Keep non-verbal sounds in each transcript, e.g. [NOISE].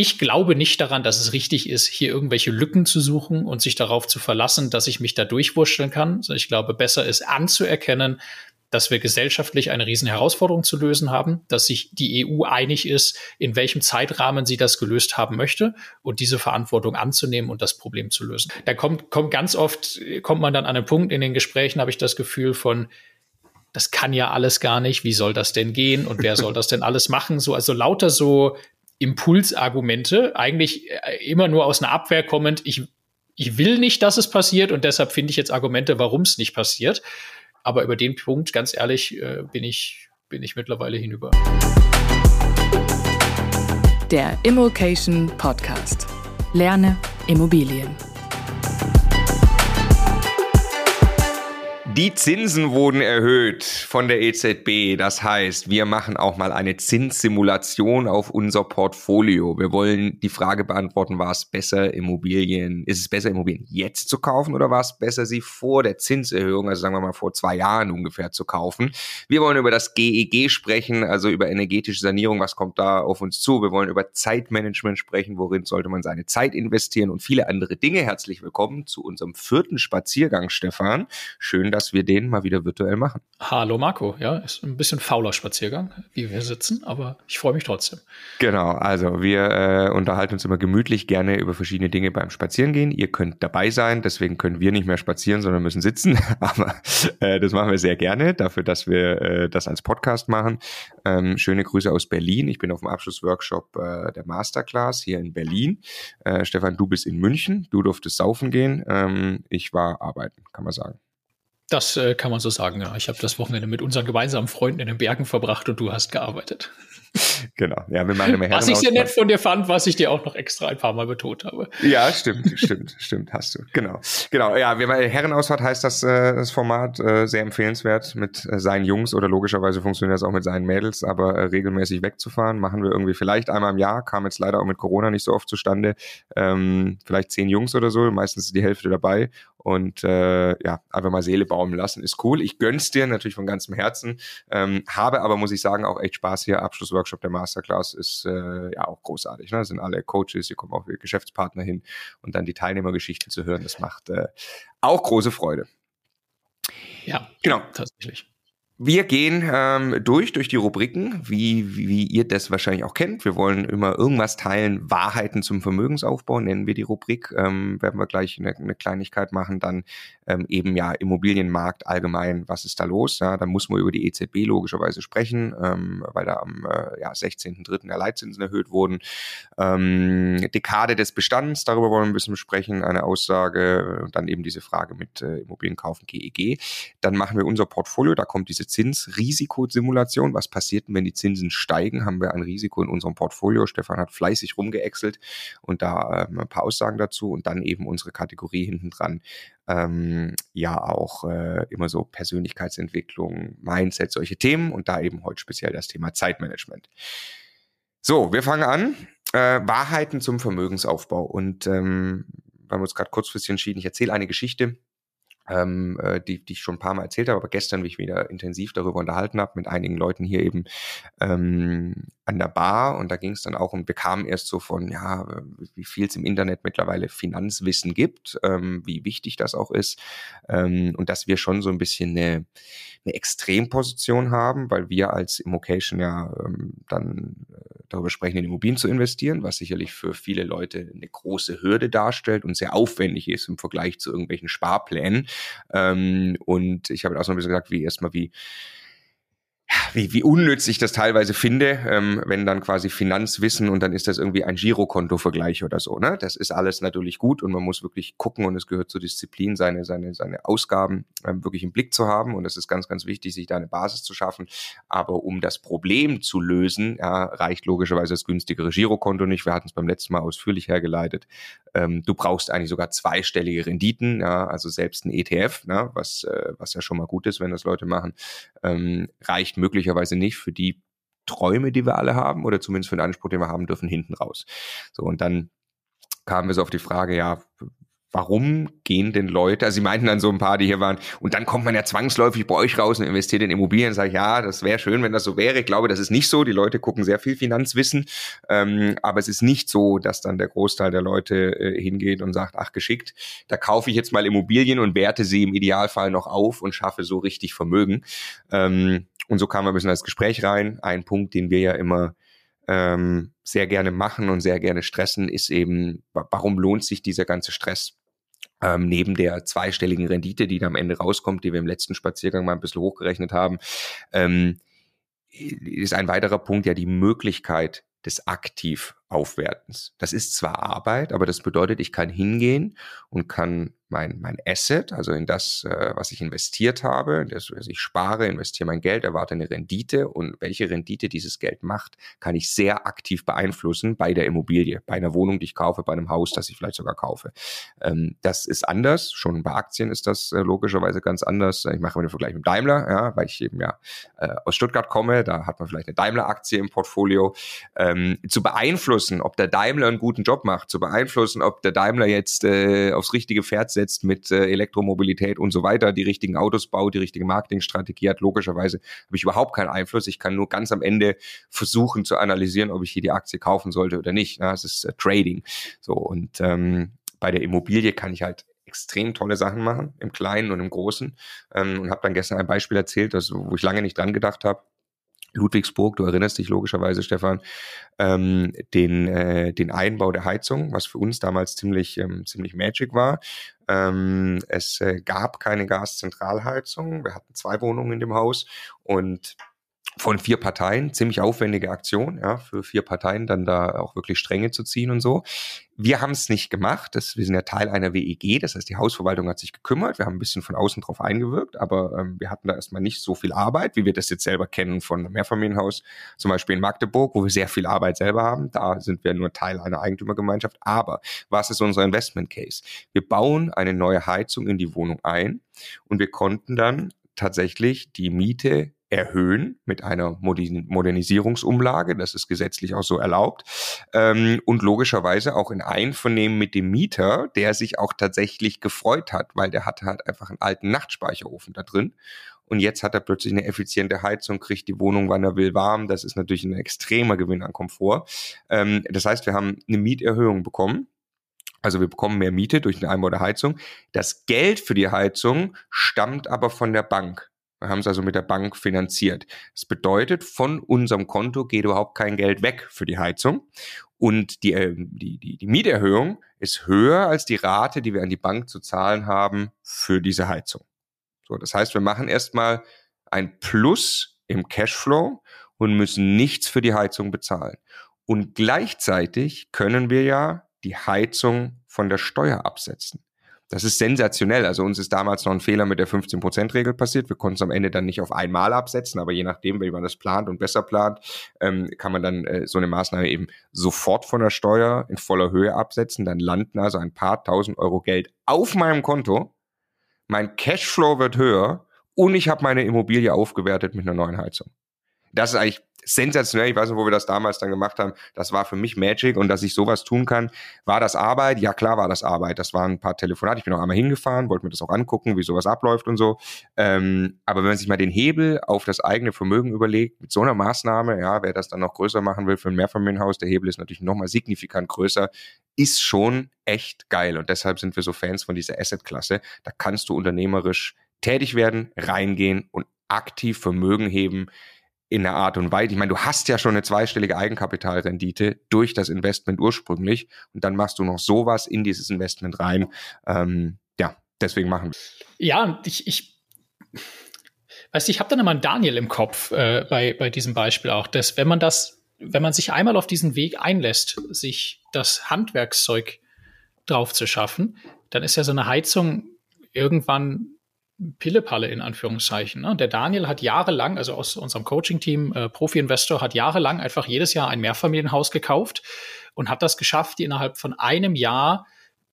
Ich glaube nicht daran, dass es richtig ist, hier irgendwelche Lücken zu suchen und sich darauf zu verlassen, dass ich mich da durchwurschteln kann. Also ich glaube, besser ist anzuerkennen, dass wir gesellschaftlich eine riesen Herausforderung zu lösen haben, dass sich die EU einig ist, in welchem Zeitrahmen sie das gelöst haben möchte und diese Verantwortung anzunehmen und das Problem zu lösen. Da kommt, kommt ganz oft, kommt man dann an einen Punkt in den Gesprächen, habe ich das Gefühl von, das kann ja alles gar nicht, wie soll das denn gehen und wer soll das denn alles machen? So, also lauter so Impulsargumente, eigentlich äh, immer nur aus einer Abwehr kommend, ich, ich will nicht, dass es passiert und deshalb finde ich jetzt Argumente, warum es nicht passiert. Aber über den Punkt, ganz ehrlich, äh, bin ich, bin ich mittlerweile hinüber. Der Immokation Podcast. Lerne Immobilien. Die Zinsen wurden erhöht von der EZB. Das heißt, wir machen auch mal eine Zinssimulation auf unser Portfolio. Wir wollen die Frage beantworten, war es besser Immobilien, ist es besser Immobilien jetzt zu kaufen oder war es besser sie vor der Zinserhöhung, also sagen wir mal vor zwei Jahren ungefähr zu kaufen? Wir wollen über das GEG e sprechen, also über energetische Sanierung, was kommt da auf uns zu? Wir wollen über Zeitmanagement sprechen, worin sollte man seine Zeit investieren und viele andere Dinge. Herzlich willkommen zu unserem vierten Spaziergang, Stefan. Schön, dass wir den mal wieder virtuell machen. Hallo Marco, ja, ist ein bisschen fauler Spaziergang, wie wir sitzen, aber ich freue mich trotzdem. Genau, also wir äh, unterhalten uns immer gemütlich gerne über verschiedene Dinge beim Spazierengehen. Ihr könnt dabei sein, deswegen können wir nicht mehr spazieren, sondern müssen sitzen, [LAUGHS] aber äh, das machen wir sehr gerne, dafür, dass wir äh, das als Podcast machen. Ähm, schöne Grüße aus Berlin. Ich bin auf dem Abschlussworkshop äh, der Masterclass hier in Berlin. Äh, Stefan, du bist in München, du durftest saufen gehen. Ähm, ich war arbeiten, kann man sagen. Das äh, kann man so sagen, ja. Ich habe das Wochenende mit unseren gemeinsamen Freunden in den Bergen verbracht und du hast gearbeitet. Genau, ja, wir machen immer Was ich sehr nett von dir fand, was ich dir auch noch extra ein paar Mal betont habe. Ja, stimmt, stimmt, stimmt, hast du. Genau, genau. Ja, wir Herrenausfahrt heißt das, äh, das Format äh, sehr empfehlenswert mit äh, seinen Jungs oder logischerweise funktioniert das auch mit seinen Mädels, aber äh, regelmäßig wegzufahren, machen wir irgendwie vielleicht einmal im Jahr, kam jetzt leider auch mit Corona nicht so oft zustande. Ähm, vielleicht zehn Jungs oder so, meistens ist die Hälfte dabei und äh, ja, einfach mal Seele baumen lassen, ist cool. Ich gönn's dir natürlich von ganzem Herzen, ähm, habe aber, muss ich sagen, auch echt Spaß hier. Abschlussworkshop der Masterclass ist äh, ja auch großartig. Ne? Das sind alle Coaches, hier kommen auch Geschäftspartner hin und dann die Teilnehmergeschichten zu hören, das macht äh, auch große Freude. Ja, genau. Tatsächlich. Wir gehen ähm, durch, durch die Rubriken, wie, wie, wie ihr das wahrscheinlich auch kennt. Wir wollen immer irgendwas teilen. Wahrheiten zum Vermögensaufbau nennen wir die Rubrik. Ähm, werden wir gleich eine, eine Kleinigkeit machen. Dann ähm, eben ja Immobilienmarkt allgemein, was ist da los? Ja, dann muss man über die EZB logischerweise sprechen, ähm, weil da am äh, ja, 16.03. der Leitzinsen erhöht wurden. Ähm, Dekade des Bestands, darüber wollen wir ein bisschen besprechen. Eine Aussage, und dann eben diese Frage mit äh, Immobilien kaufen, GEG. Dann machen wir unser Portfolio, da kommt diese Zinsrisikosimulation. Was passiert wenn die Zinsen steigen? Haben wir ein Risiko in unserem Portfolio? Stefan hat fleißig rumgeäxelt und da ähm, ein paar Aussagen dazu und dann eben unsere Kategorie hinten dran. Ähm, ja, auch äh, immer so Persönlichkeitsentwicklung, Mindset, solche Themen und da eben heute speziell das Thema Zeitmanagement. So, wir fangen an. Äh, Wahrheiten zum Vermögensaufbau. Und ähm, wir haben uns gerade kurzfristig entschieden, ich erzähle eine Geschichte, ähm, äh, die, die ich schon ein paar Mal erzählt habe, aber gestern mich wieder intensiv darüber unterhalten habe mit einigen Leuten hier eben ähm, an der Bar und da ging es dann auch und bekam erst so von, ja, wie viel es im Internet mittlerweile Finanzwissen gibt, ähm, wie wichtig das auch ist ähm, und dass wir schon so ein bisschen eine, eine Extremposition haben, weil wir als Immocation ja ähm, dann äh, darüber sprechen, in Immobilien zu investieren, was sicherlich für viele Leute eine große Hürde darstellt und sehr aufwendig ist im Vergleich zu irgendwelchen Sparplänen. Ähm, und ich habe auch so ein bisschen gesagt, wie erstmal wie wie, wie unnütz ich das teilweise finde, ähm, wenn dann quasi Finanzwissen und dann ist das irgendwie ein Girokonto-Vergleich oder so. Ne? Das ist alles natürlich gut und man muss wirklich gucken und es gehört zur Disziplin, seine, seine, seine Ausgaben ähm, wirklich im Blick zu haben und es ist ganz, ganz wichtig, sich da eine Basis zu schaffen. Aber um das Problem zu lösen, ja, reicht logischerweise das günstigere Girokonto nicht. Wir hatten es beim letzten Mal ausführlich hergeleitet. Ähm, du brauchst eigentlich sogar zweistellige Renditen, ja, also selbst ein ETF, ne, was, äh, was ja schon mal gut ist, wenn das Leute machen, ähm, reicht möglicherweise nicht für die Träume, die wir alle haben, oder zumindest für den Anspruch, den wir haben dürfen, hinten raus. So, und dann kamen wir so auf die Frage, ja, warum gehen denn Leute, also sie meinten dann so ein paar, die hier waren, und dann kommt man ja zwangsläufig bei euch raus und investiert in Immobilien. Sag ich, ja, das wäre schön, wenn das so wäre. Ich glaube, das ist nicht so. Die Leute gucken sehr viel Finanzwissen, ähm, aber es ist nicht so, dass dann der Großteil der Leute äh, hingeht und sagt, ach geschickt, da kaufe ich jetzt mal Immobilien und werte sie im Idealfall noch auf und schaffe so richtig Vermögen. Ähm, und so kam wir ein bisschen ins Gespräch rein. Ein Punkt, den wir ja immer ähm, sehr gerne machen und sehr gerne stressen, ist eben, warum lohnt sich dieser ganze Stress? Ähm, neben der zweistelligen Rendite, die da am Ende rauskommt, die wir im letzten Spaziergang mal ein bisschen hochgerechnet haben, ähm, ist ein weiterer Punkt ja die Möglichkeit des Aktivaufwertens. Das ist zwar Arbeit, aber das bedeutet, ich kann hingehen und kann mein, mein Asset, also in das, äh, was ich investiert habe, das, was ich spare, investiere mein Geld, erwarte eine Rendite und welche Rendite dieses Geld macht, kann ich sehr aktiv beeinflussen bei der Immobilie, bei einer Wohnung, die ich kaufe, bei einem Haus, das ich vielleicht sogar kaufe. Ähm, das ist anders, schon bei Aktien ist das äh, logischerweise ganz anders. Ich mache mal den Vergleich mit Daimler, ja, weil ich eben ja äh, aus Stuttgart komme, da hat man vielleicht eine Daimler-Aktie im Portfolio. Ähm, zu beeinflussen, ob der Daimler einen guten Job macht, zu beeinflussen, ob der Daimler jetzt äh, aufs richtige Pferd setzt mit äh, Elektromobilität und so weiter, die richtigen Autos baut, die richtige Marketingstrategie hat. Logischerweise habe ich überhaupt keinen Einfluss. Ich kann nur ganz am Ende versuchen zu analysieren, ob ich hier die Aktie kaufen sollte oder nicht. Ja, es ist äh, Trading. So und ähm, bei der Immobilie kann ich halt extrem tolle Sachen machen, im Kleinen und im Großen. Ähm, und habe dann gestern ein Beispiel erzählt, das, wo ich lange nicht dran gedacht habe. Ludwigsburg, du erinnerst dich logischerweise, Stefan, ähm, den, äh, den Einbau der Heizung, was für uns damals ziemlich, ähm, ziemlich magic war. Ähm, es äh, gab keine Gaszentralheizung. Wir hatten zwei Wohnungen in dem Haus und von vier Parteien, ziemlich aufwendige Aktion, ja, für vier Parteien dann da auch wirklich Stränge zu ziehen und so. Wir haben es nicht gemacht, das, wir sind ja Teil einer WEG, das heißt, die Hausverwaltung hat sich gekümmert, wir haben ein bisschen von außen drauf eingewirkt, aber ähm, wir hatten da erstmal nicht so viel Arbeit, wie wir das jetzt selber kennen von einem Mehrfamilienhaus, zum Beispiel in Magdeburg, wo wir sehr viel Arbeit selber haben, da sind wir nur Teil einer Eigentümergemeinschaft, aber was ist unser Investment Case? Wir bauen eine neue Heizung in die Wohnung ein und wir konnten dann tatsächlich die Miete erhöhen mit einer Modernisierungsumlage, das ist gesetzlich auch so erlaubt, ähm, und logischerweise auch in Einvernehmen mit dem Mieter, der sich auch tatsächlich gefreut hat, weil der hatte halt einfach einen alten Nachtspeicherofen da drin. Und jetzt hat er plötzlich eine effiziente Heizung, kriegt die Wohnung, wann er will, warm. Das ist natürlich ein extremer Gewinn an Komfort. Ähm, das heißt, wir haben eine Mieterhöhung bekommen. Also wir bekommen mehr Miete durch den Einbau der Heizung. Das Geld für die Heizung stammt aber von der Bank. Wir haben es also mit der Bank finanziert. Das bedeutet, von unserem Konto geht überhaupt kein Geld weg für die Heizung. Und die, äh, die, die, die Mieterhöhung ist höher als die Rate, die wir an die Bank zu zahlen haben für diese Heizung. So, das heißt, wir machen erstmal ein Plus im Cashflow und müssen nichts für die Heizung bezahlen. Und gleichzeitig können wir ja die Heizung von der Steuer absetzen. Das ist sensationell. Also uns ist damals noch ein Fehler mit der 15%-Regel passiert. Wir konnten es am Ende dann nicht auf einmal absetzen, aber je nachdem, wie man das plant und besser plant, ähm, kann man dann äh, so eine Maßnahme eben sofort von der Steuer in voller Höhe absetzen. Dann landen also ein paar tausend Euro Geld auf meinem Konto. Mein Cashflow wird höher und ich habe meine Immobilie aufgewertet mit einer neuen Heizung. Das ist eigentlich sensationell. Ich weiß nicht, wo wir das damals dann gemacht haben. Das war für mich Magic und dass ich sowas tun kann. War das Arbeit? Ja, klar war das Arbeit. Das waren ein paar Telefonate. Ich bin auch einmal hingefahren, wollte mir das auch angucken, wie sowas abläuft und so. Ähm, aber wenn man sich mal den Hebel auf das eigene Vermögen überlegt, mit so einer Maßnahme, ja, wer das dann noch größer machen will für ein Mehrfamilienhaus, der Hebel ist natürlich nochmal signifikant größer, ist schon echt geil. Und deshalb sind wir so Fans von dieser Asset-Klasse. Da kannst du unternehmerisch tätig werden, reingehen und aktiv Vermögen heben in der Art und Weise. Ich meine, du hast ja schon eine zweistellige Eigenkapitalrendite durch das Investment ursprünglich und dann machst du noch sowas in dieses Investment rein. Ähm, ja, deswegen machen wir. Ja, ich, ich weißt du, ich habe dann immer einen Daniel im Kopf äh, bei, bei diesem Beispiel auch, dass wenn man das, wenn man sich einmal auf diesen Weg einlässt, sich das Handwerkszeug drauf zu schaffen, dann ist ja so eine Heizung irgendwann Pillepalle in Anführungszeichen. Ne? Der Daniel hat jahrelang, also aus unserem Coaching-Team, äh, Profi-Investor, hat jahrelang einfach jedes Jahr ein Mehrfamilienhaus gekauft und hat das geschafft, die innerhalb von einem Jahr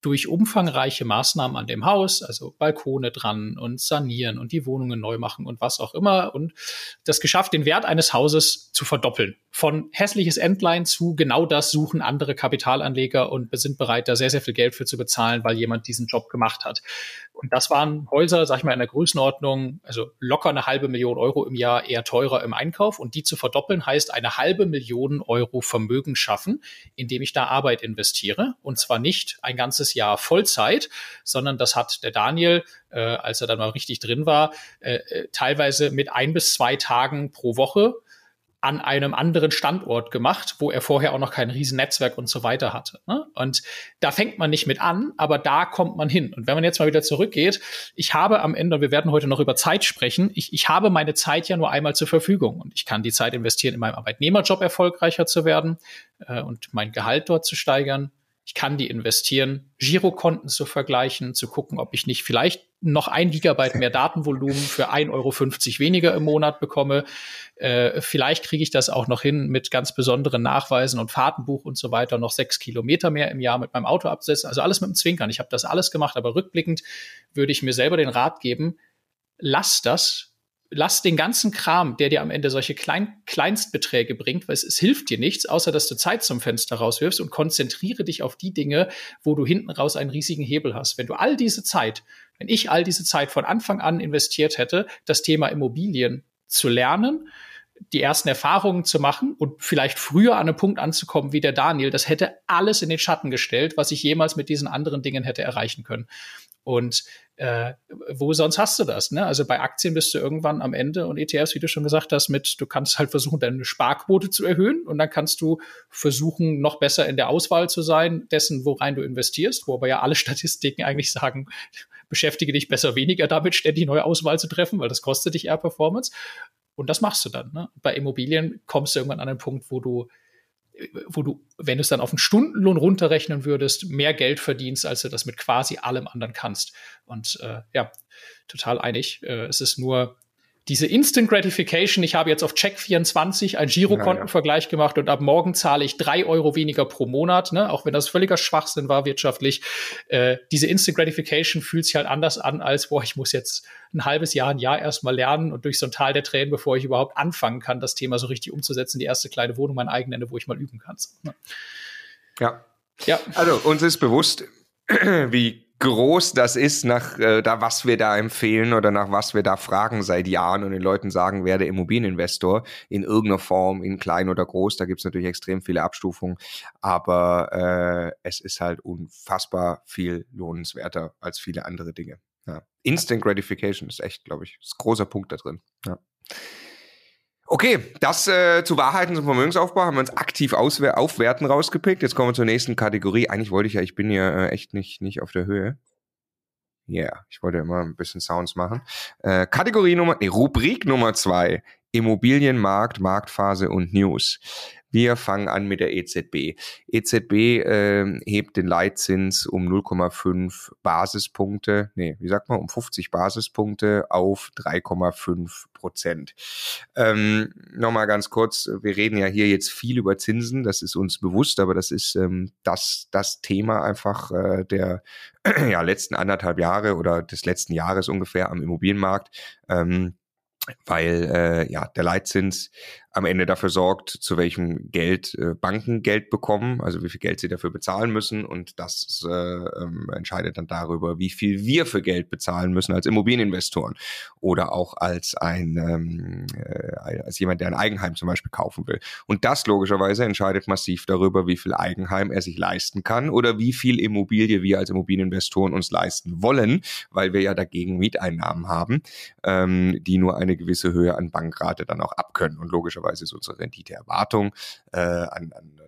durch umfangreiche Maßnahmen an dem Haus, also Balkone dran und sanieren und die Wohnungen neu machen und was auch immer und das geschafft, den Wert eines Hauses zu verdoppeln. Von hässliches Endline zu genau das suchen andere Kapitalanleger und sind bereit, da sehr, sehr viel Geld für zu bezahlen, weil jemand diesen Job gemacht hat. Und das waren Häuser, sag ich mal, in der Größenordnung, also locker eine halbe Million Euro im Jahr eher teurer im Einkauf. Und die zu verdoppeln heißt eine halbe Million Euro Vermögen schaffen, indem ich da Arbeit investiere. Und zwar nicht ein ganzes Jahr Vollzeit, sondern das hat der Daniel, äh, als er dann mal richtig drin war, äh, äh teilweise mit ein bis zwei Tagen pro Woche an einem anderen Standort gemacht, wo er vorher auch noch kein Riesennetzwerk und so weiter hatte. Ne? Und da fängt man nicht mit an, aber da kommt man hin. Und wenn man jetzt mal wieder zurückgeht, ich habe am Ende, und wir werden heute noch über Zeit sprechen, ich, ich habe meine Zeit ja nur einmal zur Verfügung und ich kann die Zeit investieren, in meinem Arbeitnehmerjob erfolgreicher zu werden äh, und mein Gehalt dort zu steigern. Ich kann die investieren, Girokonten zu vergleichen, zu gucken, ob ich nicht vielleicht noch ein Gigabyte mehr Datenvolumen für 1,50 Euro weniger im Monat bekomme. Äh, vielleicht kriege ich das auch noch hin mit ganz besonderen Nachweisen und Fahrtenbuch und so weiter, noch sechs Kilometer mehr im Jahr mit meinem Auto absetzen. Also alles mit dem Zwinkern. Ich habe das alles gemacht, aber rückblickend würde ich mir selber den Rat geben, lass das lass den ganzen Kram, der dir am Ende solche Klein Kleinstbeträge bringt, weil es, es, hilft dir nichts, außer dass du Zeit zum Fenster rauswirfst und konzentriere dich auf die Dinge, wo du hinten raus einen riesigen Hebel hast. Wenn du all diese Zeit, wenn ich all diese Zeit von Anfang an investiert hätte, das Thema Immobilien zu lernen, die ersten Erfahrungen zu machen und vielleicht früher an einem Punkt anzukommen wie der Daniel, das hätte alles in den Schatten gestellt, was ich jemals mit diesen anderen Dingen hätte erreichen können. Und äh, wo sonst hast du das? Ne? Also bei Aktien bist du irgendwann am Ende und ETFs, wie du schon gesagt hast, mit, du kannst halt versuchen, deine Sparquote zu erhöhen und dann kannst du versuchen, noch besser in der Auswahl zu sein, dessen, worein du investierst, wo aber ja alle [LAUGHS] Statistiken eigentlich sagen, beschäftige dich besser weniger damit, ständig neue Auswahl zu treffen, weil das kostet dich eher Performance. Und das machst du dann. Ne? Bei Immobilien kommst du irgendwann an einen Punkt, wo du wo du, wenn du es dann auf einen Stundenlohn runterrechnen würdest, mehr Geld verdienst, als du das mit quasi allem anderen kannst. Und äh, ja, total einig. Äh, es ist nur diese Instant Gratification, ich habe jetzt auf Check24 ein Girokontenvergleich gemacht und ab morgen zahle ich drei Euro weniger pro Monat, ne? auch wenn das völliger Schwachsinn war wirtschaftlich. Äh, diese Instant Gratification fühlt sich halt anders an, als, boah, ich muss jetzt ein halbes Jahr, ein Jahr erstmal lernen und durch so ein Tal der Tränen, bevor ich überhaupt anfangen kann, das Thema so richtig umzusetzen, die erste kleine Wohnung, mein eigenes, wo ich mal üben kann. Ne? Ja. Ja. Also uns ist bewusst, wie groß das ist, nach äh, da was wir da empfehlen oder nach was wir da fragen seit Jahren und den Leuten sagen, werde Immobilieninvestor in irgendeiner Form, in klein oder groß. Da gibt's natürlich extrem viele Abstufungen, aber äh, es ist halt unfassbar viel lohnenswerter als viele andere Dinge. Ja. Instant Gratification ist echt, glaube ich, ist großer Punkt da drin. Ja. Okay, das äh, zu Wahrheiten zum Vermögensaufbau haben wir uns aktiv aufwerten rausgepickt. Jetzt kommen wir zur nächsten Kategorie. Eigentlich wollte ich ja, ich bin ja äh, echt nicht, nicht auf der Höhe. Ja, yeah, ich wollte immer ein bisschen Sounds machen. Äh, Kategorie Nummer, nee, Rubrik Nummer zwei. Immobilienmarkt, Marktphase und News. Wir fangen an mit der EZB. EZB äh, hebt den Leitzins um 0,5 Basispunkte, nee, wie sagt man, um 50 Basispunkte auf 3,5 Prozent. Ähm, Nochmal ganz kurz, wir reden ja hier jetzt viel über Zinsen, das ist uns bewusst, aber das ist ähm, das, das Thema einfach äh, der [CLEARS THROAT] ja, letzten anderthalb Jahre oder des letzten Jahres ungefähr am Immobilienmarkt. Ähm, weil äh, ja der Leitzins am Ende dafür sorgt, zu welchem Geld äh, Banken Geld bekommen, also wie viel Geld sie dafür bezahlen müssen und das äh, ähm, entscheidet dann darüber, wie viel wir für Geld bezahlen müssen als Immobilieninvestoren oder auch als ein ähm, äh, als jemand, der ein Eigenheim zum Beispiel kaufen will. Und das logischerweise entscheidet massiv darüber, wie viel Eigenheim er sich leisten kann oder wie viel Immobilie wir als Immobilieninvestoren uns leisten wollen, weil wir ja dagegen Mieteinnahmen haben, ähm, die nur eine gewisse Höhe an Bankrate dann auch abkönnen und logischerweise Logischerweise ist unsere Renditeerwartung äh, an, an,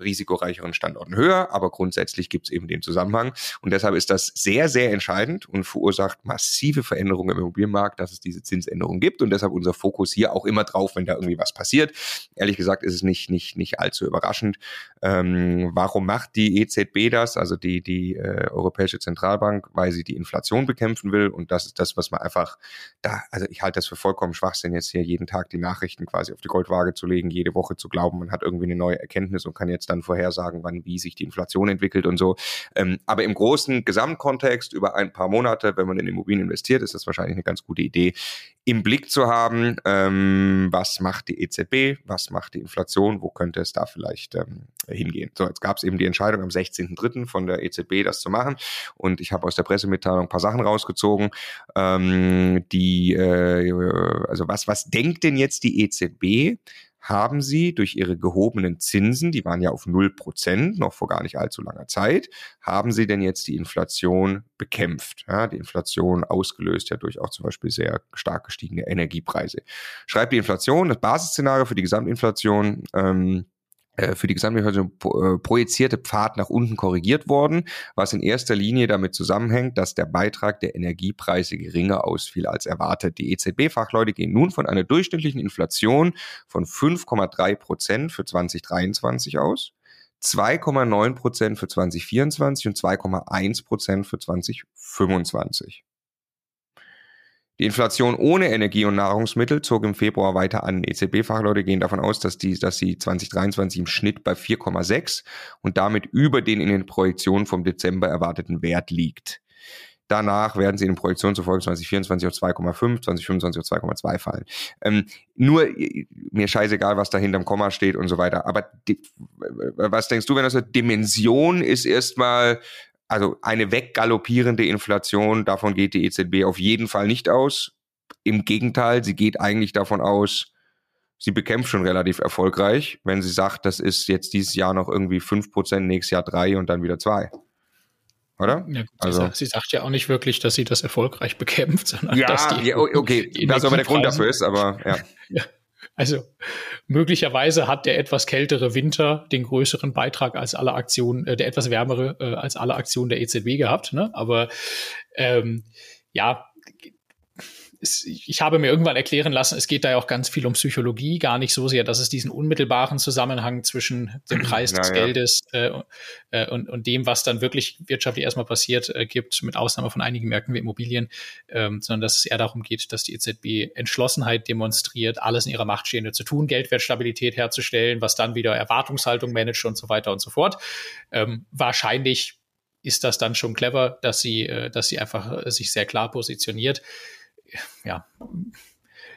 risikoreicheren Standorten höher, aber grundsätzlich gibt es eben den Zusammenhang. Und deshalb ist das sehr, sehr entscheidend und verursacht massive Veränderungen im Immobilienmarkt, dass es diese Zinsänderungen gibt. Und deshalb unser Fokus hier auch immer drauf, wenn da irgendwie was passiert. Ehrlich gesagt ist es nicht, nicht, nicht allzu überraschend. Ähm, warum macht die EZB das, also die, die äh, Europäische Zentralbank? Weil sie die Inflation bekämpfen will. Und das ist das, was man einfach da, also ich halte das für vollkommen Schwachsinn, jetzt hier jeden Tag die Nachrichten quasi auf die Goldwaage zu legen, jede Woche zu glauben, man hat irgendwie eine neue Erkenntnis und kann jetzt dann vorhersagen, wann wie sich die Inflation entwickelt und so. Ähm, aber im großen Gesamtkontext über ein paar Monate, wenn man in Immobilien investiert, ist das wahrscheinlich eine ganz gute Idee, im Blick zu haben, ähm, was macht die EZB, was macht die Inflation, wo könnte es da vielleicht ähm, hingehen. So, jetzt gab es eben die Entscheidung am 16.03. von der EZB, das zu machen. Und ich habe aus der Pressemitteilung ein paar Sachen rausgezogen. Ähm, die, äh, also was, was denkt denn jetzt die EZB? Haben sie durch ihre gehobenen Zinsen, die waren ja auf 0%, noch vor gar nicht allzu langer Zeit, haben sie denn jetzt die Inflation bekämpft? Ja, die Inflation ausgelöst ja durch auch zum Beispiel sehr stark gestiegene Energiepreise. Schreibt die Inflation, das Basisszenario für die Gesamtinflation, ähm, äh, für die Gesamtinflation äh, projizierte Pfad nach unten korrigiert worden, was in erster Linie damit zusammenhängt, dass der Beitrag der Energiepreise geringer ausfiel als erwartet. Die EZB-Fachleute gehen nun von einer durchschnittlichen Inflation von 5,3 Prozent für 2023 aus, 2,9 Prozent für 2024 und 2,1 Prozent für 2025. Die Inflation ohne Energie und Nahrungsmittel zog im Februar weiter an. EZB-Fachleute gehen davon aus, dass, die, dass sie 2023 im Schnitt bei 4,6 und damit über den in den Projektionen vom Dezember erwarteten Wert liegt. Danach werden sie in den Projektionen zufolge 2024 auf 2,5, 2025 auf 2,2 fallen. Ähm, nur mir scheißegal, was da hinterm Komma steht und so weiter. Aber die, was denkst du, wenn das so Dimension ist erstmal also eine weggaloppierende Inflation, davon geht die EZB auf jeden Fall nicht aus. Im Gegenteil, sie geht eigentlich davon aus, sie bekämpft schon relativ erfolgreich, wenn sie sagt, das ist jetzt dieses Jahr noch irgendwie fünf Prozent, nächstes Jahr drei und dann wieder zwei. Oder? Ja, also, sie, sagt ja auch nicht wirklich, dass sie das erfolgreich [LAUGHS] bekämpft, sondern ja, dass die. Ja, okay, was aber der Grund dafür ist, aber ja. [LAUGHS] ja. Also möglicherweise hat der etwas kältere Winter den größeren Beitrag als alle Aktionen, äh, der etwas wärmere äh, als alle Aktionen der EZB gehabt. Ne? Aber ähm, ja, es, ich habe mir irgendwann erklären lassen, es geht da ja auch ganz viel um Psychologie, gar nicht so sehr, dass es diesen unmittelbaren Zusammenhang zwischen dem Preis des ja. Geldes äh, äh, und, und dem, was dann wirklich wirtschaftlich erstmal passiert, äh, gibt, mit Ausnahme von einigen Märkten wie Immobilien, ähm, sondern dass es eher darum geht, dass die EZB Entschlossenheit demonstriert, alles in ihrer Macht Stehende zu tun, Geldwertstabilität herzustellen, was dann wieder Erwartungshaltung managt und so weiter und so fort. Ähm, wahrscheinlich ist das dann schon clever, dass sie, äh, dass sie einfach äh, sich sehr klar positioniert ja,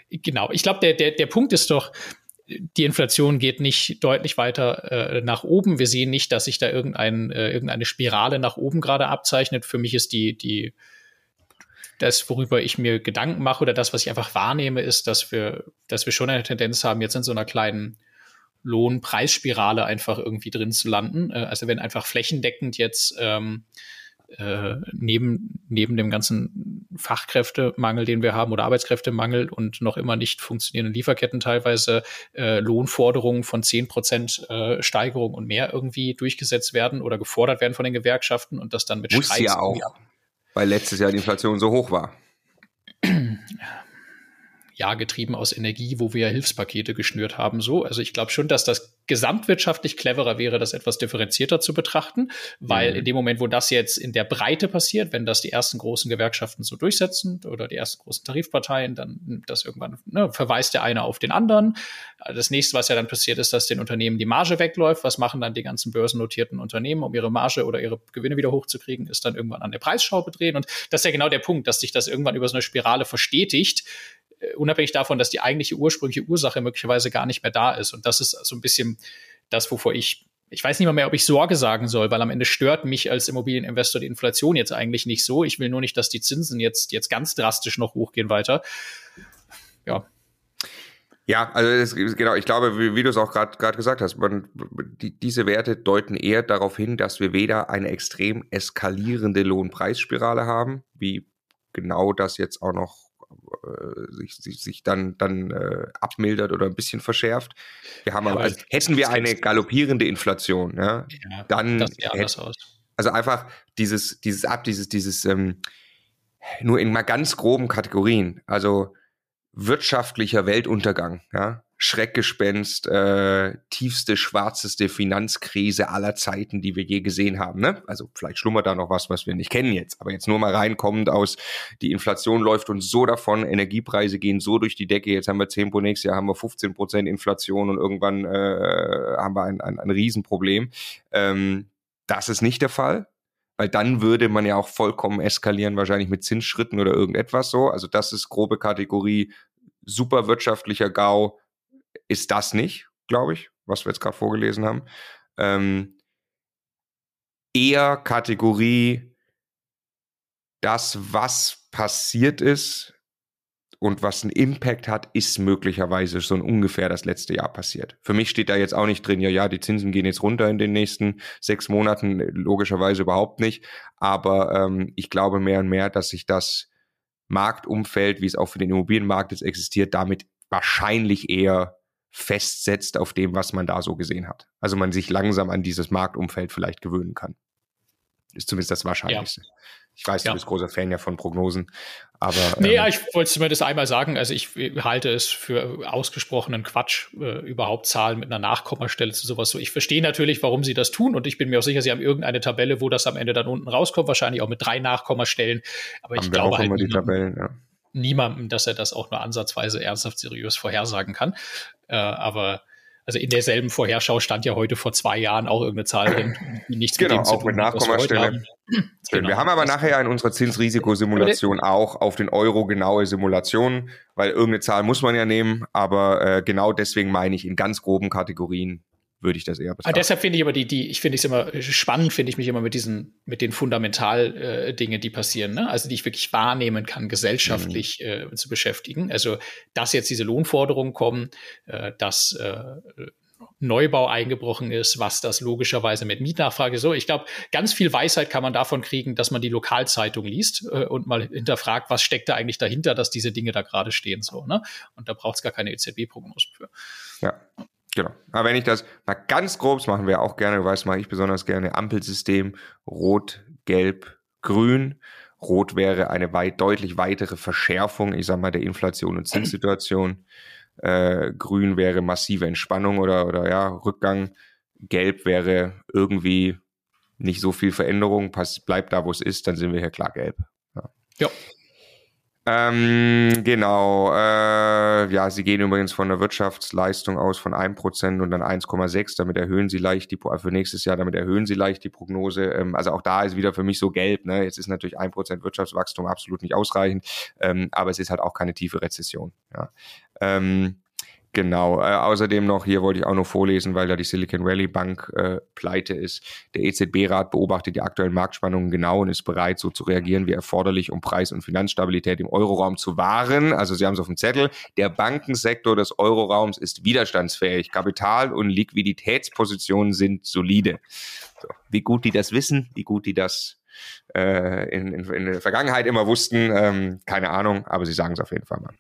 genau. Ich glaube, der, der, der Punkt ist doch, die Inflation geht nicht deutlich weiter äh, nach oben. Wir sehen nicht, dass sich da irgendein, äh, irgendeine Spirale nach oben gerade abzeichnet. Für mich ist die, die, das, worüber ich mir Gedanken mache oder das, was ich einfach wahrnehme, ist, dass wir, dass wir schon eine Tendenz haben, jetzt in so einer kleinen Lohnpreisspirale einfach irgendwie drin zu landen. Äh, also wenn einfach flächendeckend jetzt ähm, äh, neben, neben dem ganzen Fachkräftemangel, den wir haben, oder Arbeitskräftemangel und noch immer nicht funktionierenden Lieferketten teilweise äh, Lohnforderungen von zehn Prozent äh, Steigerung und mehr irgendwie durchgesetzt werden oder gefordert werden von den Gewerkschaften und das dann mit Muss Streiks ja auch, weil letztes Jahr die Inflation so hoch war [CLEARS THROAT] [CLEARS THROAT] ja, getrieben aus Energie, wo wir ja Hilfspakete geschnürt haben, so. Also ich glaube schon, dass das gesamtwirtschaftlich cleverer wäre, das etwas differenzierter zu betrachten, weil mhm. in dem Moment, wo das jetzt in der Breite passiert, wenn das die ersten großen Gewerkschaften so durchsetzen oder die ersten großen Tarifparteien, dann das irgendwann ne, verweist der eine auf den anderen. Das nächste, was ja dann passiert, ist, dass den Unternehmen die Marge wegläuft. Was machen dann die ganzen börsennotierten Unternehmen, um ihre Marge oder ihre Gewinne wieder hochzukriegen, ist dann irgendwann an der Preisschraube drehen. Und das ist ja genau der Punkt, dass sich das irgendwann über so eine Spirale verstetigt, unabhängig davon, dass die eigentliche ursprüngliche Ursache möglicherweise gar nicht mehr da ist. Und das ist so ein bisschen das, wovor ich ich weiß nicht mal mehr, ob ich Sorge sagen soll, weil am Ende stört mich als Immobilieninvestor die Inflation jetzt eigentlich nicht so. Ich will nur nicht, dass die Zinsen jetzt, jetzt ganz drastisch noch hochgehen weiter. Ja. Ja, also das, genau, ich glaube, wie, wie du es auch gerade gesagt hast, man, die, diese Werte deuten eher darauf hin, dass wir weder eine extrem eskalierende Lohnpreisspirale haben, wie genau das jetzt auch noch äh, sich, sich, sich dann, dann äh, abmildert oder ein bisschen verschärft. Wir haben aber, also, hätten wir eine galoppierende Inflation, ja, ja dann das sieht anders aus. Also einfach dieses, dieses ab, dieses, dieses, ähm, nur in mal ganz groben Kategorien, also wirtschaftlicher Weltuntergang, ja, Schreckgespenst, äh, tiefste, schwarzeste Finanzkrise aller Zeiten, die wir je gesehen haben. Ne? Also vielleicht schlummert da noch was, was wir nicht kennen jetzt. Aber jetzt nur mal reinkommend aus, die Inflation läuft uns so davon, Energiepreise gehen so durch die Decke. Jetzt haben wir 10 pro nächstes Jahr haben wir 15 Prozent Inflation und irgendwann äh, haben wir ein, ein, ein Riesenproblem. Ähm, das ist nicht der Fall. Weil dann würde man ja auch vollkommen eskalieren, wahrscheinlich mit Zinsschritten oder irgendetwas so. Also das ist grobe Kategorie super wirtschaftlicher GAU, ist das nicht, glaube ich, was wir jetzt gerade vorgelesen haben. Ähm, eher Kategorie das, was passiert ist und was einen Impact hat, ist möglicherweise so ungefähr das letzte Jahr passiert. Für mich steht da jetzt auch nicht drin, ja, ja, die Zinsen gehen jetzt runter in den nächsten sechs Monaten, logischerweise überhaupt nicht. Aber ähm, ich glaube mehr und mehr, dass sich das Marktumfeld, wie es auch für den Immobilienmarkt jetzt existiert, damit wahrscheinlich eher festsetzt auf dem, was man da so gesehen hat. Also man sich langsam an dieses Marktumfeld vielleicht gewöhnen kann. Ist zumindest das Wahrscheinlichste. Ja. Ich weiß, du bist großer Fan ja von Prognosen, aber. Nee, ähm, ja, ich wollte zumindest einmal sagen, also ich halte es für ausgesprochenen Quatsch, äh, überhaupt Zahlen mit einer Nachkommastelle zu sowas so. Ich verstehe natürlich, warum sie das tun und ich bin mir auch sicher, sie haben irgendeine Tabelle, wo das am Ende dann unten rauskommt, wahrscheinlich auch mit drei Nachkommastellen. Aber haben ich glaube halt, die Tabellen, ja niemandem, dass er das auch nur ansatzweise ernsthaft seriös vorhersagen kann. Äh, aber also in derselben Vorherschau stand ja heute vor zwei Jahren auch irgendeine Zahl drin, die nichts genau, mit dem zu tun mit Nachkommastelle. Genau. Wir haben aber nachher in unserer Zinsrisikosimulation auch auf den Euro genaue Simulationen, weil irgendeine Zahl muss man ja nehmen, aber äh, genau deswegen meine ich in ganz groben Kategorien würde ich das eher betrachten. Aber deshalb finde ich aber die, die, ich finde es immer spannend, finde ich mich immer mit diesen, mit den fundamental äh, die passieren, ne? also die ich wirklich wahrnehmen kann, gesellschaftlich mhm. äh, zu beschäftigen. Also, dass jetzt diese Lohnforderungen kommen, äh, dass äh, Neubau eingebrochen ist, was das logischerweise mit Mietnachfrage so. Ich glaube, ganz viel Weisheit kann man davon kriegen, dass man die Lokalzeitung liest äh, und mal hinterfragt, was steckt da eigentlich dahinter, dass diese Dinge da gerade stehen so. Ne? Und da braucht es gar keine EZB-Prognosen für. Ja. Genau. Aber wenn ich das mal ganz grob, machen wir auch gerne, du weißt, mache ich besonders gerne, Ampelsystem, Rot, Gelb, Grün. Rot wäre eine weit, deutlich weitere Verschärfung, ich sag mal, der Inflation und Zinssituation. Äh, Grün wäre massive Entspannung oder, oder ja, Rückgang. Gelb wäre irgendwie nicht so viel Veränderung, pass, bleibt da, wo es ist, dann sind wir hier klar gelb. Ja. ja. Ähm, genau. Äh, ja, sie gehen übrigens von der Wirtschaftsleistung aus von 1% und dann 1,6. Damit erhöhen sie leicht die, für nächstes Jahr, damit erhöhen sie leicht die Prognose. Ähm, also auch da ist wieder für mich so gelb. Ne? Jetzt ist natürlich 1% Wirtschaftswachstum absolut nicht ausreichend, ähm, aber es ist halt auch keine tiefe Rezession. Ja. Ähm, Genau. Äh, außerdem noch, hier wollte ich auch noch vorlesen, weil da die Silicon Valley Bank äh, pleite ist. Der EZB-Rat beobachtet die aktuellen Marktspannungen genau und ist bereit, so zu reagieren wie erforderlich, um Preis- und Finanzstabilität im Euroraum zu wahren. Also Sie haben es auf dem Zettel. Der Bankensektor des Euroraums ist widerstandsfähig. Kapital- und Liquiditätspositionen sind solide. So, wie gut die das wissen, wie gut die das äh, in, in, in, der Vergangenheit immer wussten. Ähm, keine Ahnung, aber sie sagen es auf jeden Fall mal.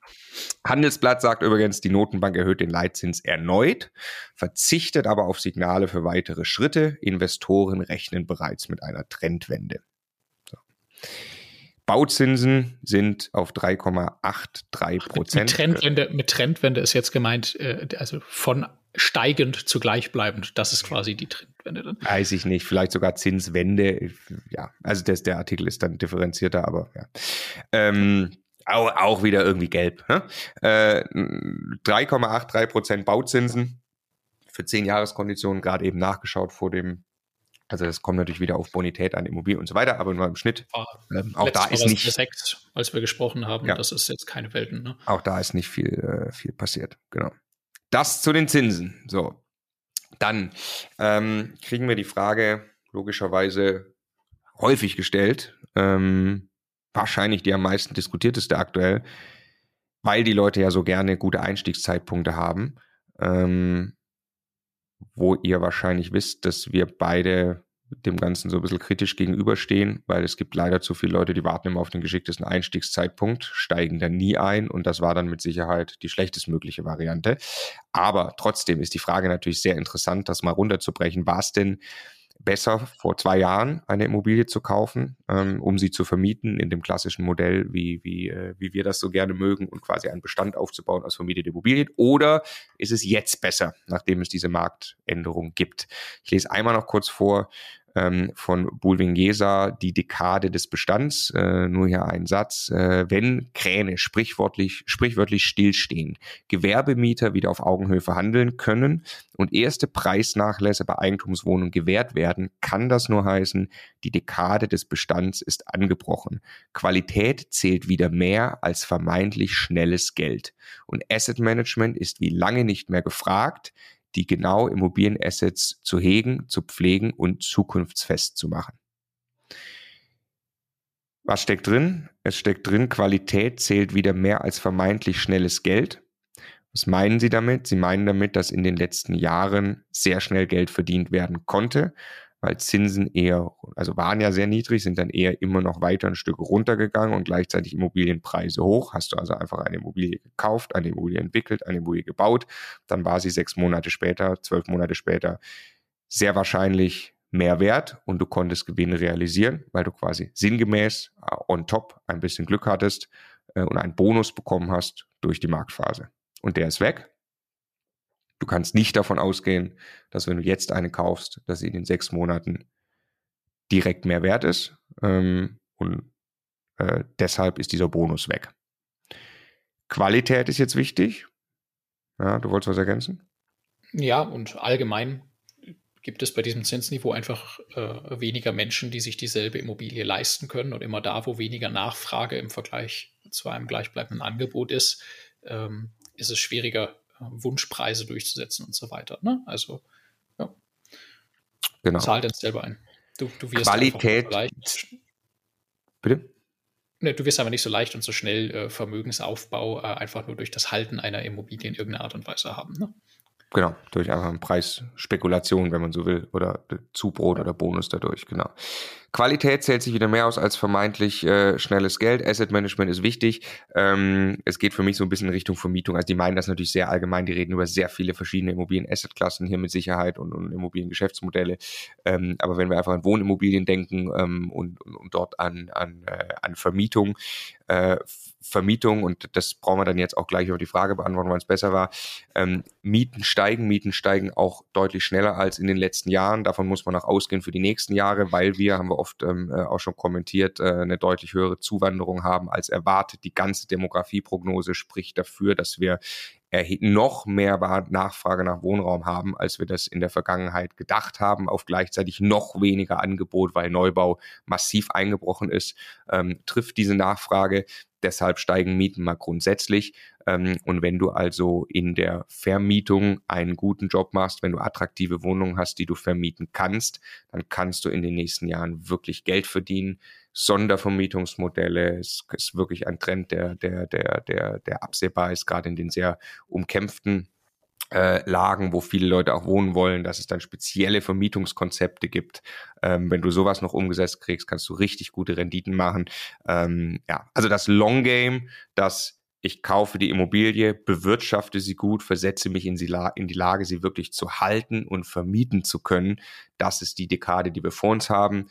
Handelsblatt sagt übrigens, die Notenbank erhöht den Leitzins erneut, verzichtet aber auf Signale für weitere Schritte. Investoren rechnen bereits mit einer Trendwende. So. Bauzinsen sind auf 3,83 Prozent. Mit Trendwende, mit Trendwende ist jetzt gemeint, äh, also von steigend zu gleichbleibend. Das ist quasi die Trendwende dann. Weiß ich nicht, vielleicht sogar Zinswende. Ja, also das, der Artikel ist dann differenzierter, aber ja. Ähm, auch, auch wieder irgendwie gelb. Äh, 3,83 Prozent Bauzinsen für 10 Jahreskonditionen, gerade eben nachgeschaut vor dem also das kommt natürlich wieder auf Bonität an Immobilien und so weiter, aber nur im Schnitt. Ähm, auch da ist nicht. Sechs, als wir gesprochen haben, ja. das ist jetzt keine Welten. Ne? Auch da ist nicht viel, äh, viel passiert. Genau. Das zu den Zinsen. So. Dann ähm, kriegen wir die Frage logischerweise häufig gestellt. Ähm, wahrscheinlich die am meisten diskutierteste aktuell, weil die Leute ja so gerne gute Einstiegszeitpunkte haben. Ähm, wo ihr wahrscheinlich wisst, dass wir beide dem Ganzen so ein bisschen kritisch gegenüberstehen, weil es gibt leider zu viele Leute, die warten immer auf den geschicktesten Einstiegszeitpunkt, steigen dann nie ein und das war dann mit Sicherheit die schlechtestmögliche Variante. Aber trotzdem ist die Frage natürlich sehr interessant, das mal runterzubrechen. War es denn besser, vor zwei Jahren eine Immobilie zu kaufen, ähm, um sie zu vermieten in dem klassischen Modell, wie, wie, äh, wie wir das so gerne mögen und quasi einen Bestand aufzubauen aus vermieteten Immobilien? Oder ist es jetzt besser, nachdem es diese Marktänderung gibt? Ich lese einmal noch kurz vor, ähm, von Bulwing-Jesa, die Dekade des Bestands. Äh, nur hier ein Satz. Äh, wenn Kräne sprichwörtlich, sprichwörtlich stillstehen, Gewerbemieter wieder auf Augenhöhe verhandeln können und erste Preisnachlässe bei Eigentumswohnungen gewährt werden, kann das nur heißen, die Dekade des Bestands ist angebrochen. Qualität zählt wieder mehr als vermeintlich schnelles Geld. Und Asset Management ist wie lange nicht mehr gefragt die genau Immobilienassets zu hegen, zu pflegen und zukunftsfest zu machen. Was steckt drin? Es steckt drin, Qualität zählt wieder mehr als vermeintlich schnelles Geld. Was meinen Sie damit? Sie meinen damit, dass in den letzten Jahren sehr schnell Geld verdient werden konnte weil Zinsen eher, also waren ja sehr niedrig, sind dann eher immer noch weiter ein Stück runtergegangen und gleichzeitig Immobilienpreise hoch. Hast du also einfach eine Immobilie gekauft, eine Immobilie entwickelt, eine Immobilie gebaut, dann war sie sechs Monate später, zwölf Monate später sehr wahrscheinlich mehr wert und du konntest Gewinne realisieren, weil du quasi sinngemäß äh, on top ein bisschen Glück hattest äh, und einen Bonus bekommen hast durch die Marktphase. Und der ist weg. Du kannst nicht davon ausgehen, dass wenn du jetzt eine kaufst, dass sie in den sechs Monaten direkt mehr wert ist. Ähm, und äh, deshalb ist dieser Bonus weg. Qualität ist jetzt wichtig. Ja, du wolltest was ergänzen? Ja, und allgemein gibt es bei diesem Zinsniveau einfach äh, weniger Menschen, die sich dieselbe Immobilie leisten können. Und immer da, wo weniger Nachfrage im Vergleich zu einem gleichbleibenden Angebot ist, ähm, ist es schwieriger, Wunschpreise durchzusetzen und so weiter. Ne? Also, ja. Genau. Zahl denn selber ein. Du, du wirst Qualität. Bitte? Ne, du wirst aber nicht so leicht und so schnell äh, Vermögensaufbau äh, einfach nur durch das Halten einer Immobilie in irgendeiner Art und Weise haben. Ne? Genau, durch einfach Preisspekulation, wenn man so will, oder Zubrot oder Bonus dadurch, genau. Qualität zählt sich wieder mehr aus als vermeintlich äh, schnelles Geld. Asset Management ist wichtig. Ähm, es geht für mich so ein bisschen in Richtung Vermietung. Also die meinen das natürlich sehr allgemein. Die reden über sehr viele verschiedene Immobilien-Asset-Klassen hier mit Sicherheit und, und Immobilien-Geschäftsmodelle. Ähm, aber wenn wir einfach an Wohnimmobilien denken ähm, und, und, und, dort an, an, äh, an Vermietung, äh, Vermietung, und das brauchen wir dann jetzt auch gleich über die Frage beantworten, wann es besser war. Ähm, Mieten steigen, Mieten steigen auch deutlich schneller als in den letzten Jahren. Davon muss man auch ausgehen für die nächsten Jahre, weil wir, haben wir oft ähm, äh, auch schon kommentiert, äh, eine deutlich höhere Zuwanderung haben als erwartet. Die ganze Demografieprognose spricht dafür, dass wir noch mehr Nachfrage nach Wohnraum haben, als wir das in der Vergangenheit gedacht haben, auf gleichzeitig noch weniger Angebot, weil Neubau massiv eingebrochen ist, ähm, trifft diese Nachfrage. Deshalb steigen Mieten mal grundsätzlich. Ähm, und wenn du also in der Vermietung einen guten Job machst, wenn du attraktive Wohnungen hast, die du vermieten kannst, dann kannst du in den nächsten Jahren wirklich Geld verdienen. Sondervermietungsmodelle ist, ist wirklich ein Trend, der, der, der, der, der absehbar ist, gerade in den sehr umkämpften äh, Lagen, wo viele Leute auch wohnen wollen, dass es dann spezielle Vermietungskonzepte gibt. Ähm, wenn du sowas noch umgesetzt kriegst, kannst du richtig gute Renditen machen. Ähm, ja, also das Long Game, das ich kaufe die Immobilie, bewirtschafte sie gut, versetze mich in die, in die Lage, sie wirklich zu halten und vermieten zu können. Das ist die Dekade, die wir vor uns haben.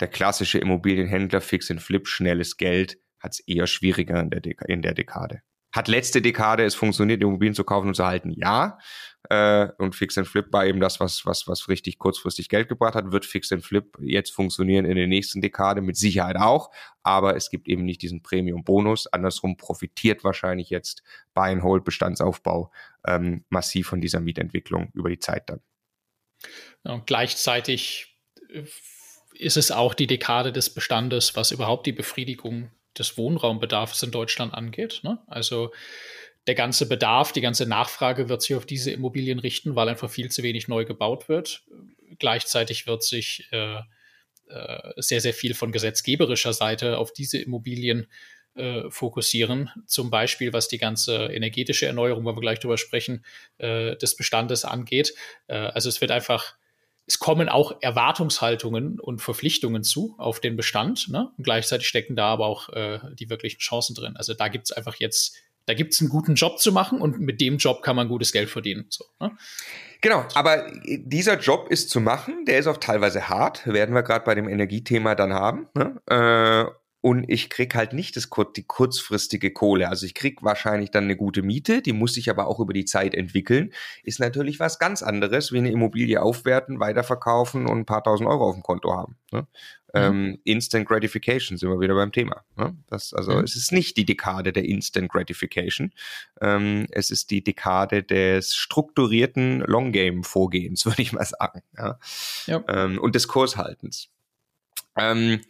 Der klassische Immobilienhändler, Fix and Flip, schnelles Geld, hat es eher schwieriger in der, in der Dekade. Hat letzte Dekade es funktioniert, Immobilien zu kaufen und zu halten? Ja. Äh, und Fix and Flip war eben das, was, was, was richtig kurzfristig Geld gebracht hat. Wird Fix and Flip jetzt funktionieren in der nächsten Dekade? Mit Sicherheit auch. Aber es gibt eben nicht diesen Premium-Bonus. Andersrum profitiert wahrscheinlich jetzt Buy and Hold Bestandsaufbau ähm, massiv von dieser Mietentwicklung über die Zeit dann. Ja, und gleichzeitig äh, ist es auch die Dekade des Bestandes, was überhaupt die Befriedigung des Wohnraumbedarfs in Deutschland angeht. Ne? Also der ganze Bedarf, die ganze Nachfrage wird sich auf diese Immobilien richten, weil einfach viel zu wenig neu gebaut wird. Gleichzeitig wird sich äh, äh, sehr, sehr viel von gesetzgeberischer Seite auf diese Immobilien äh, fokussieren. Zum Beispiel, was die ganze energetische Erneuerung, wo wir gleich drüber sprechen, äh, des Bestandes angeht. Äh, also es wird einfach es kommen auch Erwartungshaltungen und Verpflichtungen zu auf den Bestand. Ne? Und gleichzeitig stecken da aber auch äh, die wirklichen Chancen drin. Also da gibt es einfach jetzt, da gibt es einen guten Job zu machen und mit dem Job kann man gutes Geld verdienen. So, ne? Genau, aber dieser Job ist zu machen, der ist auch teilweise hart, werden wir gerade bei dem Energiethema dann haben. Ne? Äh, und ich krieg halt nicht das, die kurzfristige Kohle. Also ich krieg wahrscheinlich dann eine gute Miete, die muss sich aber auch über die Zeit entwickeln. Ist natürlich was ganz anderes, wie eine Immobilie aufwerten, weiterverkaufen und ein paar tausend Euro auf dem Konto haben. Ne? Mhm. Ähm, Instant Gratification sind wir wieder beim Thema. Ne? Das, also mhm. es ist nicht die Dekade der Instant Gratification. Ähm, es ist die Dekade des strukturierten Long Game Vorgehens, [LAUGHS] würde ich mal sagen. Ja? ja. Ähm, und des Kurshaltens. Ähm,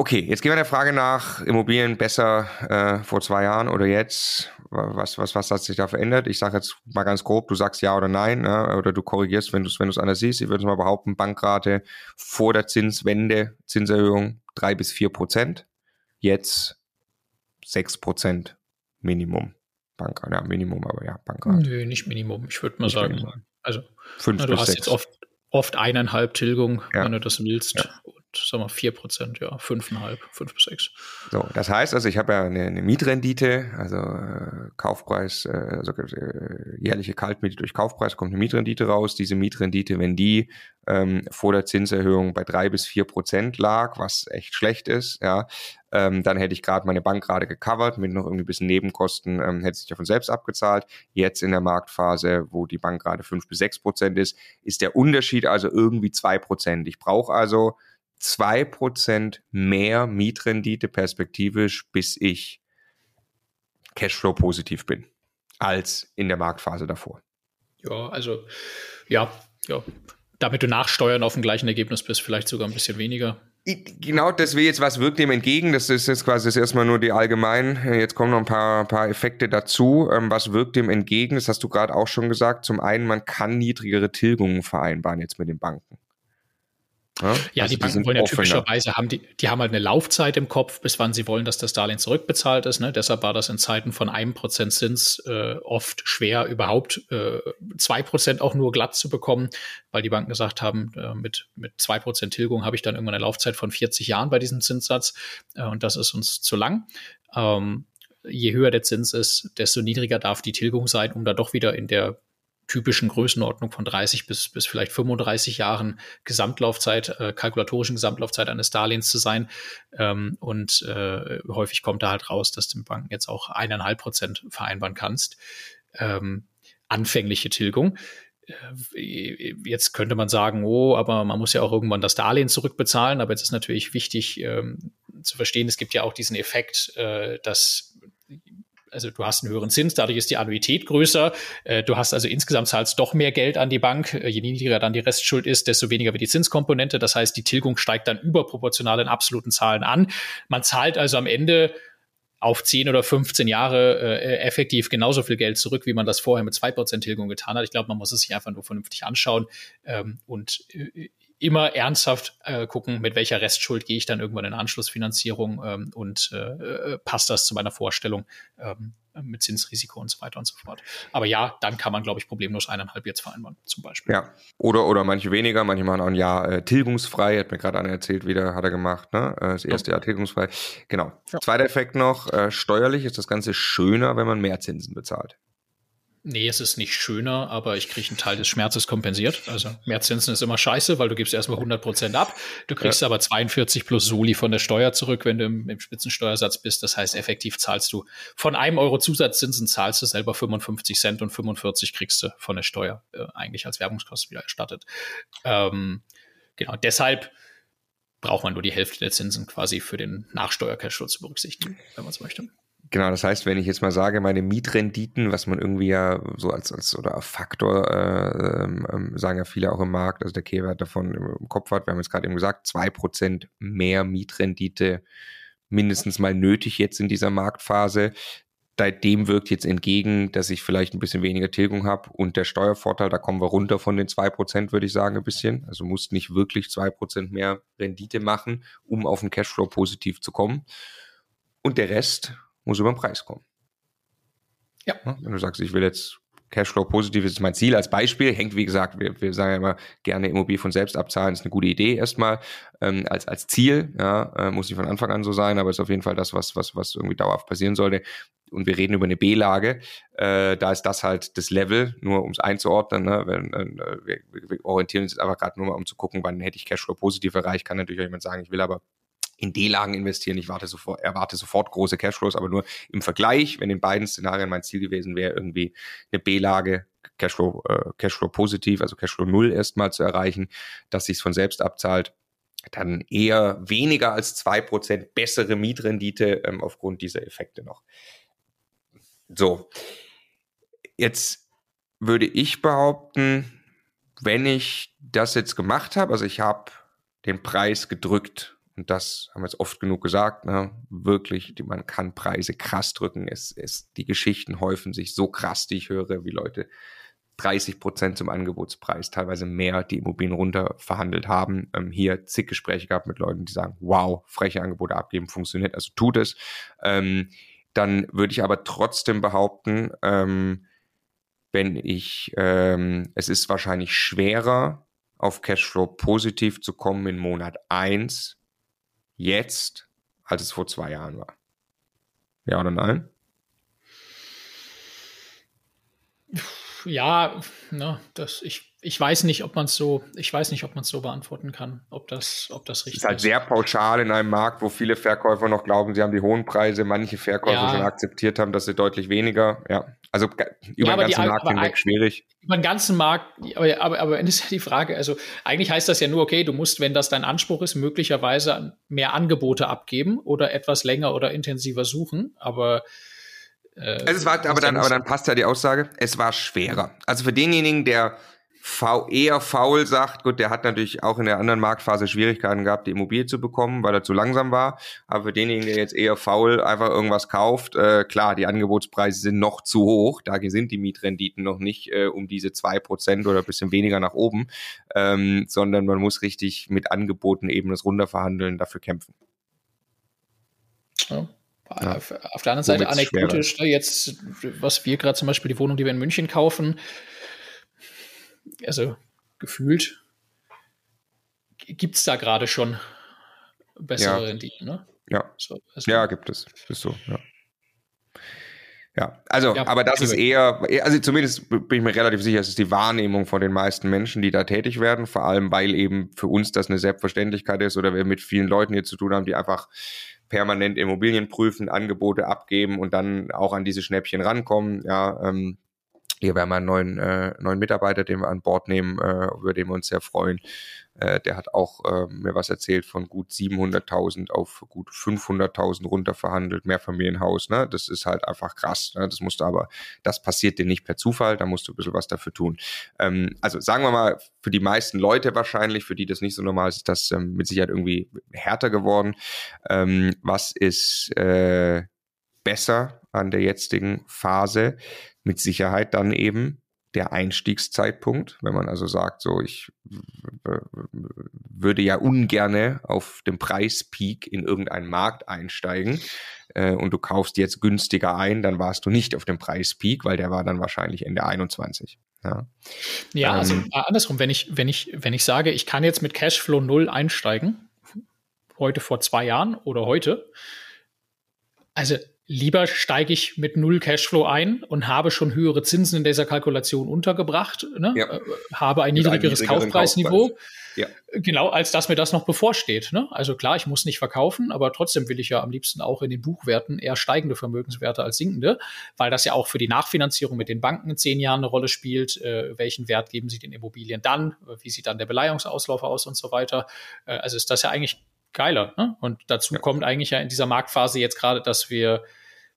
Okay, jetzt gehen wir der Frage nach, Immobilien besser äh, vor zwei Jahren oder jetzt? Was, was, was hat sich da verändert? Ich sage jetzt mal ganz grob, du sagst ja oder nein, ne? oder du korrigierst, wenn du es wenn anders siehst. Ich würde mal behaupten, Bankrate vor der Zinswende, Zinserhöhung drei bis vier Prozent. Jetzt sechs Prozent Minimum. Bankrate, ja, Minimum, aber ja, Bankrate. Nö, nicht Minimum. Ich würde mal nicht sagen, Minimum. also fünf na, du hast 6. jetzt oft, oft eineinhalb Tilgung, ja. wenn du das willst. Ja sagen wir, 4 Prozent, ja, 5,5, 5 bis 6. So, das heißt also, ich habe ja eine, eine Mietrendite, also äh, Kaufpreis, äh, also äh, jährliche Kaltmiete durch Kaufpreis kommt eine Mietrendite raus. Diese Mietrendite, wenn die ähm, vor der Zinserhöhung bei 3 bis 4 Prozent lag, was echt schlecht ist, ja, ähm, dann hätte ich gerade meine Bank gerade gecovert mit noch irgendwie ein bisschen Nebenkosten, ähm, hätte sich davon selbst abgezahlt. Jetzt in der Marktphase, wo die Bank gerade 5 bis 6 Prozent ist, ist der Unterschied also irgendwie 2 Prozent. Ich brauche also zwei Prozent mehr Mietrendite perspektivisch, bis ich Cashflow positiv bin, als in der Marktphase davor. Ja, also ja, ja. Damit du nachsteuern auf dem gleichen Ergebnis bist, vielleicht sogar ein bisschen weniger. Genau, das wäre jetzt, was wirkt dem entgegen? Das ist jetzt quasi das erstmal nur die allgemein. Jetzt kommen noch ein paar, paar Effekte dazu. Ähm, was wirkt dem entgegen? Das hast du gerade auch schon gesagt. Zum einen, man kann niedrigere Tilgungen vereinbaren jetzt mit den Banken. Ja, ja also die Banken wollen ja typischerweise haben die, die haben halt eine Laufzeit im Kopf, bis wann sie wollen, dass das Darlehen zurückbezahlt ist. Ne? Deshalb war das in Zeiten von einem Prozent Zins äh, oft schwer, überhaupt äh, zwei äh, Prozent auch nur glatt zu bekommen, weil die Banken gesagt haben, äh, mit mit zwei Prozent Tilgung habe ich dann irgendwann eine Laufzeit von 40 Jahren bei diesem Zinssatz äh, und das ist uns zu lang. Ähm, je höher der Zins ist, desto niedriger darf die Tilgung sein, um da doch wieder in der typischen Größenordnung von 30 bis, bis vielleicht 35 Jahren Gesamtlaufzeit, äh, kalkulatorischen Gesamtlaufzeit eines Darlehens zu sein. Ähm, und äh, häufig kommt da halt raus, dass du mit Banken jetzt auch eineinhalb Prozent vereinbaren kannst. Ähm, anfängliche Tilgung. Äh, jetzt könnte man sagen, oh, aber man muss ja auch irgendwann das Darlehen zurückbezahlen. Aber jetzt ist natürlich wichtig ähm, zu verstehen, es gibt ja auch diesen Effekt, äh, dass also du hast einen höheren Zins, dadurch ist die Annuität größer. Äh, du hast also insgesamt zahlst doch mehr Geld an die Bank. Äh, je niedriger dann die Restschuld ist, desto weniger wird die Zinskomponente. Das heißt, die Tilgung steigt dann überproportional in absoluten Zahlen an. Man zahlt also am Ende auf 10 oder 15 Jahre äh, effektiv genauso viel Geld zurück, wie man das vorher mit 2% Tilgung getan hat. Ich glaube, man muss es sich einfach nur vernünftig anschauen ähm, und äh, immer ernsthaft äh, gucken, mit welcher Restschuld gehe ich dann irgendwann in Anschlussfinanzierung ähm, und äh, äh, passt das zu meiner Vorstellung. Ähm, äh, mit Zinsrisiko und so weiter und so fort. Aber ja, dann kann man, glaube ich, problemlos eineinhalb jetzt vereinbaren, zum Beispiel. Ja, oder, oder manche weniger, manche machen auch ein Jahr äh, tilgungsfrei, hat mir gerade einer erzählt, wieder hat er gemacht, ne? Äh, das erste ja. Jahr tilgungsfrei. Genau. Ja. Zweiter Effekt noch, äh, steuerlich ist das Ganze schöner, wenn man mehr Zinsen bezahlt. Nee, es ist nicht schöner, aber ich kriege einen Teil des Schmerzes kompensiert. Also mehr Zinsen ist immer scheiße, weil du gibst erstmal 100 Prozent ab. Du kriegst ja. aber 42 plus Soli von der Steuer zurück, wenn du im, im, Spitzensteuersatz bist. Das heißt, effektiv zahlst du von einem Euro Zusatzzinsen zahlst du selber 55 Cent und 45 kriegst du von der Steuer äh, eigentlich als Werbungskosten wieder erstattet. Ähm, genau, deshalb braucht man nur die Hälfte der Zinsen quasi für den Nachsteuer-Cashflow zu berücksichtigen, wenn man es möchte. Genau, das heißt, wenn ich jetzt mal sage, meine Mietrenditen, was man irgendwie ja so als, als oder Faktor, äh, ähm, sagen ja viele auch im Markt, also der Kehrwert davon im Kopf hat, wir haben jetzt gerade eben gesagt, zwei Prozent mehr Mietrendite mindestens mal nötig jetzt in dieser Marktphase. Dem wirkt jetzt entgegen, dass ich vielleicht ein bisschen weniger Tilgung habe und der Steuervorteil, da kommen wir runter von den zwei Prozent, würde ich sagen, ein bisschen. Also muss nicht wirklich zwei Prozent mehr Rendite machen, um auf den Cashflow positiv zu kommen. Und der Rest muss über den Preis kommen. Ja. Wenn du sagst, ich will jetzt Cashflow positiv ist mein Ziel als Beispiel, hängt wie gesagt, wir, wir sagen ja immer gerne Immobilie von selbst abzahlen, ist eine gute Idee erstmal ähm, als als Ziel, ja, äh, muss nicht von Anfang an so sein, aber ist auf jeden Fall das, was was was irgendwie dauerhaft passieren sollte. Und wir reden über eine B-Lage, äh, da ist das halt das Level, nur um es einzuordnen. Ne? Wenn, äh, wir, wir orientieren uns jetzt einfach gerade nur mal, um zu gucken, wann hätte ich Cashflow positiv erreicht. Kann natürlich auch jemand sagen, ich will aber in D-Lagen investieren. Ich warte sofort, erwarte sofort große Cashflows, aber nur im Vergleich, wenn in beiden Szenarien mein Ziel gewesen wäre, irgendwie eine B-Lage Cashflow, äh, Cashflow positiv, also Cashflow null erstmal zu erreichen, dass sich von selbst abzahlt, dann eher weniger als zwei Prozent bessere Mietrendite ähm, aufgrund dieser Effekte noch. So, jetzt würde ich behaupten, wenn ich das jetzt gemacht habe, also ich habe den Preis gedrückt und das haben wir jetzt oft genug gesagt, ne, wirklich, man kann Preise krass drücken. Es, es, die Geschichten häufen sich so krass, die ich höre, wie Leute 30 Prozent zum Angebotspreis, teilweise mehr, die Immobilien runter verhandelt haben. Ähm, hier zig Gespräche gehabt mit Leuten, die sagen, wow, freche Angebote abgeben, funktioniert, also tut es. Ähm, dann würde ich aber trotzdem behaupten, ähm, wenn ich, ähm, es ist wahrscheinlich schwerer, auf Cashflow positiv zu kommen in Monat eins jetzt, als es vor zwei Jahren war? Ja oder nein? Ja, ne, das, ich, ich weiß nicht, ob man es so, ich weiß nicht, ob man es so beantworten kann, ob das, ob das richtig ist. Ist halt sehr pauschal in einem Markt, wo viele Verkäufer noch glauben, sie haben die hohen Preise, manche Verkäufer ja. schon akzeptiert haben, dass sie deutlich weniger, ja. Also über ja, den ganzen die, Markt hinweg schwierig. Über den ganzen Markt, aber, aber, aber ist ja die Frage, also eigentlich heißt das ja nur, okay, du musst, wenn das dein Anspruch ist, möglicherweise mehr Angebote abgeben oder etwas länger oder intensiver suchen, aber äh, also es war, aber dann, aber dann passt ja die Aussage, es war schwerer. Also für denjenigen, der eher faul sagt, gut, der hat natürlich auch in der anderen Marktphase Schwierigkeiten gehabt, die Immobilie zu bekommen, weil er zu langsam war. Aber für denjenigen, der jetzt eher faul einfach irgendwas kauft, äh, klar, die Angebotspreise sind noch zu hoch. Da sind die Mietrenditen noch nicht äh, um diese zwei Prozent oder ein bisschen weniger nach oben, ähm, sondern man muss richtig mit Angeboten eben das runterverhandeln, dafür kämpfen. Ja. Ja. Auf, der anderen Seite anekdotisch, ne, jetzt, was wir gerade zum Beispiel die Wohnung, die wir in München kaufen, also gefühlt gibt es da gerade schon bessere ja. Renditen, ne? Ja. So, also ja, gibt es. Ist so, ja. Ja, also, ja, aber das ist eher, also zumindest bin ich mir relativ sicher, es ist die Wahrnehmung von den meisten Menschen, die da tätig werden, vor allem weil eben für uns das eine Selbstverständlichkeit ist oder wir mit vielen Leuten hier zu tun haben, die einfach permanent Immobilien prüfen, Angebote abgeben und dann auch an diese Schnäppchen rankommen. Ja, ähm, hier, wir haben einen neuen, äh, neuen Mitarbeiter, den wir an Bord nehmen, äh, über den wir uns sehr freuen. Äh, der hat auch äh, mir was erzählt von gut 700.000 auf gut 500.000 runter verhandelt, Mehrfamilienhaus. Ne? Das ist halt einfach krass. Ne? Das musst du aber, das passiert dir nicht per Zufall, da musst du ein bisschen was dafür tun. Ähm, also sagen wir mal, für die meisten Leute wahrscheinlich, für die das nicht so normal ist, ist das ähm, mit Sicherheit irgendwie härter geworden. Ähm, was ist äh, besser an der jetzigen Phase? mit Sicherheit dann eben der Einstiegszeitpunkt, wenn man also sagt, so ich würde ja ungerne auf dem Preispeak in irgendeinen Markt einsteigen, äh, und du kaufst jetzt günstiger ein, dann warst du nicht auf dem Preispeak, weil der war dann wahrscheinlich Ende 21. Ja, ja also ähm, also andersrum, wenn ich, wenn ich, wenn ich sage, ich kann jetzt mit Cashflow null einsteigen, heute vor zwei Jahren oder heute, also lieber steige ich mit null Cashflow ein und habe schon höhere Zinsen in dieser Kalkulation untergebracht, ne? ja. äh, habe ein niedrigeres Kaufpreisniveau. Kaufpreis. Ja. Genau, als dass mir das noch bevorsteht. Ne? Also klar, ich muss nicht verkaufen, aber trotzdem will ich ja am liebsten auch in den Buchwerten eher steigende Vermögenswerte als sinkende, weil das ja auch für die Nachfinanzierung mit den Banken in zehn Jahren eine Rolle spielt. Äh, welchen Wert geben sie den Immobilien dann? Wie sieht dann der Beleihungsauslauf aus und so weiter? Äh, also ist das ja eigentlich geiler. Ne? Und dazu ja. kommt eigentlich ja in dieser Marktphase jetzt gerade, dass wir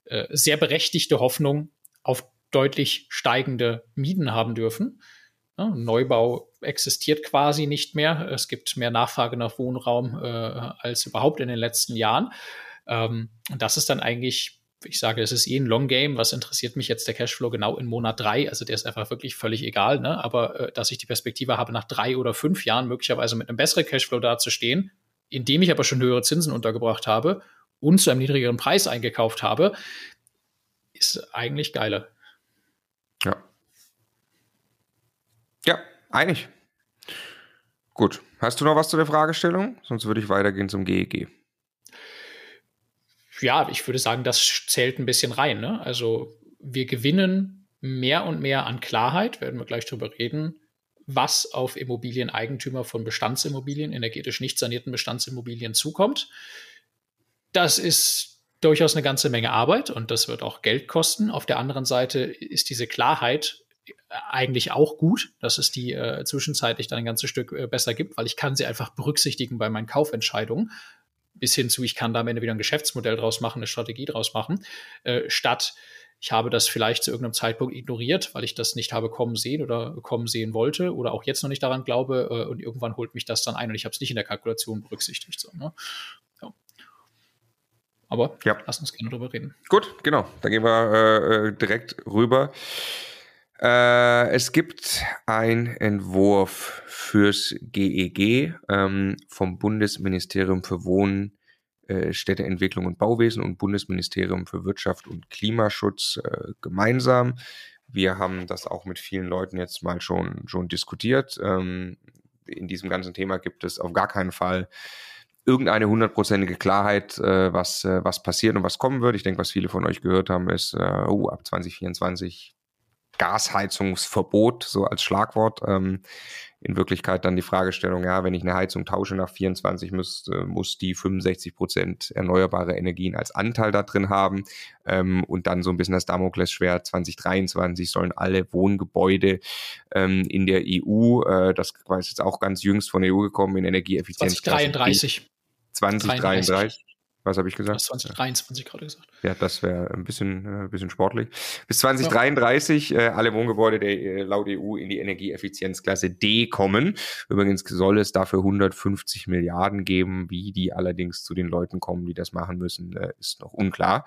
äh, sehr berechtigte Hoffnung auf deutlich steigende Mieten haben dürfen. Ja, Neubau existiert quasi nicht mehr. Es gibt mehr Nachfrage nach Wohnraum äh, als überhaupt in den letzten Jahren. Ähm, und das ist dann eigentlich, ich sage, es ist eh ein Long Game. Was interessiert mich jetzt der Cashflow genau in Monat drei? Also der ist einfach wirklich völlig egal. Ne? Aber äh, dass ich die Perspektive habe, nach drei oder fünf Jahren möglicherweise mit einem besseren Cashflow dazustehen, indem ich aber schon höhere Zinsen untergebracht habe und zu einem niedrigeren Preis eingekauft habe, ist eigentlich geiler. Ja. Ja, einig. Gut. Hast du noch was zu der Fragestellung? Sonst würde ich weitergehen zum GEG. Ja, ich würde sagen, das zählt ein bisschen rein. Ne? Also wir gewinnen mehr und mehr an Klarheit, werden wir gleich drüber reden, was auf Immobilieneigentümer von Bestandsimmobilien, energetisch nicht sanierten Bestandsimmobilien zukommt. Das ist durchaus eine ganze Menge Arbeit und das wird auch Geld kosten. Auf der anderen Seite ist diese Klarheit eigentlich auch gut, dass es die äh, zwischenzeitlich dann ein ganzes Stück äh, besser gibt, weil ich kann sie einfach berücksichtigen bei meinen Kaufentscheidungen. Bis hin zu, ich kann da am Ende wieder ein Geschäftsmodell draus machen, eine Strategie draus machen, äh, statt ich habe das vielleicht zu irgendeinem Zeitpunkt ignoriert, weil ich das nicht habe kommen sehen oder kommen sehen wollte oder auch jetzt noch nicht daran glaube äh, und irgendwann holt mich das dann ein und ich habe es nicht in der Kalkulation berücksichtigt. So, ne? Aber ja. lass uns gerne drüber reden. Gut, genau. Dann gehen wir äh, äh direkt rüber. Äh, es gibt einen Entwurf fürs GEG e ähm, vom Bundesministerium für Wohnen, äh, Städteentwicklung und Bauwesen und Bundesministerium für Wirtschaft und Klimaschutz äh, gemeinsam. Wir haben das auch mit vielen Leuten jetzt mal schon, schon diskutiert. Ähm, in diesem ganzen Thema gibt es auf gar keinen Fall irgendeine hundertprozentige Klarheit, äh, was, äh, was passiert und was kommen wird. Ich denke, was viele von euch gehört haben, ist, äh, oh, ab 2024 Gasheizungsverbot, so als Schlagwort. Ähm, in Wirklichkeit dann die Fragestellung, ja, wenn ich eine Heizung tausche nach 24, muss, äh, muss die 65 Prozent erneuerbare Energien als Anteil da drin haben. Ähm, und dann so ein bisschen das Damoklesschwert 2023 sollen alle Wohngebäude ähm, in der EU, äh, das war jetzt auch ganz jüngst von der EU gekommen, in Energieeffizienz. 2033. 2033. Was habe ich gesagt? 2023 gerade gesagt. Ja, das wäre ein bisschen, äh, bisschen sportlich. Bis 2033 ja. äh, alle Wohngebäude der äh, laut EU in die Energieeffizienzklasse D kommen. Übrigens soll es dafür 150 Milliarden geben. Wie die allerdings zu den Leuten kommen, die das machen müssen, äh, ist noch unklar.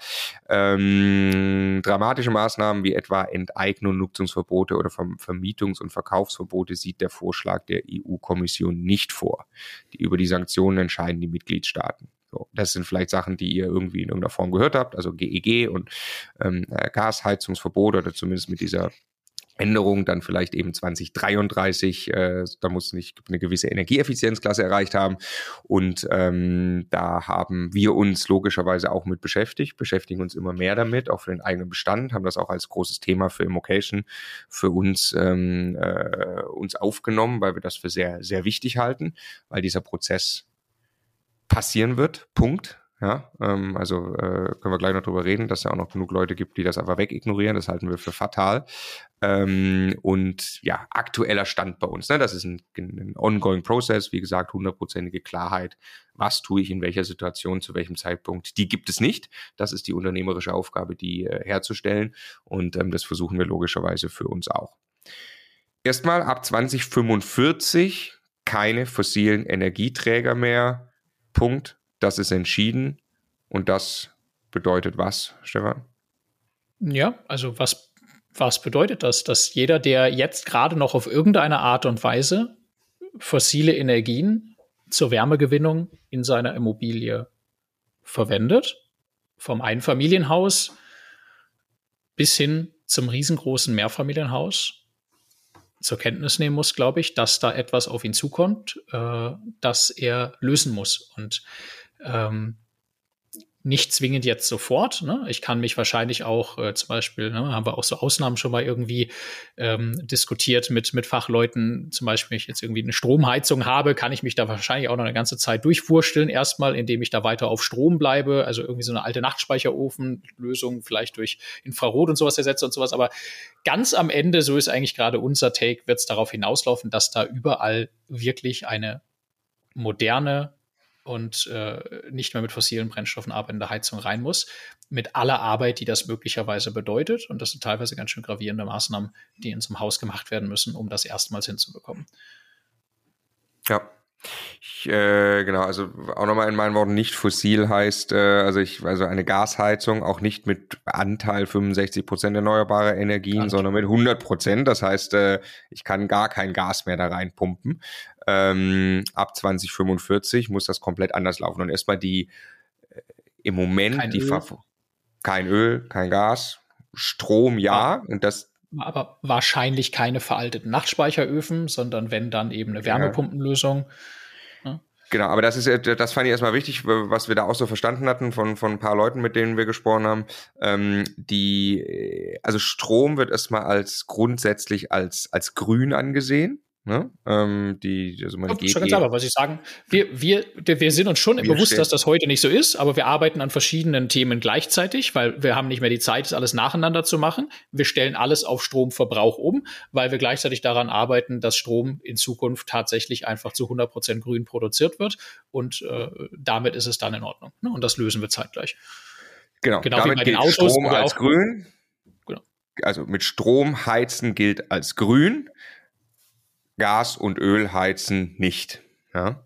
Ähm, dramatische Maßnahmen wie etwa Enteignung, Nutzungsverbote oder Vermietungs- und Verkaufsverbote sieht der Vorschlag der EU-Kommission nicht vor. Die, über die Sanktionen entscheiden die Mitgliedstaaten. Das sind vielleicht Sachen, die ihr irgendwie in irgendeiner Form gehört habt, also GEG e und ähm, äh, Gasheizungsverbot oder zumindest mit dieser Änderung dann vielleicht eben 2033, äh, da muss nicht eine gewisse Energieeffizienzklasse erreicht haben. Und ähm, da haben wir uns logischerweise auch mit beschäftigt, beschäftigen uns immer mehr damit, auch für den eigenen Bestand, haben das auch als großes Thema für Immocation für uns, ähm, äh, uns aufgenommen, weil wir das für sehr, sehr wichtig halten, weil dieser Prozess passieren wird. Punkt. Ja, ähm, also äh, können wir gleich noch drüber reden, dass es ja auch noch genug Leute gibt, die das einfach wegignorieren. Das halten wir für fatal. Ähm, und ja, aktueller Stand bei uns. Ne? Das ist ein, ein ongoing Process. Wie gesagt, hundertprozentige Klarheit. Was tue ich in welcher Situation, zu welchem Zeitpunkt? Die gibt es nicht. Das ist die unternehmerische Aufgabe, die äh, herzustellen. Und ähm, das versuchen wir logischerweise für uns auch. Erstmal ab 2045 keine fossilen Energieträger mehr Punkt, das ist entschieden und das bedeutet was, Stefan? Ja, also was, was bedeutet das? Dass jeder, der jetzt gerade noch auf irgendeine Art und Weise fossile Energien zur Wärmegewinnung in seiner Immobilie verwendet, vom Einfamilienhaus bis hin zum riesengroßen Mehrfamilienhaus zur Kenntnis nehmen muss, glaube ich, dass da etwas auf ihn zukommt, äh, das er lösen muss. Und ähm, nicht zwingend jetzt sofort. Ne? Ich kann mich wahrscheinlich auch äh, zum Beispiel, ne, haben wir auch so Ausnahmen schon mal irgendwie ähm, diskutiert mit, mit Fachleuten. Zum Beispiel, wenn ich jetzt irgendwie eine Stromheizung habe, kann ich mich da wahrscheinlich auch noch eine ganze Zeit durchwursteln. Erstmal, indem ich da weiter auf Strom bleibe. Also irgendwie so eine alte Nachtspeicherofenlösung, vielleicht durch Infrarot und sowas ersetze und sowas. Aber ganz am Ende, so ist eigentlich gerade unser Take, wird es darauf hinauslaufen, dass da überall wirklich eine moderne und äh, nicht mehr mit fossilen Brennstoffen arbeitende Heizung rein muss, mit aller Arbeit, die das möglicherweise bedeutet. Und das sind teilweise ganz schön gravierende Maßnahmen, die in so einem Haus gemacht werden müssen, um das erstmals hinzubekommen. Ja. Ich, äh, genau, also auch nochmal in meinen Worten, nicht fossil heißt, äh, also ich, also eine Gasheizung auch nicht mit Anteil 65 Prozent erneuerbarer Energien, Ganz sondern mit 100 Prozent. Das heißt, äh, ich kann gar kein Gas mehr da reinpumpen. Ähm, ab 2045 muss das komplett anders laufen. Und erstmal die äh, im Moment kein die Öl. kein Öl, kein Gas, Strom ja, ja. und das aber wahrscheinlich keine veralteten Nachtspeicheröfen, sondern wenn dann eben eine Wärmepumpenlösung. Ja. Genau, aber das ist das fand ich erstmal wichtig, was wir da auch so verstanden hatten von, von ein paar Leuten, mit denen wir gesprochen haben. Ähm, die, also Strom wird erstmal als grundsätzlich als, als grün angesehen. Ne? Ähm, die, also man geht schon ganz einfach, was ich sagen. Wir, wir, wir sind uns schon bewusst, stehen. dass das heute nicht so ist, aber wir arbeiten an verschiedenen Themen gleichzeitig, weil wir haben nicht mehr die Zeit, das alles nacheinander zu machen. Wir stellen alles auf Stromverbrauch um, weil wir gleichzeitig daran arbeiten, dass Strom in Zukunft tatsächlich einfach zu 100 Prozent grün produziert wird und äh, damit ist es dann in Ordnung. Ne? Und das lösen wir zeitgleich. Genau, genau damit wie bei den Autos, Strom als grün. Genau. Also mit Strom heizen gilt als grün. Gas und Öl heizen nicht. Ja.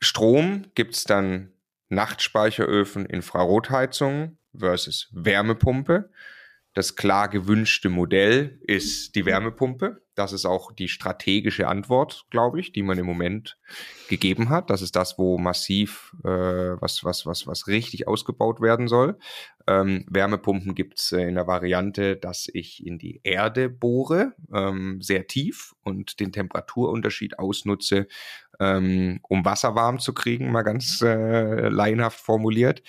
Strom gibt's dann Nachtspeicheröfen, Infrarotheizungen versus Wärmepumpe. Das klar gewünschte Modell ist die Wärmepumpe. Das ist auch die strategische Antwort, glaube ich, die man im Moment gegeben hat. Das ist das, wo massiv äh, was, was, was, was richtig ausgebaut werden soll. Ähm, Wärmepumpen gibt's äh, in der Variante, dass ich in die Erde bohre, ähm, sehr tief und den Temperaturunterschied ausnutze, ähm, um Wasser warm zu kriegen, mal ganz äh, laienhaft formuliert.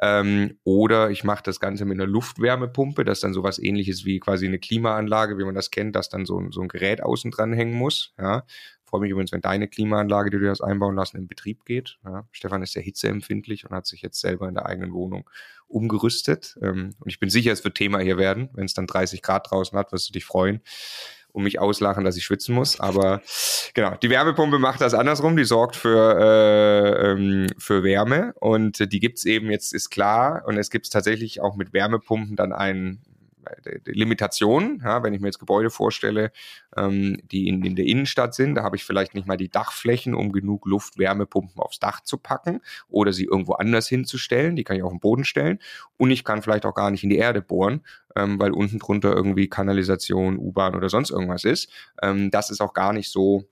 Ähm, oder ich mache das Ganze mit einer Luftwärmepumpe, das ist dann sowas ähnliches wie quasi eine Klimaanlage, wie man das kennt, dass dann so, so ein Gerät außen dran hängen muss. Ja. Freue mich übrigens, wenn deine Klimaanlage, die du hast einbauen lassen, in Betrieb geht. Ja. Stefan ist sehr hitzeempfindlich und hat sich jetzt selber in der eigenen Wohnung umgerüstet. Ähm, und ich bin sicher, es wird Thema hier werden. Wenn es dann 30 Grad draußen hat, wirst du dich freuen und mich auslachen, dass ich schwitzen muss. Aber genau, die Wärmepumpe macht das andersrum. Die sorgt für, äh, ähm, für Wärme und die gibt's eben jetzt, ist klar. Und es gibt tatsächlich auch mit Wärmepumpen dann einen Limitationen. Ja, wenn ich mir jetzt Gebäude vorstelle, ähm, die in, in der Innenstadt sind, da habe ich vielleicht nicht mal die Dachflächen, um genug Luft-Wärmepumpen aufs Dach zu packen oder sie irgendwo anders hinzustellen. Die kann ich auf den Boden stellen. Und ich kann vielleicht auch gar nicht in die Erde bohren, ähm, weil unten drunter irgendwie Kanalisation, U-Bahn oder sonst irgendwas ist. Ähm, das ist auch gar nicht so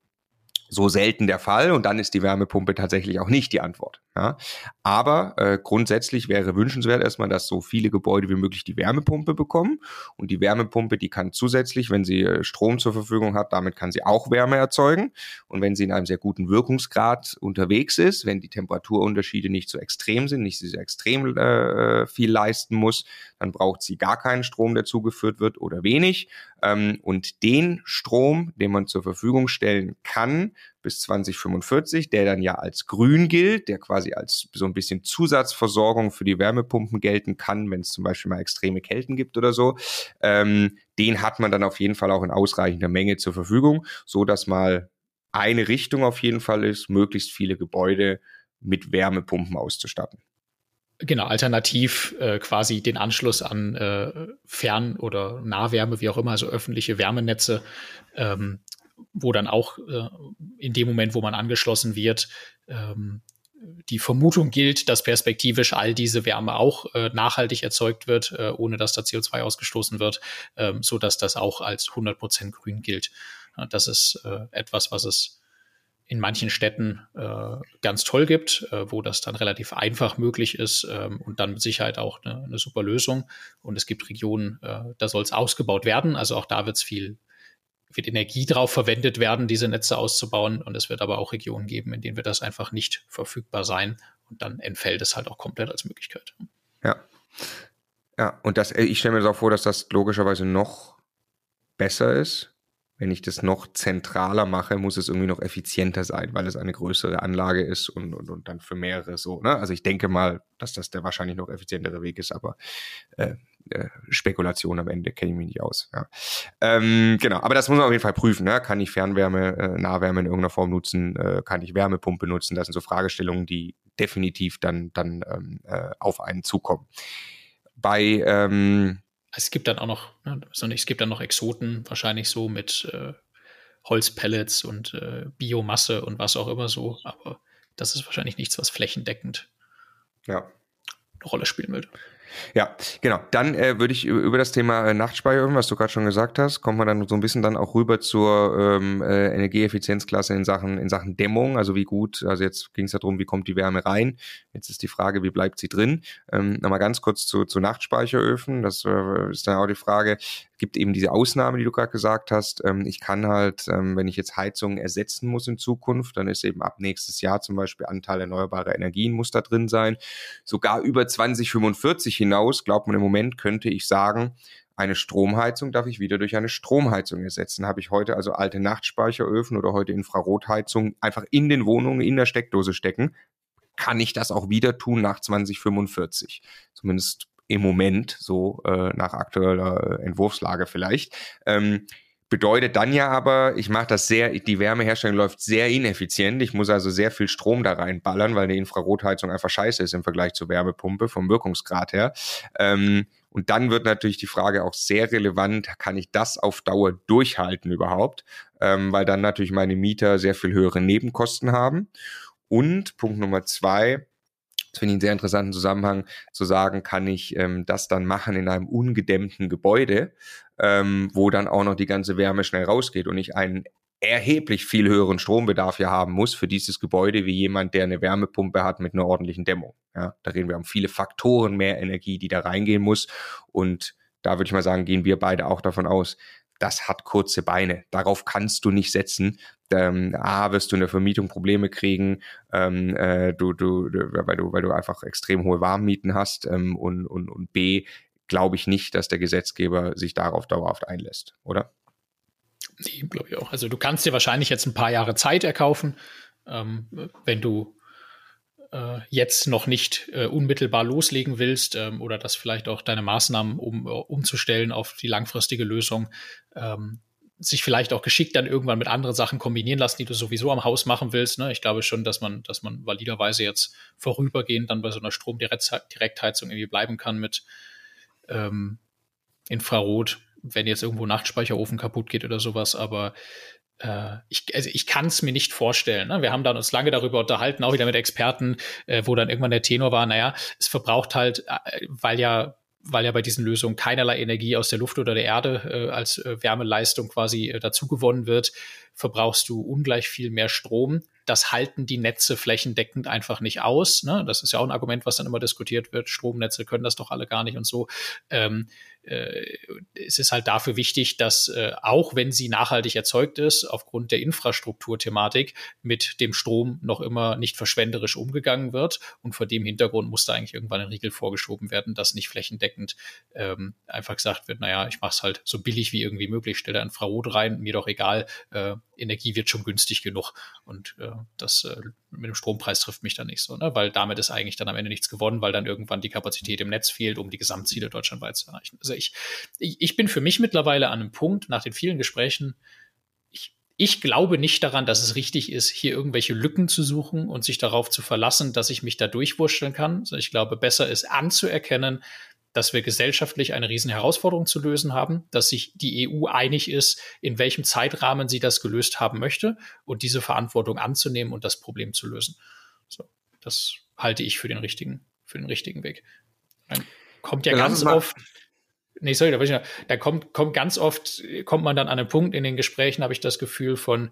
so selten der Fall und dann ist die Wärmepumpe tatsächlich auch nicht die Antwort. Ja. Aber äh, grundsätzlich wäre wünschenswert erstmal, dass so viele Gebäude wie möglich die Wärmepumpe bekommen und die Wärmepumpe, die kann zusätzlich, wenn sie äh, Strom zur Verfügung hat, damit kann sie auch Wärme erzeugen und wenn sie in einem sehr guten Wirkungsgrad unterwegs ist, wenn die Temperaturunterschiede nicht so extrem sind, nicht so extrem äh, viel leisten muss, dann braucht sie gar keinen Strom, der zugeführt wird oder wenig ähm, und den Strom, den man zur Verfügung stellen kann, bis 2045, der dann ja als grün gilt, der quasi als so ein bisschen Zusatzversorgung für die Wärmepumpen gelten kann, wenn es zum Beispiel mal extreme Kälten gibt oder so. Ähm, den hat man dann auf jeden Fall auch in ausreichender Menge zur Verfügung, so dass mal eine Richtung auf jeden Fall ist, möglichst viele Gebäude mit Wärmepumpen auszustatten. Genau, alternativ äh, quasi den Anschluss an äh, Fern- oder Nahwärme, wie auch immer, also öffentliche Wärmenetze ähm, wo dann auch äh, in dem Moment, wo man angeschlossen wird, ähm, die Vermutung gilt, dass perspektivisch all diese Wärme auch äh, nachhaltig erzeugt wird, äh, ohne dass da CO2 ausgestoßen wird, ähm, so dass das auch als 100% grün gilt. Ja, das ist äh, etwas, was es in manchen Städten äh, ganz toll gibt, äh, wo das dann relativ einfach möglich ist ähm, und dann mit Sicherheit auch eine, eine super Lösung. Und es gibt Regionen, äh, da soll es ausgebaut werden. Also auch da wird es viel, wird Energie drauf verwendet werden, diese Netze auszubauen. Und es wird aber auch Regionen geben, in denen wird das einfach nicht verfügbar sein. Und dann entfällt es halt auch komplett als Möglichkeit. Ja. Ja, und das, ich stelle mir das auch vor, dass das logischerweise noch besser ist, wenn ich das noch zentraler mache, muss es irgendwie noch effizienter sein, weil es eine größere Anlage ist und, und, und dann für mehrere so. Ne? Also ich denke mal, dass das der wahrscheinlich noch effizientere Weg ist, aber äh, äh, Spekulation am Ende kenne ich mich nicht aus. Ja. Ähm, genau, aber das muss man auf jeden Fall prüfen. Ne? Kann ich Fernwärme, äh, Nahwärme in irgendeiner Form nutzen? Äh, kann ich Wärmepumpe nutzen? Das sind so Fragestellungen, die definitiv dann, dann ähm, äh, auf einen zukommen. Bei ähm, es gibt dann auch noch, ne, es gibt dann noch Exoten, wahrscheinlich so mit äh, Holzpellets und äh, Biomasse und was auch immer so, aber das ist wahrscheinlich nichts, was flächendeckend ja. eine Rolle spielen würde. Ja, genau. Dann äh, würde ich über das Thema äh, Nachtspeicherung, was du gerade schon gesagt hast, kommen wir dann so ein bisschen dann auch rüber zur ähm, äh, Energieeffizienzklasse in Sachen in Sachen Dämmung. Also wie gut, also jetzt ging es ja darum, wie kommt die Wärme rein. Jetzt ist die Frage, wie bleibt sie drin. Ähm, Nochmal ganz kurz zu, zu Nachtspeicheröfen. Das äh, ist dann auch die Frage, gibt eben diese Ausnahme, die du gerade gesagt hast. Ähm, ich kann halt, ähm, wenn ich jetzt Heizungen ersetzen muss in Zukunft, dann ist eben ab nächstes Jahr zum Beispiel Anteil erneuerbarer Energien muss da drin sein. Sogar über 2045 hinaus, glaubt man im Moment, könnte ich sagen, eine Stromheizung darf ich wieder durch eine Stromheizung ersetzen. Habe ich heute also alte Nachtspeicheröfen oder heute Infrarotheizung einfach in den Wohnungen in der Steckdose stecken, kann ich das auch wieder tun nach 2045. Zumindest im Moment, so äh, nach aktueller Entwurfslage vielleicht. Ähm, bedeutet dann ja aber, ich mache das sehr, die Wärmeherstellung läuft sehr ineffizient. Ich muss also sehr viel Strom da reinballern, weil die Infrarotheizung einfach scheiße ist im Vergleich zur Wärmepumpe vom Wirkungsgrad her. Ähm, und dann wird natürlich die Frage auch sehr relevant, kann ich das auf Dauer durchhalten überhaupt? Ähm, weil dann natürlich meine Mieter sehr viel höhere Nebenkosten haben. Und Punkt Nummer zwei, das finde ich einen sehr interessanten Zusammenhang zu sagen, kann ich ähm, das dann machen in einem ungedämmten Gebäude, ähm, wo dann auch noch die ganze Wärme schnell rausgeht und ich einen erheblich viel höheren Strombedarf ja haben muss für dieses Gebäude wie jemand, der eine Wärmepumpe hat mit einer ordentlichen Dämmung. Ja, da reden wir um viele Faktoren mehr Energie, die da reingehen muss und da würde ich mal sagen, gehen wir beide auch davon aus, das hat kurze Beine. Darauf kannst du nicht setzen. Ähm, A, wirst du in der Vermietung Probleme kriegen, ähm, äh, du, du, weil, du, weil du einfach extrem hohe Warmmieten hast ähm, und, und, und B, glaube ich nicht, dass der Gesetzgeber sich darauf dauerhaft einlässt, oder? Nee, glaube ich auch. Also du kannst dir wahrscheinlich jetzt ein paar Jahre Zeit erkaufen, ähm, wenn du äh, jetzt noch nicht äh, unmittelbar loslegen willst ähm, oder das vielleicht auch deine Maßnahmen um, umzustellen auf die langfristige Lösung ähm, sich vielleicht auch geschickt dann irgendwann mit anderen Sachen kombinieren lassen, die du sowieso am Haus machen willst. Ne? Ich glaube schon, dass man, dass man validerweise jetzt vorübergehend dann bei so einer Stromdirektheizung irgendwie bleiben kann mit ähm, Infrarot, wenn jetzt irgendwo Nachtspeicherofen kaputt geht oder sowas. Aber äh, ich, also ich kann es mir nicht vorstellen. Ne? Wir haben dann uns lange darüber unterhalten, auch wieder mit Experten, äh, wo dann irgendwann der Tenor war, naja, es verbraucht halt, äh, weil ja weil ja bei diesen Lösungen keinerlei Energie aus der Luft oder der Erde äh, als äh, Wärmeleistung quasi äh, dazu gewonnen wird, verbrauchst du ungleich viel mehr Strom. Das halten die Netze flächendeckend einfach nicht aus. Ne? Das ist ja auch ein Argument, was dann immer diskutiert wird. Stromnetze können das doch alle gar nicht und so. Ähm, äh, es ist halt dafür wichtig, dass äh, auch wenn sie nachhaltig erzeugt ist, aufgrund der Infrastrukturthematik mit dem Strom noch immer nicht verschwenderisch umgegangen wird. Und vor dem Hintergrund muss da eigentlich irgendwann ein Riegel vorgeschoben werden, dass nicht flächendeckend ähm, einfach gesagt wird, naja, ich mache es halt so billig wie irgendwie möglich, stelle Infrarot rein, mir doch egal, äh, Energie wird schon günstig genug. Und äh, das äh, mit dem Strompreis trifft mich dann nicht so, ne? weil damit ist eigentlich dann am Ende nichts gewonnen, weil dann irgendwann die Kapazität im Netz fehlt, um die Gesamtziele deutschlandweit zu erreichen. Also ich, ich, ich bin für mich mittlerweile an einem Punkt nach den vielen Gesprächen, ich, glaube nicht daran, dass es richtig ist, hier irgendwelche Lücken zu suchen und sich darauf zu verlassen, dass ich mich da durchwurschteln kann. Also ich glaube, besser ist anzuerkennen, dass wir gesellschaftlich eine riesen Herausforderung zu lösen haben, dass sich die EU einig ist, in welchem Zeitrahmen sie das gelöst haben möchte und diese Verantwortung anzunehmen und das Problem zu lösen. So, das halte ich für den richtigen, für den richtigen Weg. Dann kommt ja, ja ganz oft, nee, sorry, da, ich, da kommt, kommt ganz oft, kommt man dann an einen Punkt in den Gesprächen, habe ich das Gefühl von,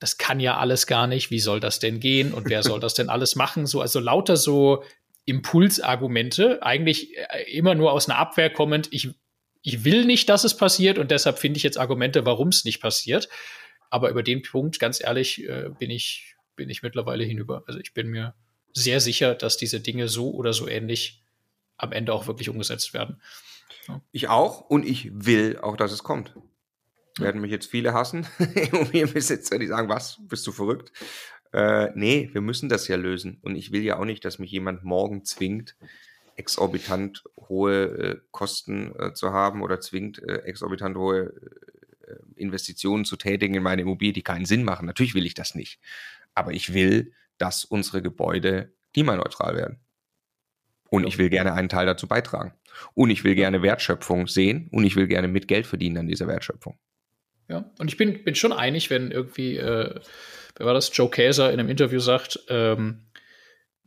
das kann ja alles gar nicht, wie soll das denn gehen und wer soll das denn alles machen? So, also lauter so Impulsargumente, eigentlich äh, immer nur aus einer Abwehr kommend, ich, ich will nicht, dass es passiert und deshalb finde ich jetzt Argumente, warum es nicht passiert. Aber über den Punkt, ganz ehrlich, äh, bin ich, bin ich mittlerweile hinüber. Also ich bin mir sehr sicher, dass diese Dinge so oder so ähnlich am Ende auch wirklich umgesetzt werden. Ich auch und ich will auch, dass es kommt. Werden mich jetzt viele hassen, [LAUGHS] Immobilienbesitzer, die sagen, was, bist du verrückt? Äh, nee, wir müssen das ja lösen. Und ich will ja auch nicht, dass mich jemand morgen zwingt, exorbitant hohe äh, Kosten äh, zu haben oder zwingt, äh, exorbitant hohe äh, Investitionen zu tätigen in meine Immobilie, die keinen Sinn machen. Natürlich will ich das nicht. Aber ich will, dass unsere Gebäude klimaneutral werden. Und ich will gerne einen Teil dazu beitragen. Und ich will gerne Wertschöpfung sehen und ich will gerne mit Geld verdienen an dieser Wertschöpfung. Ja, und ich bin, bin schon einig, wenn irgendwie, äh, wer war das, Joe Käser in einem Interview sagt, ähm,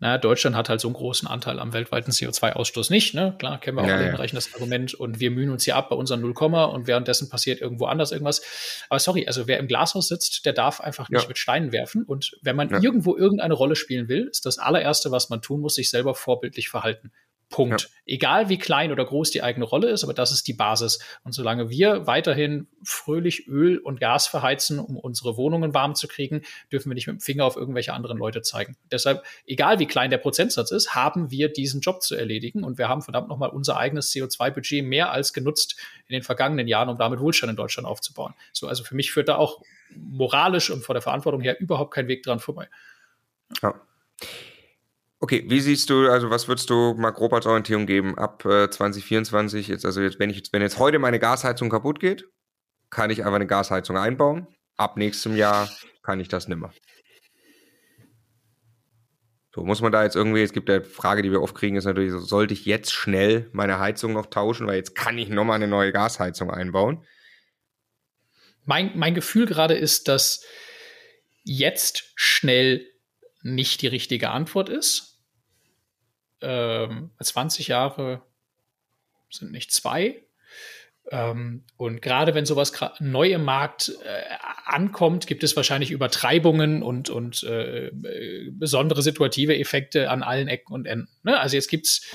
na, Deutschland hat halt so einen großen Anteil am weltweiten CO2-Ausstoß nicht. Ne? Klar, kennen wir auch ja, alle ja. das Argument und wir mühen uns hier ab bei unseren 0, und währenddessen passiert irgendwo anders irgendwas. Aber sorry, also wer im Glashaus sitzt, der darf einfach nicht ja. mit Steinen werfen. Und wenn man ja. irgendwo irgendeine Rolle spielen will, ist das allererste, was man tun muss, sich selber vorbildlich verhalten. Punkt. Ja. Egal wie klein oder groß die eigene Rolle ist, aber das ist die Basis. Und solange wir weiterhin fröhlich Öl und Gas verheizen, um unsere Wohnungen warm zu kriegen, dürfen wir nicht mit dem Finger auf irgendwelche anderen Leute zeigen. Deshalb, egal wie klein der Prozentsatz ist, haben wir diesen Job zu erledigen und wir haben verdammt nochmal unser eigenes CO2-Budget mehr als genutzt in den vergangenen Jahren, um damit Wohlstand in Deutschland aufzubauen. So, also für mich führt da auch moralisch und vor der Verantwortung her überhaupt kein Weg dran vorbei. Ja. Okay, wie siehst du, also was würdest du mal grob als Orientierung geben ab äh, 2024? Jetzt, also jetzt, wenn ich jetzt, wenn jetzt heute meine Gasheizung kaputt geht, kann ich einfach eine Gasheizung einbauen. Ab nächstem Jahr kann ich das nimmer. So, muss man da jetzt irgendwie, es gibt ja Frage, die wir oft kriegen, ist natürlich, sollte ich jetzt schnell meine Heizung noch tauschen, weil jetzt kann ich nochmal eine neue Gasheizung einbauen? Mein, mein Gefühl gerade ist, dass jetzt schnell nicht die richtige Antwort ist ähm, 20 Jahre sind nicht zwei. Ähm, und gerade wenn sowas neu im Markt äh, ankommt, gibt es wahrscheinlich Übertreibungen und, und äh, äh besondere situative Effekte an allen Ecken und Enden. Ne? Also jetzt gibt's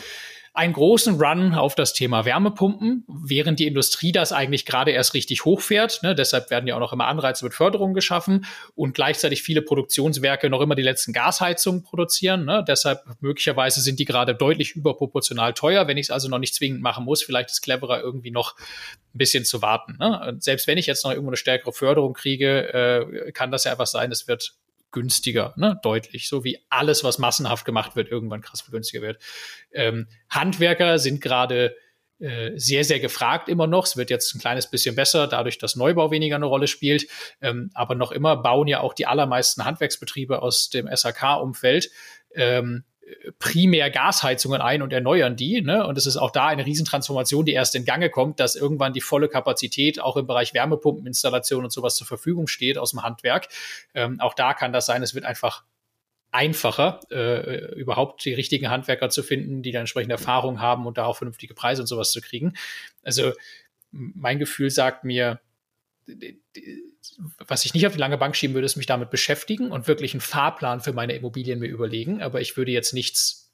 einen großen Run auf das Thema Wärmepumpen, während die Industrie das eigentlich gerade erst richtig hochfährt. Ne? Deshalb werden ja auch noch immer Anreize mit Förderung geschaffen und gleichzeitig viele Produktionswerke noch immer die letzten Gasheizungen produzieren. Ne? Deshalb möglicherweise sind die gerade deutlich überproportional teuer. Wenn ich es also noch nicht zwingend machen muss, vielleicht ist cleverer irgendwie noch ein bisschen zu warten. Ne? Selbst wenn ich jetzt noch irgendwo eine stärkere Förderung kriege, äh, kann das ja einfach sein, es wird günstiger, ne? deutlich, so wie alles, was massenhaft gemacht wird, irgendwann krass günstiger wird. Ähm, Handwerker sind gerade äh, sehr, sehr gefragt immer noch. Es wird jetzt ein kleines bisschen besser, dadurch, dass Neubau weniger eine Rolle spielt. Ähm, aber noch immer bauen ja auch die allermeisten Handwerksbetriebe aus dem SAK-Umfeld ähm, primär Gasheizungen ein und erneuern die. Ne? Und es ist auch da eine Riesentransformation, die erst in Gange kommt, dass irgendwann die volle Kapazität auch im Bereich Wärmepumpeninstallation und sowas zur Verfügung steht aus dem Handwerk. Ähm, auch da kann das sein, es wird einfach einfacher, äh, überhaupt die richtigen Handwerker zu finden, die da entsprechende Erfahrung haben und da auch vernünftige Preise und sowas zu kriegen. Also mein Gefühl sagt mir, was ich nicht auf die lange Bank schieben würde, ist mich damit beschäftigen und wirklich einen Fahrplan für meine Immobilien mir überlegen. Aber ich würde jetzt nichts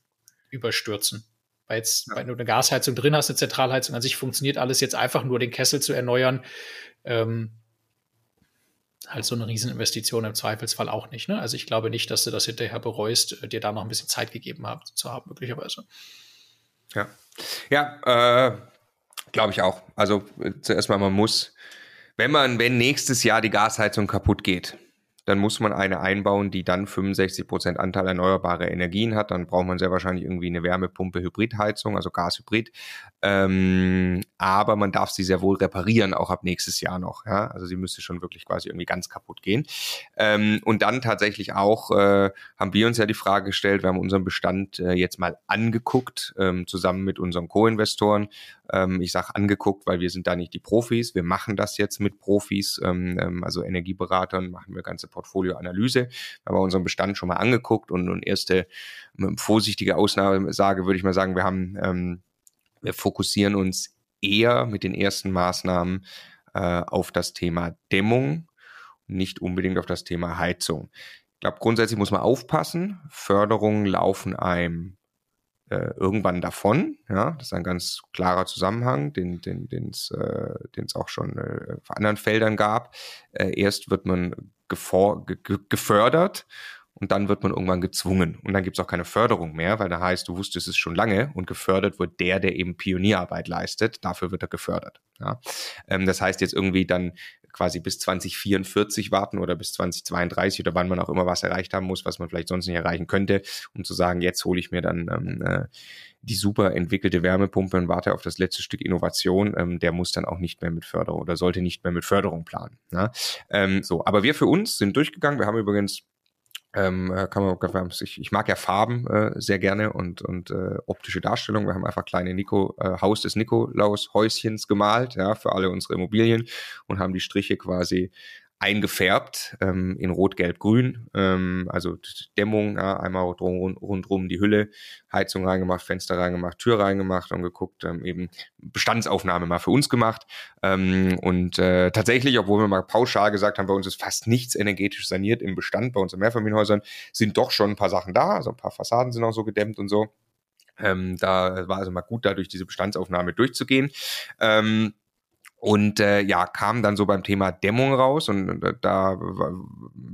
überstürzen. Weil jetzt, ja. wenn du eine Gasheizung drin hast, eine Zentralheizung an sich funktioniert alles jetzt einfach nur den Kessel zu erneuern. Ähm, halt so eine Rieseninvestition im Zweifelsfall auch nicht. Ne? Also ich glaube nicht, dass du das hinterher bereust, dir da noch ein bisschen Zeit gegeben haben, zu haben, möglicherweise. Ja, ja, äh, glaube ich auch. Also äh, zuerst mal, man muss wenn man, wenn nächstes Jahr die Gasheizung kaputt geht, dann muss man eine einbauen, die dann 65 Prozent Anteil erneuerbarer Energien hat. Dann braucht man sehr wahrscheinlich irgendwie eine Wärmepumpe Hybridheizung, also Gashybrid. Ähm, aber man darf sie sehr wohl reparieren, auch ab nächstes Jahr noch. Ja? Also sie müsste schon wirklich quasi irgendwie ganz kaputt gehen. Ähm, und dann tatsächlich auch äh, haben wir uns ja die Frage gestellt, wir haben unseren Bestand äh, jetzt mal angeguckt, ähm, zusammen mit unseren Co-Investoren. Ähm, ich sage angeguckt, weil wir sind da nicht die Profis. Wir machen das jetzt mit Profis, ähm, ähm also Energieberatern, machen wir ganze Portfolioanalyse. Wir haben unseren Bestand schon mal angeguckt und, und erste ähm, vorsichtige Aussage würde ich mal sagen, wir haben ähm, wir fokussieren uns eher mit den ersten Maßnahmen äh, auf das Thema Dämmung nicht unbedingt auf das Thema Heizung. Ich glaube, grundsätzlich muss man aufpassen. Förderungen laufen einem äh, irgendwann davon. Ja, das ist ein ganz klarer Zusammenhang, den den den es äh, auch schon äh, auf anderen Feldern gab. Äh, erst wird man gefördert und dann wird man irgendwann gezwungen. Und dann gibt es auch keine Förderung mehr, weil da heißt, du wusstest es schon lange und gefördert wird der, der eben Pionierarbeit leistet. Dafür wird er gefördert. Ja. Ähm, das heißt jetzt irgendwie dann quasi bis 2044 warten oder bis 2032 oder wann man auch immer was erreicht haben muss, was man vielleicht sonst nicht erreichen könnte, um zu sagen, jetzt hole ich mir dann ähm, äh, die super entwickelte Wärmepumpe und warte auf das letzte Stück Innovation, ähm, der muss dann auch nicht mehr mit Förderung oder sollte nicht mehr mit Förderung planen. Ja? Ähm, so, aber wir für uns sind durchgegangen. Wir haben übrigens ähm, äh, kann man, ich, ich mag ja Farben äh, sehr gerne und, und äh, optische Darstellung. Wir haben einfach kleine Nico, äh, Haus des Nikolaus Häuschens gemalt, ja, für alle unsere Immobilien und haben die Striche quasi eingefärbt ähm, in Rot, Gelb, Grün. Ähm, also Dämmung, ja, einmal rund, rundrum die Hülle, Heizung reingemacht, Fenster reingemacht, Tür reingemacht und geguckt, ähm, eben Bestandsaufnahme mal für uns gemacht. Ähm, und äh, tatsächlich, obwohl wir mal pauschal gesagt haben, bei uns ist fast nichts energetisch saniert im Bestand, bei uns in Mehrfamilienhäusern, sind doch schon ein paar Sachen da. Also ein paar Fassaden sind auch so gedämmt und so. Ähm, da war also mal gut, da durch diese Bestandsaufnahme durchzugehen. Und äh, ja, kam dann so beim Thema Dämmung raus und, äh, da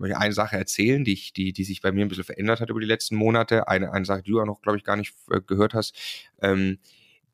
ich eine Sache erzählen, die, ich, die, die sich bei mir ein bisschen verändert hat über die letzten Monate. Eine, eine Sache, die du auch noch, glaube ich, gar nicht äh, gehört hast. Ähm,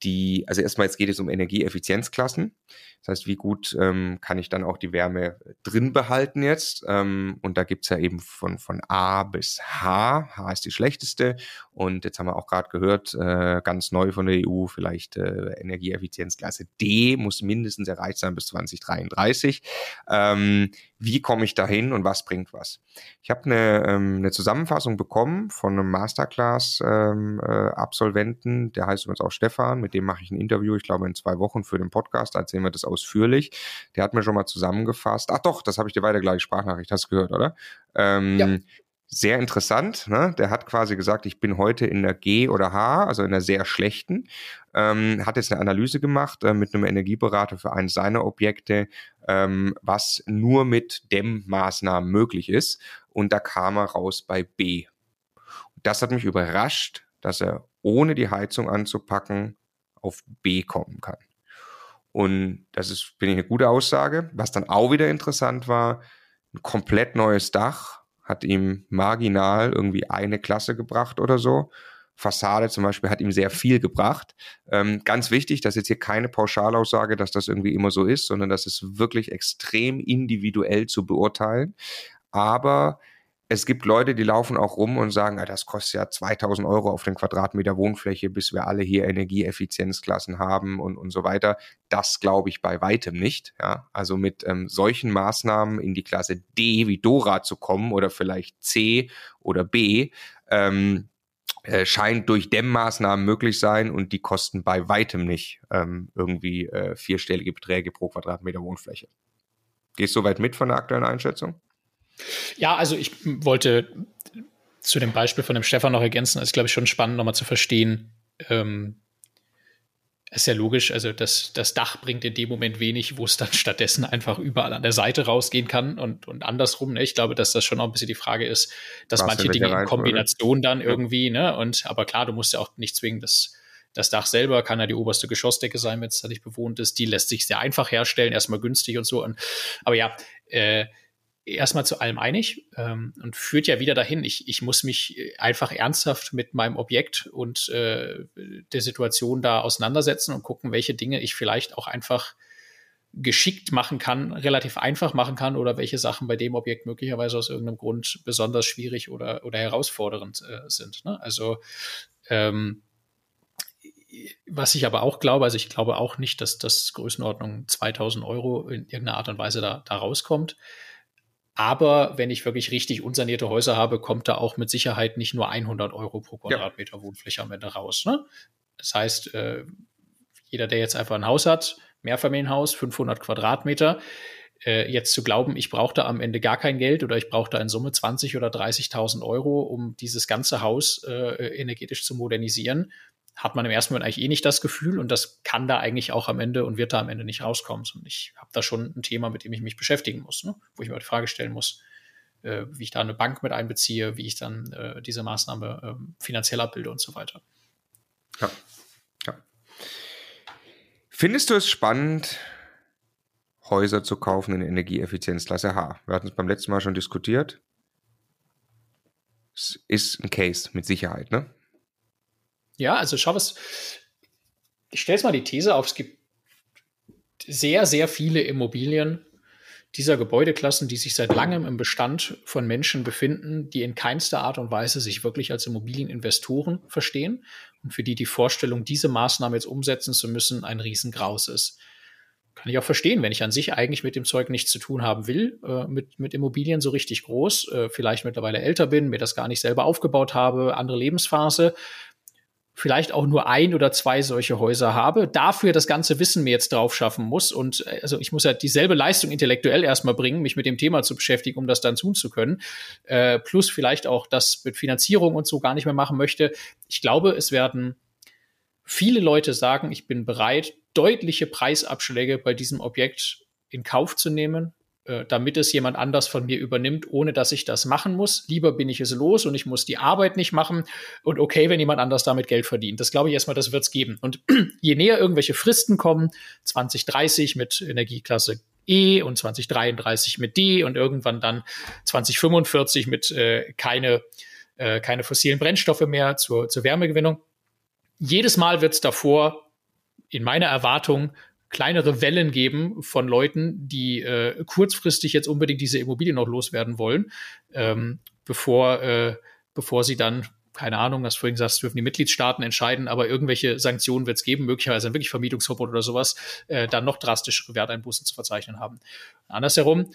die, also erstmal jetzt geht es um Energieeffizienzklassen. Das heißt, wie gut ähm, kann ich dann auch die Wärme drin behalten jetzt? Ähm, und da gibt's ja eben von, von A bis H. H ist die schlechteste. Und jetzt haben wir auch gerade gehört, äh, ganz neu von der EU, vielleicht äh, Energieeffizienzklasse D muss mindestens erreicht sein bis 2033. Ähm, wie komme ich dahin und was bringt was? Ich habe eine, ähm, eine Zusammenfassung bekommen von einem Masterclass-Absolventen, ähm, äh, der heißt übrigens auch Stefan, mit dem mache ich ein Interview, ich glaube in zwei Wochen für den Podcast, erzählen wir das ausführlich. Der hat mir schon mal zusammengefasst. Ach doch, das habe ich dir weiter gleich Sprachnachricht, hast du gehört, oder? Ähm, ja. Sehr interessant. Ne? Der hat quasi gesagt, ich bin heute in der G oder H, also in der sehr schlechten. Ähm, hat jetzt eine Analyse gemacht äh, mit einem Energieberater für eines seiner Objekte, ähm, was nur mit Dämmmaßnahmen möglich ist. Und da kam er raus bei B. Das hat mich überrascht, dass er ohne die Heizung anzupacken auf B kommen kann. Und das ist, finde ich, eine gute Aussage. Was dann auch wieder interessant war, ein komplett neues Dach hat ihm marginal irgendwie eine Klasse gebracht oder so. Fassade zum Beispiel hat ihm sehr viel gebracht. Ähm, ganz wichtig, dass jetzt hier keine Pauschalaussage, dass das irgendwie immer so ist, sondern das ist wirklich extrem individuell zu beurteilen. Aber es gibt Leute, die laufen auch rum und sagen, ah, das kostet ja 2000 Euro auf den Quadratmeter Wohnfläche, bis wir alle hier Energieeffizienzklassen haben und, und so weiter. Das glaube ich bei weitem nicht. Ja? Also mit ähm, solchen Maßnahmen in die Klasse D wie Dora zu kommen oder vielleicht C oder B, ähm, äh, scheint durch Dämmmaßnahmen möglich sein und die kosten bei weitem nicht ähm, irgendwie äh, vierstellige Beträge pro Quadratmeter Wohnfläche. Gehst du soweit mit von der aktuellen Einschätzung? Ja, also ich wollte zu dem Beispiel von dem Stefan noch ergänzen. Ist, glaube ich, schon spannend, nochmal zu verstehen. Ähm, ist ja logisch, also das, das Dach bringt in dem Moment wenig, wo es dann [LAUGHS] stattdessen einfach überall an der Seite rausgehen kann und, und andersrum. Ne? Ich glaube, dass das schon auch ein bisschen die Frage ist, dass Was manche Dinge in Kombination dann irgendwie, ne, und aber klar, du musst ja auch nicht zwingen, das, das Dach selber kann ja die oberste Geschossdecke sein, wenn es da nicht bewohnt ist. Die lässt sich sehr einfach herstellen, erstmal günstig und so. Und, aber ja, äh, erstmal zu allem einig ähm, und führt ja wieder dahin, ich, ich muss mich einfach ernsthaft mit meinem Objekt und äh, der Situation da auseinandersetzen und gucken, welche Dinge ich vielleicht auch einfach geschickt machen kann, relativ einfach machen kann oder welche Sachen bei dem Objekt möglicherweise aus irgendeinem Grund besonders schwierig oder, oder herausfordernd äh, sind. Ne? Also ähm, was ich aber auch glaube, also ich glaube auch nicht, dass das Größenordnung 2000 Euro in irgendeiner Art und Weise da, da rauskommt. Aber wenn ich wirklich richtig unsanierte Häuser habe, kommt da auch mit Sicherheit nicht nur 100 Euro pro Quadratmeter ja. Wohnfläche am Ende raus. Ne? Das heißt, äh, jeder, der jetzt einfach ein Haus hat, Mehrfamilienhaus, 500 Quadratmeter, äh, jetzt zu glauben, ich brauche da am Ende gar kein Geld oder ich brauche da in Summe 20 oder 30.000 Euro, um dieses ganze Haus äh, energetisch zu modernisieren, hat man im ersten Moment eigentlich eh nicht das Gefühl und das kann da eigentlich auch am Ende und wird da am Ende nicht rauskommen. Und ich habe da schon ein Thema, mit dem ich mich beschäftigen muss, ne? wo ich mir die Frage stellen muss, äh, wie ich da eine Bank mit einbeziehe, wie ich dann äh, diese Maßnahme äh, finanziell abbilde und so weiter. Ja. ja. Findest du es spannend, Häuser zu kaufen in Energieeffizienzklasse H? Wir hatten es beim letzten Mal schon diskutiert. Es ist ein Case mit Sicherheit, ne? Ja, also schau was. Ich stelle jetzt mal die These auf, es gibt sehr, sehr viele Immobilien dieser Gebäudeklassen, die sich seit langem im Bestand von Menschen befinden, die in keinster Art und Weise sich wirklich als Immobilieninvestoren verstehen und für die die Vorstellung, diese Maßnahme jetzt umsetzen zu müssen, ein Riesengraus ist. Kann ich auch verstehen, wenn ich an sich eigentlich mit dem Zeug nichts zu tun haben will, äh, mit, mit Immobilien so richtig groß, äh, vielleicht mittlerweile älter bin, mir das gar nicht selber aufgebaut habe, andere Lebensphase, vielleicht auch nur ein oder zwei solche Häuser habe, dafür das ganze Wissen mir jetzt drauf schaffen muss. Und äh, also ich muss ja dieselbe Leistung intellektuell erstmal bringen, mich mit dem Thema zu beschäftigen, um das dann tun zu können. Äh, plus vielleicht auch das mit Finanzierung und so gar nicht mehr machen möchte. Ich glaube, es werden viele Leute sagen, ich bin bereit, deutliche Preisabschläge bei diesem Objekt in Kauf zu nehmen, äh, damit es jemand anders von mir übernimmt, ohne dass ich das machen muss. Lieber bin ich es los und ich muss die Arbeit nicht machen. Und okay, wenn jemand anders damit Geld verdient. Das glaube ich erstmal, das wird es geben. Und [CLEARS THROAT] je näher irgendwelche Fristen kommen, 2030 mit Energieklasse E und 2033 mit D und irgendwann dann 2045 mit äh, keine, äh, keine fossilen Brennstoffe mehr zur, zur Wärmegewinnung. Jedes Mal wird es davor in meiner Erwartung kleinere Wellen geben von Leuten, die äh, kurzfristig jetzt unbedingt diese Immobilie noch loswerden wollen, ähm, bevor, äh, bevor sie dann keine Ahnung, was vorhin gesagt, dürfen die Mitgliedstaaten entscheiden, aber irgendwelche Sanktionen wird es geben, möglicherweise wirklich Vermietungsverbot oder sowas, äh, dann noch drastischere Werteinbußen zu verzeichnen haben. Andersherum,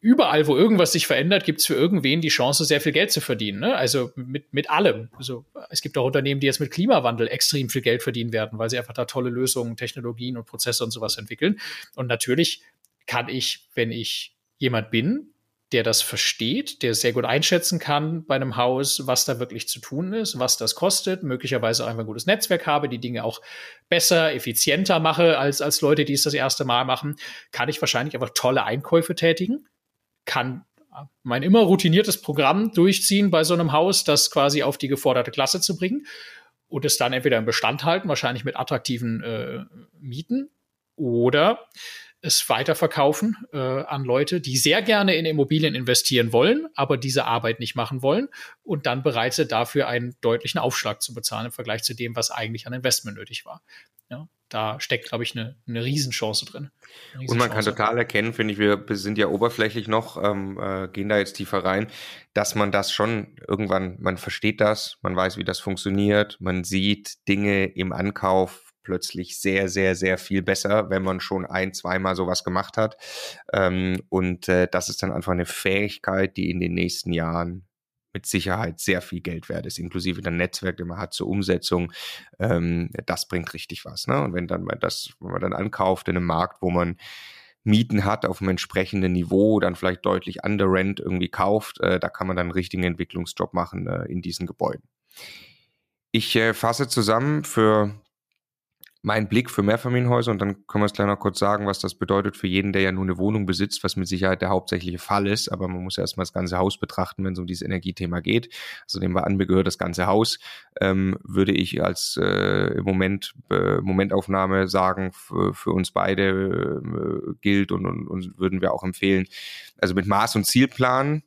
überall, wo irgendwas sich verändert, gibt es für irgendwen die Chance, sehr viel Geld zu verdienen. Ne? Also mit, mit allem. Also es gibt auch Unternehmen, die jetzt mit Klimawandel extrem viel Geld verdienen werden, weil sie einfach da tolle Lösungen, Technologien und Prozesse und sowas entwickeln. Und natürlich kann ich, wenn ich jemand bin, der das versteht, der sehr gut einschätzen kann bei einem Haus, was da wirklich zu tun ist, was das kostet, möglicherweise auch einfach ein gutes Netzwerk habe, die Dinge auch besser, effizienter mache als, als Leute, die es das erste Mal machen, kann ich wahrscheinlich einfach tolle Einkäufe tätigen kann mein immer routiniertes Programm durchziehen bei so einem Haus, das quasi auf die geforderte Klasse zu bringen und es dann entweder im Bestand halten, wahrscheinlich mit attraktiven äh, Mieten oder es weiterverkaufen äh, an Leute, die sehr gerne in Immobilien investieren wollen, aber diese Arbeit nicht machen wollen und dann bereit sind, dafür einen deutlichen Aufschlag zu bezahlen im Vergleich zu dem, was eigentlich an Investment nötig war. Ja, da steckt, glaube ich, eine, eine Riesenchance drin. Eine Riesenchance. Und man kann total erkennen, finde ich, wir sind ja oberflächlich noch, ähm, äh, gehen da jetzt tiefer rein, dass man das schon irgendwann, man versteht das, man weiß, wie das funktioniert, man sieht Dinge im Ankauf plötzlich sehr, sehr, sehr viel besser, wenn man schon ein, zweimal sowas gemacht hat. Ähm, und äh, das ist dann einfach eine Fähigkeit, die in den nächsten Jahren mit Sicherheit sehr viel Geld wert ist, inklusive der Netzwerk, den man hat zur Umsetzung. Ähm, das bringt richtig was. Ne? Und wenn dann man das, wenn man dann ankauft in einem Markt, wo man Mieten hat auf einem entsprechenden Niveau, dann vielleicht deutlich under Rent irgendwie kauft, äh, da kann man dann einen richtigen Entwicklungsjob machen äh, in diesen Gebäuden. Ich äh, fasse zusammen für mein Blick für Mehrfamilienhäuser und dann können wir es gleich noch kurz sagen, was das bedeutet für jeden, der ja nur eine Wohnung besitzt, was mit Sicherheit der hauptsächliche Fall ist. Aber man muss ja erstmal das ganze Haus betrachten, wenn es um dieses Energiethema geht. Also nehmen wir an, mir gehört das ganze Haus, ähm, würde ich als äh, im Moment äh, Momentaufnahme sagen, für, für uns beide äh, gilt und, und, und würden wir auch empfehlen. Also mit Maß und Zielplan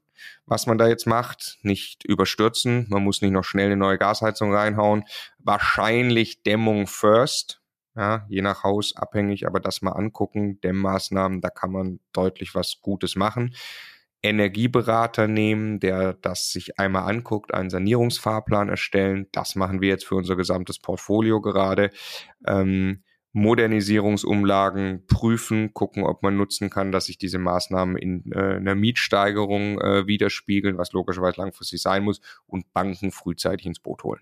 was man da jetzt macht. Nicht überstürzen. Man muss nicht noch schnell eine neue Gasheizung reinhauen. Wahrscheinlich Dämmung first ja, je nach Haus abhängig, aber das mal angucken, Dämmmaßnahmen, da kann man deutlich was Gutes machen. Energieberater nehmen, der das sich einmal anguckt, einen Sanierungsfahrplan erstellen. Das machen wir jetzt für unser gesamtes Portfolio gerade. Ähm, Modernisierungsumlagen prüfen, gucken, ob man nutzen kann, dass sich diese Maßnahmen in äh, einer Mietsteigerung äh, widerspiegeln, was logischerweise langfristig sein muss, und Banken frühzeitig ins Boot holen.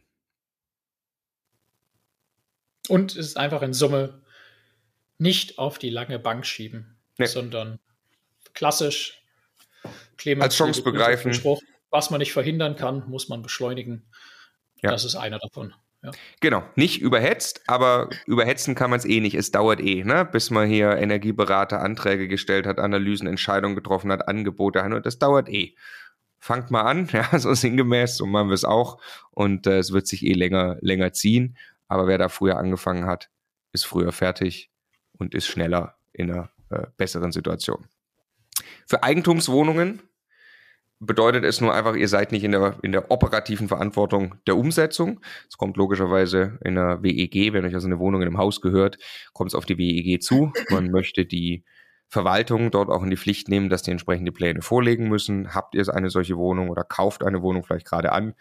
Und es ist einfach in Summe nicht auf die lange Bank schieben, nee. sondern klassisch Clemens als Chance begreifen. Spruch, was man nicht verhindern kann, muss man beschleunigen. Ja. Das ist einer davon. Ja. Genau, nicht überhetzt, aber überhetzen kann man es eh nicht. Es dauert eh, ne? bis man hier Energieberater Anträge gestellt hat, Analysen, Entscheidungen getroffen hat, Angebote hat. Und das dauert eh. Fangt mal an, [LAUGHS] ja, so sinngemäß, so machen wir es auch. Und äh, es wird sich eh länger, länger ziehen. Aber wer da früher angefangen hat, ist früher fertig und ist schneller in einer äh, besseren Situation. Für Eigentumswohnungen bedeutet es nur einfach, ihr seid nicht in der, in der operativen Verantwortung der Umsetzung. Es kommt logischerweise in der WEG, wenn euch also eine Wohnung in einem Haus gehört, kommt es auf die WEG zu. Man [LAUGHS] möchte die Verwaltung dort auch in die Pflicht nehmen, dass die entsprechende Pläne vorlegen müssen. Habt ihr eine solche Wohnung oder kauft eine Wohnung vielleicht gerade an?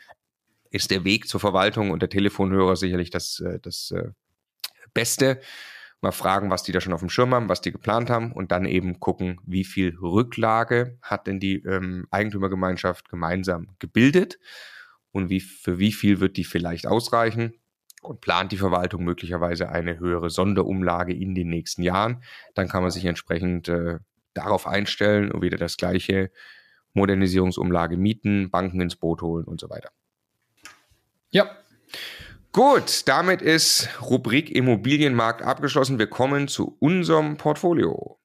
Ist der Weg zur Verwaltung und der Telefonhörer sicherlich das, äh, das äh, Beste mal fragen, was die da schon auf dem Schirm haben, was die geplant haben und dann eben gucken, wie viel Rücklage hat denn die ähm, Eigentümergemeinschaft gemeinsam gebildet und wie, für wie viel wird die vielleicht ausreichen und plant die Verwaltung möglicherweise eine höhere Sonderumlage in den nächsten Jahren, dann kann man sich entsprechend äh, darauf einstellen und wieder das gleiche Modernisierungsumlage mieten, Banken ins Boot holen und so weiter. Ja, Gut, damit ist Rubrik Immobilienmarkt abgeschlossen. Wir kommen zu unserem Portfolio.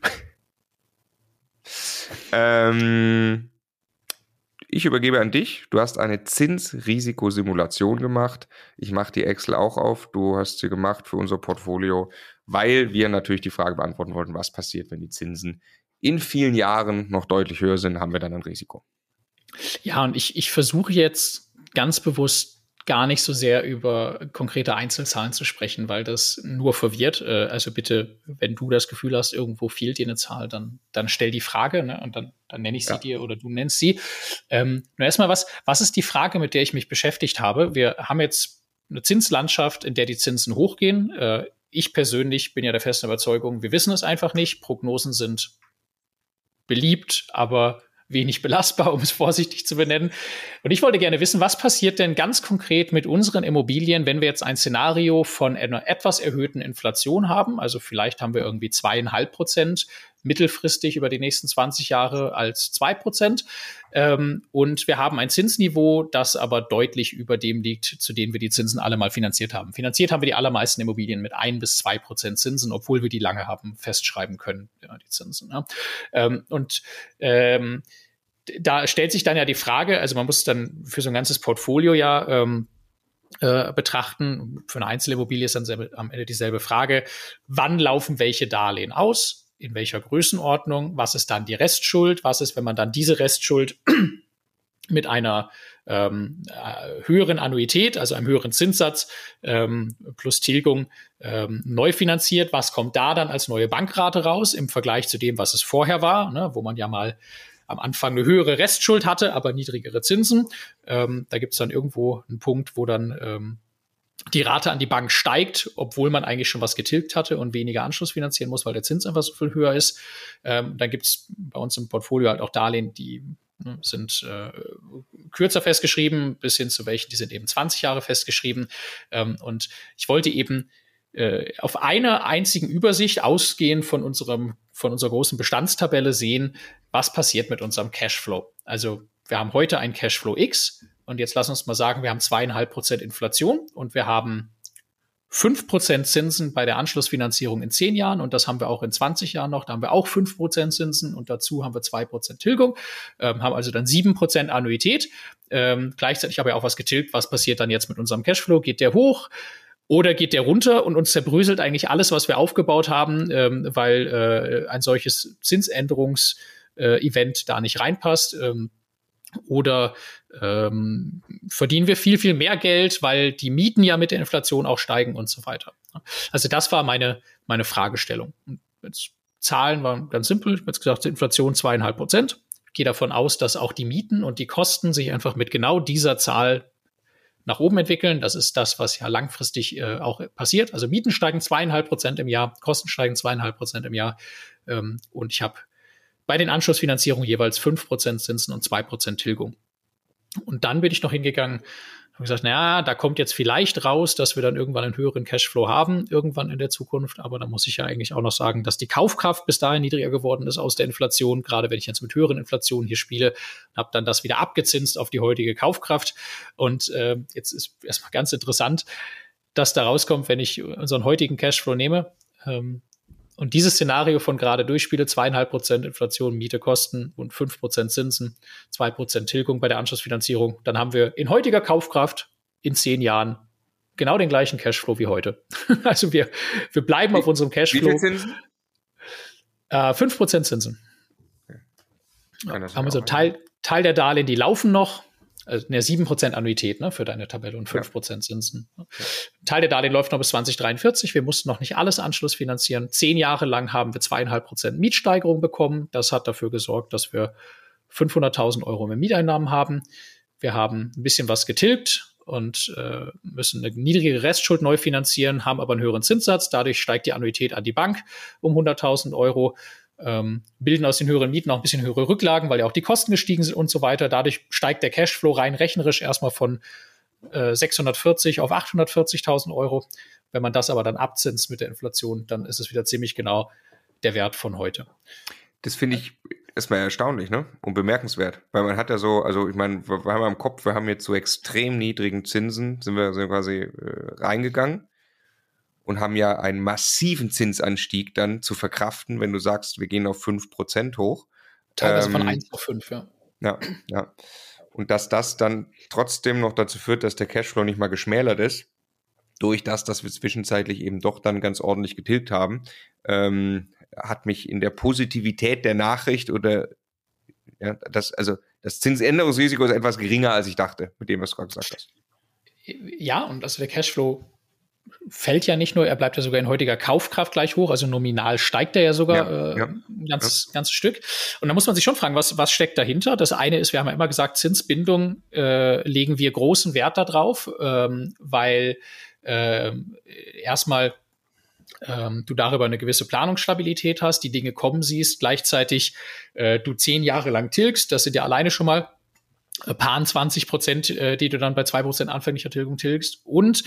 [LAUGHS] ähm, ich übergebe an dich. Du hast eine Zinsrisikosimulation gemacht. Ich mache die Excel auch auf. Du hast sie gemacht für unser Portfolio, weil wir natürlich die Frage beantworten wollten, was passiert, wenn die Zinsen in vielen Jahren noch deutlich höher sind, haben wir dann ein Risiko. Ja, und ich, ich versuche jetzt ganz bewusst gar nicht so sehr über konkrete Einzelzahlen zu sprechen, weil das nur verwirrt. Äh, also bitte, wenn du das Gefühl hast, irgendwo fehlt dir eine Zahl, dann, dann stell die Frage ne, und dann, dann nenne ich sie ja. dir oder du nennst sie. Ähm, nur erstmal was, was ist die Frage, mit der ich mich beschäftigt habe? Wir haben jetzt eine Zinslandschaft, in der die Zinsen hochgehen. Äh, ich persönlich bin ja der festen Überzeugung, wir wissen es einfach nicht. Prognosen sind beliebt, aber wenig belastbar, um es vorsichtig zu benennen. Und ich wollte gerne wissen, was passiert denn ganz konkret mit unseren Immobilien, wenn wir jetzt ein Szenario von einer etwas erhöhten Inflation haben? Also vielleicht haben wir irgendwie zweieinhalb Prozent mittelfristig über die nächsten 20 Jahre als zwei Prozent. Ähm, und wir haben ein Zinsniveau, das aber deutlich über dem liegt, zu dem wir die Zinsen alle mal finanziert haben. Finanziert haben wir die allermeisten Immobilien mit ein bis zwei Prozent Zinsen, obwohl wir die lange haben festschreiben können, ja, die Zinsen. Ja. Ähm, und ähm, da stellt sich dann ja die Frage, also man muss dann für so ein ganzes Portfolio ja ähm, äh, betrachten. Für eine Einzelimmobilie ist dann selbe, am Ende dieselbe Frage. Wann laufen welche Darlehen aus? In welcher Größenordnung? Was ist dann die Restschuld? Was ist, wenn man dann diese Restschuld [CLEARS THROAT] mit einer ähm, äh, höheren Annuität, also einem höheren Zinssatz ähm, plus Tilgung ähm, neu finanziert? Was kommt da dann als neue Bankrate raus im Vergleich zu dem, was es vorher war, ne, wo man ja mal am Anfang eine höhere Restschuld hatte, aber niedrigere Zinsen. Ähm, da gibt es dann irgendwo einen Punkt, wo dann ähm, die Rate an die Bank steigt, obwohl man eigentlich schon was getilgt hatte und weniger Anschluss finanzieren muss, weil der Zins einfach so viel höher ist. Ähm, dann gibt es bei uns im Portfolio halt auch Darlehen, die ne, sind äh, kürzer festgeschrieben, bis hin zu welchen, die sind eben 20 Jahre festgeschrieben. Ähm, und ich wollte eben äh, auf einer einzigen Übersicht ausgehend von unserem von unserer großen Bestandstabelle sehen, was passiert mit unserem Cashflow. Also wir haben heute ein Cashflow X und jetzt lass uns mal sagen, wir haben zweieinhalb Prozent Inflation und wir haben fünf Prozent Zinsen bei der Anschlussfinanzierung in zehn Jahren und das haben wir auch in 20 Jahren noch. Da haben wir auch fünf Prozent Zinsen und dazu haben wir zwei Prozent Tilgung, ähm, haben also dann sieben Prozent Annuität. Ähm, gleichzeitig habe ich auch was getilgt. Was passiert dann jetzt mit unserem Cashflow? Geht der hoch? Oder geht der runter und uns zerbröselt eigentlich alles, was wir aufgebaut haben, ähm, weil äh, ein solches Zinsänderungsevent äh, da nicht reinpasst? Ähm, oder ähm, verdienen wir viel, viel mehr Geld, weil die Mieten ja mit der Inflation auch steigen und so weiter. Also das war meine, meine Fragestellung. Jetzt Zahlen waren ganz simpel. Ich habe jetzt gesagt, Inflation zweieinhalb Prozent. Ich gehe davon aus, dass auch die Mieten und die Kosten sich einfach mit genau dieser Zahl nach oben entwickeln. Das ist das, was ja langfristig äh, auch passiert. Also Mieten steigen zweieinhalb Prozent im Jahr, Kosten steigen zweieinhalb Prozent im Jahr. Ähm, und ich habe bei den Anschlussfinanzierungen jeweils fünf Prozent Zinsen und zwei Prozent Tilgung. Und dann bin ich noch hingegangen Haben gesagt, naja, da kommt jetzt vielleicht raus, dass wir dann irgendwann einen höheren Cashflow haben, irgendwann in der Zukunft. Aber da muss ich ja eigentlich auch noch sagen, dass die Kaufkraft bis dahin niedriger geworden ist aus der Inflation. Gerade wenn ich jetzt mit höheren Inflationen hier spiele, habe dann das wieder abgezinst auf die heutige Kaufkraft. Und äh, jetzt ist erstmal ganz interessant, dass da rauskommt, wenn ich unseren heutigen Cashflow nehme. Ähm, und dieses Szenario von gerade durchspiele, zweieinhalb Prozent Inflation, Miete, Kosten und fünf Prozent Zinsen, zwei Prozent Tilgung bei der Anschlussfinanzierung, dann haben wir in heutiger Kaufkraft in zehn Jahren genau den gleichen Cashflow wie heute. [LAUGHS] also wir, wir bleiben wie, auf unserem Cashflow. Wie viel Zinsen? Äh, fünf Prozent Zinsen. Okay. Ja, haben wir so Teil, Teil der Darlehen, die laufen noch, also eine 7% Annuität ne, für deine Tabelle und 5% ja. Zinsen. Teil der Darlehen läuft noch bis 2043. Wir mussten noch nicht alles Anschluss finanzieren. Zehn Jahre lang haben wir zweieinhalb Prozent Mietsteigerung bekommen. Das hat dafür gesorgt, dass wir 500.000 Euro mehr Mieteinnahmen haben. Wir haben ein bisschen was getilgt und äh, müssen eine niedrige Restschuld neu finanzieren, haben aber einen höheren Zinssatz. Dadurch steigt die Annuität an die Bank um 100.000 Euro ähm, bilden aus den höheren Mieten auch ein bisschen höhere Rücklagen, weil ja auch die Kosten gestiegen sind und so weiter. Dadurch steigt der Cashflow rein rechnerisch erstmal von äh, 640 auf 840.000 Euro. Wenn man das aber dann abzinst mit der Inflation, dann ist es wieder ziemlich genau der Wert von heute. Das finde ich erstmal erstaunlich, ne? Und bemerkenswert. Weil man hat ja so, also ich meine, wir haben im Kopf, wir haben jetzt so extrem niedrigen Zinsen, sind wir, sind quasi äh, reingegangen und haben ja einen massiven Zinsanstieg dann zu verkraften, wenn du sagst, wir gehen auf 5% hoch. Teilweise ähm, von 1 auf 5, ja. Ja, ja. Und dass das dann trotzdem noch dazu führt, dass der Cashflow nicht mal geschmälert ist, durch das, dass wir zwischenzeitlich eben doch dann ganz ordentlich getilgt haben, ähm, hat mich in der Positivität der Nachricht oder ja, das, also das Zinsänderungsrisiko ist etwas geringer, als ich dachte, mit dem, was du gerade gesagt hast. Ja, und also der Cashflow fällt ja nicht nur, er bleibt ja sogar in heutiger Kaufkraft gleich hoch, also nominal steigt er ja sogar ja, äh, ja, ein ganz, ja. ganzes Stück. Und da muss man sich schon fragen, was, was steckt dahinter? Das eine ist, wir haben ja immer gesagt, Zinsbindung äh, legen wir großen Wert darauf, ähm, weil äh, erstmal ähm, du darüber eine gewisse Planungsstabilität hast, die Dinge kommen siehst, gleichzeitig äh, du zehn Jahre lang tilgst, das sind ja alleine schon mal paar 20 Prozent, äh, die du dann bei zwei Prozent anfänglicher Tilgung tilgst. Und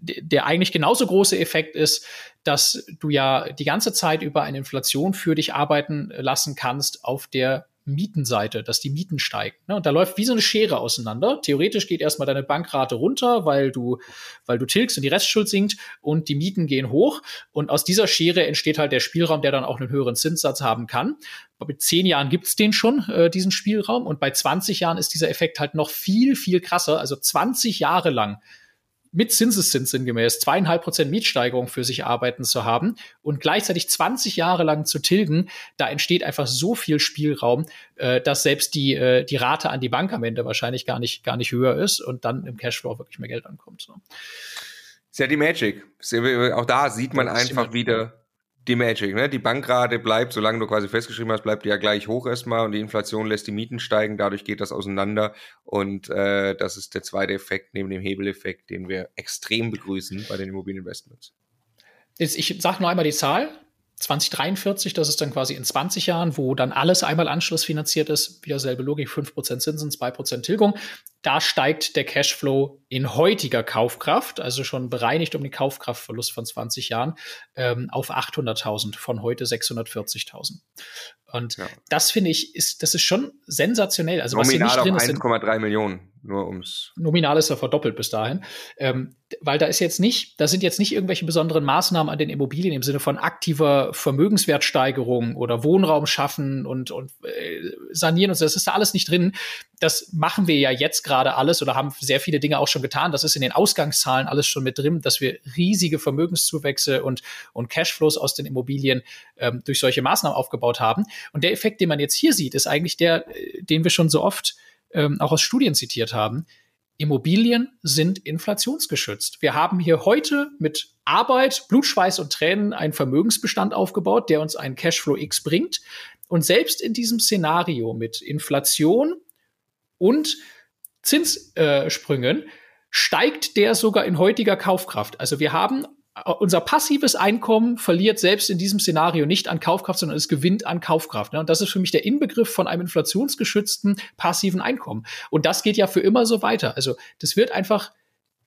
der eigentlich genauso große Effekt ist, dass du ja die ganze Zeit über eine Inflation für dich arbeiten lassen kannst auf der Mietenseite, dass die Mieten steigen. Ne? Und da läuft wie so eine Schere auseinander. Theoretisch geht erstmal deine Bankrate runter, weil du, weil du tilgst und die Restschuld sinkt und die Mieten gehen hoch. Und aus dieser Schere entsteht halt der Spielraum, der dann auch einen höheren Zinssatz haben kann. Bei zehn Jahren gibt's den schon, äh, diesen Spielraum. Und bei 20 Jahren ist dieser Effekt halt noch viel, viel krasser. Also 20 Jahre lang mit Zinseszins sinngemäß zweieinhalb Prozent Mietsteigerung für sich arbeiten zu haben und gleichzeitig 20 Jahre lang zu tilgen, da entsteht einfach so viel Spielraum, äh, dass selbst die, äh, die Rate an die Bank am Ende wahrscheinlich gar nicht, gar nicht höher ist und dann im Cashflow wirklich mehr Geld ankommt. So. Ist ja die Magic. Auch da sieht man einfach wieder, die Magic, ne? Die Bankrate bleibt, solange du quasi festgeschrieben hast, bleibt die ja gleich hoch erstmal und die Inflation lässt die Mieten steigen, dadurch geht das auseinander und äh, das ist der zweite Effekt neben dem Hebeleffekt, den wir extrem begrüßen bei den Immobilieninvestments. Jetzt, ich sage nur einmal die Zahl. 2043, das ist dann quasi in 20 Jahren, wo dann alles einmal anschlussfinanziert ist, wieder selbe Logik, 5% Zinsen, 2% Tilgung. Da steigt der Cashflow in heutiger Kaufkraft, also schon bereinigt um den Kaufkraftverlust von 20 Jahren, ähm, auf 800.000, von heute 640.000. Und ja. das finde ich, ist, das ist schon sensationell. Also Nominal was hier nicht drin ist. 1,3 Millionen nur ums. Nominal ist er verdoppelt bis dahin. Ähm, weil da ist jetzt nicht, da sind jetzt nicht irgendwelche besonderen Maßnahmen an den Immobilien im Sinne von aktiver Vermögenswertsteigerung oder Wohnraum schaffen und, und äh, sanieren und so. Das ist da alles nicht drin. Das machen wir ja jetzt gerade alles oder haben sehr viele Dinge auch schon getan. Das ist in den Ausgangszahlen alles schon mit drin, dass wir riesige Vermögenszuwächse und, und Cashflows aus den Immobilien ähm, durch solche Maßnahmen aufgebaut haben. Und der Effekt, den man jetzt hier sieht, ist eigentlich der, äh, den wir schon so oft ähm, auch aus Studien zitiert haben. Immobilien sind inflationsgeschützt. Wir haben hier heute mit Arbeit, Blutschweiß und Tränen einen Vermögensbestand aufgebaut, der uns einen Cashflow X bringt. Und selbst in diesem Szenario mit Inflation und Zinssprüngen steigt der sogar in heutiger Kaufkraft. Also wir haben unser passives Einkommen verliert selbst in diesem Szenario nicht an Kaufkraft, sondern es gewinnt an Kaufkraft. Ne? Und das ist für mich der Inbegriff von einem inflationsgeschützten passiven Einkommen. Und das geht ja für immer so weiter. Also das wird einfach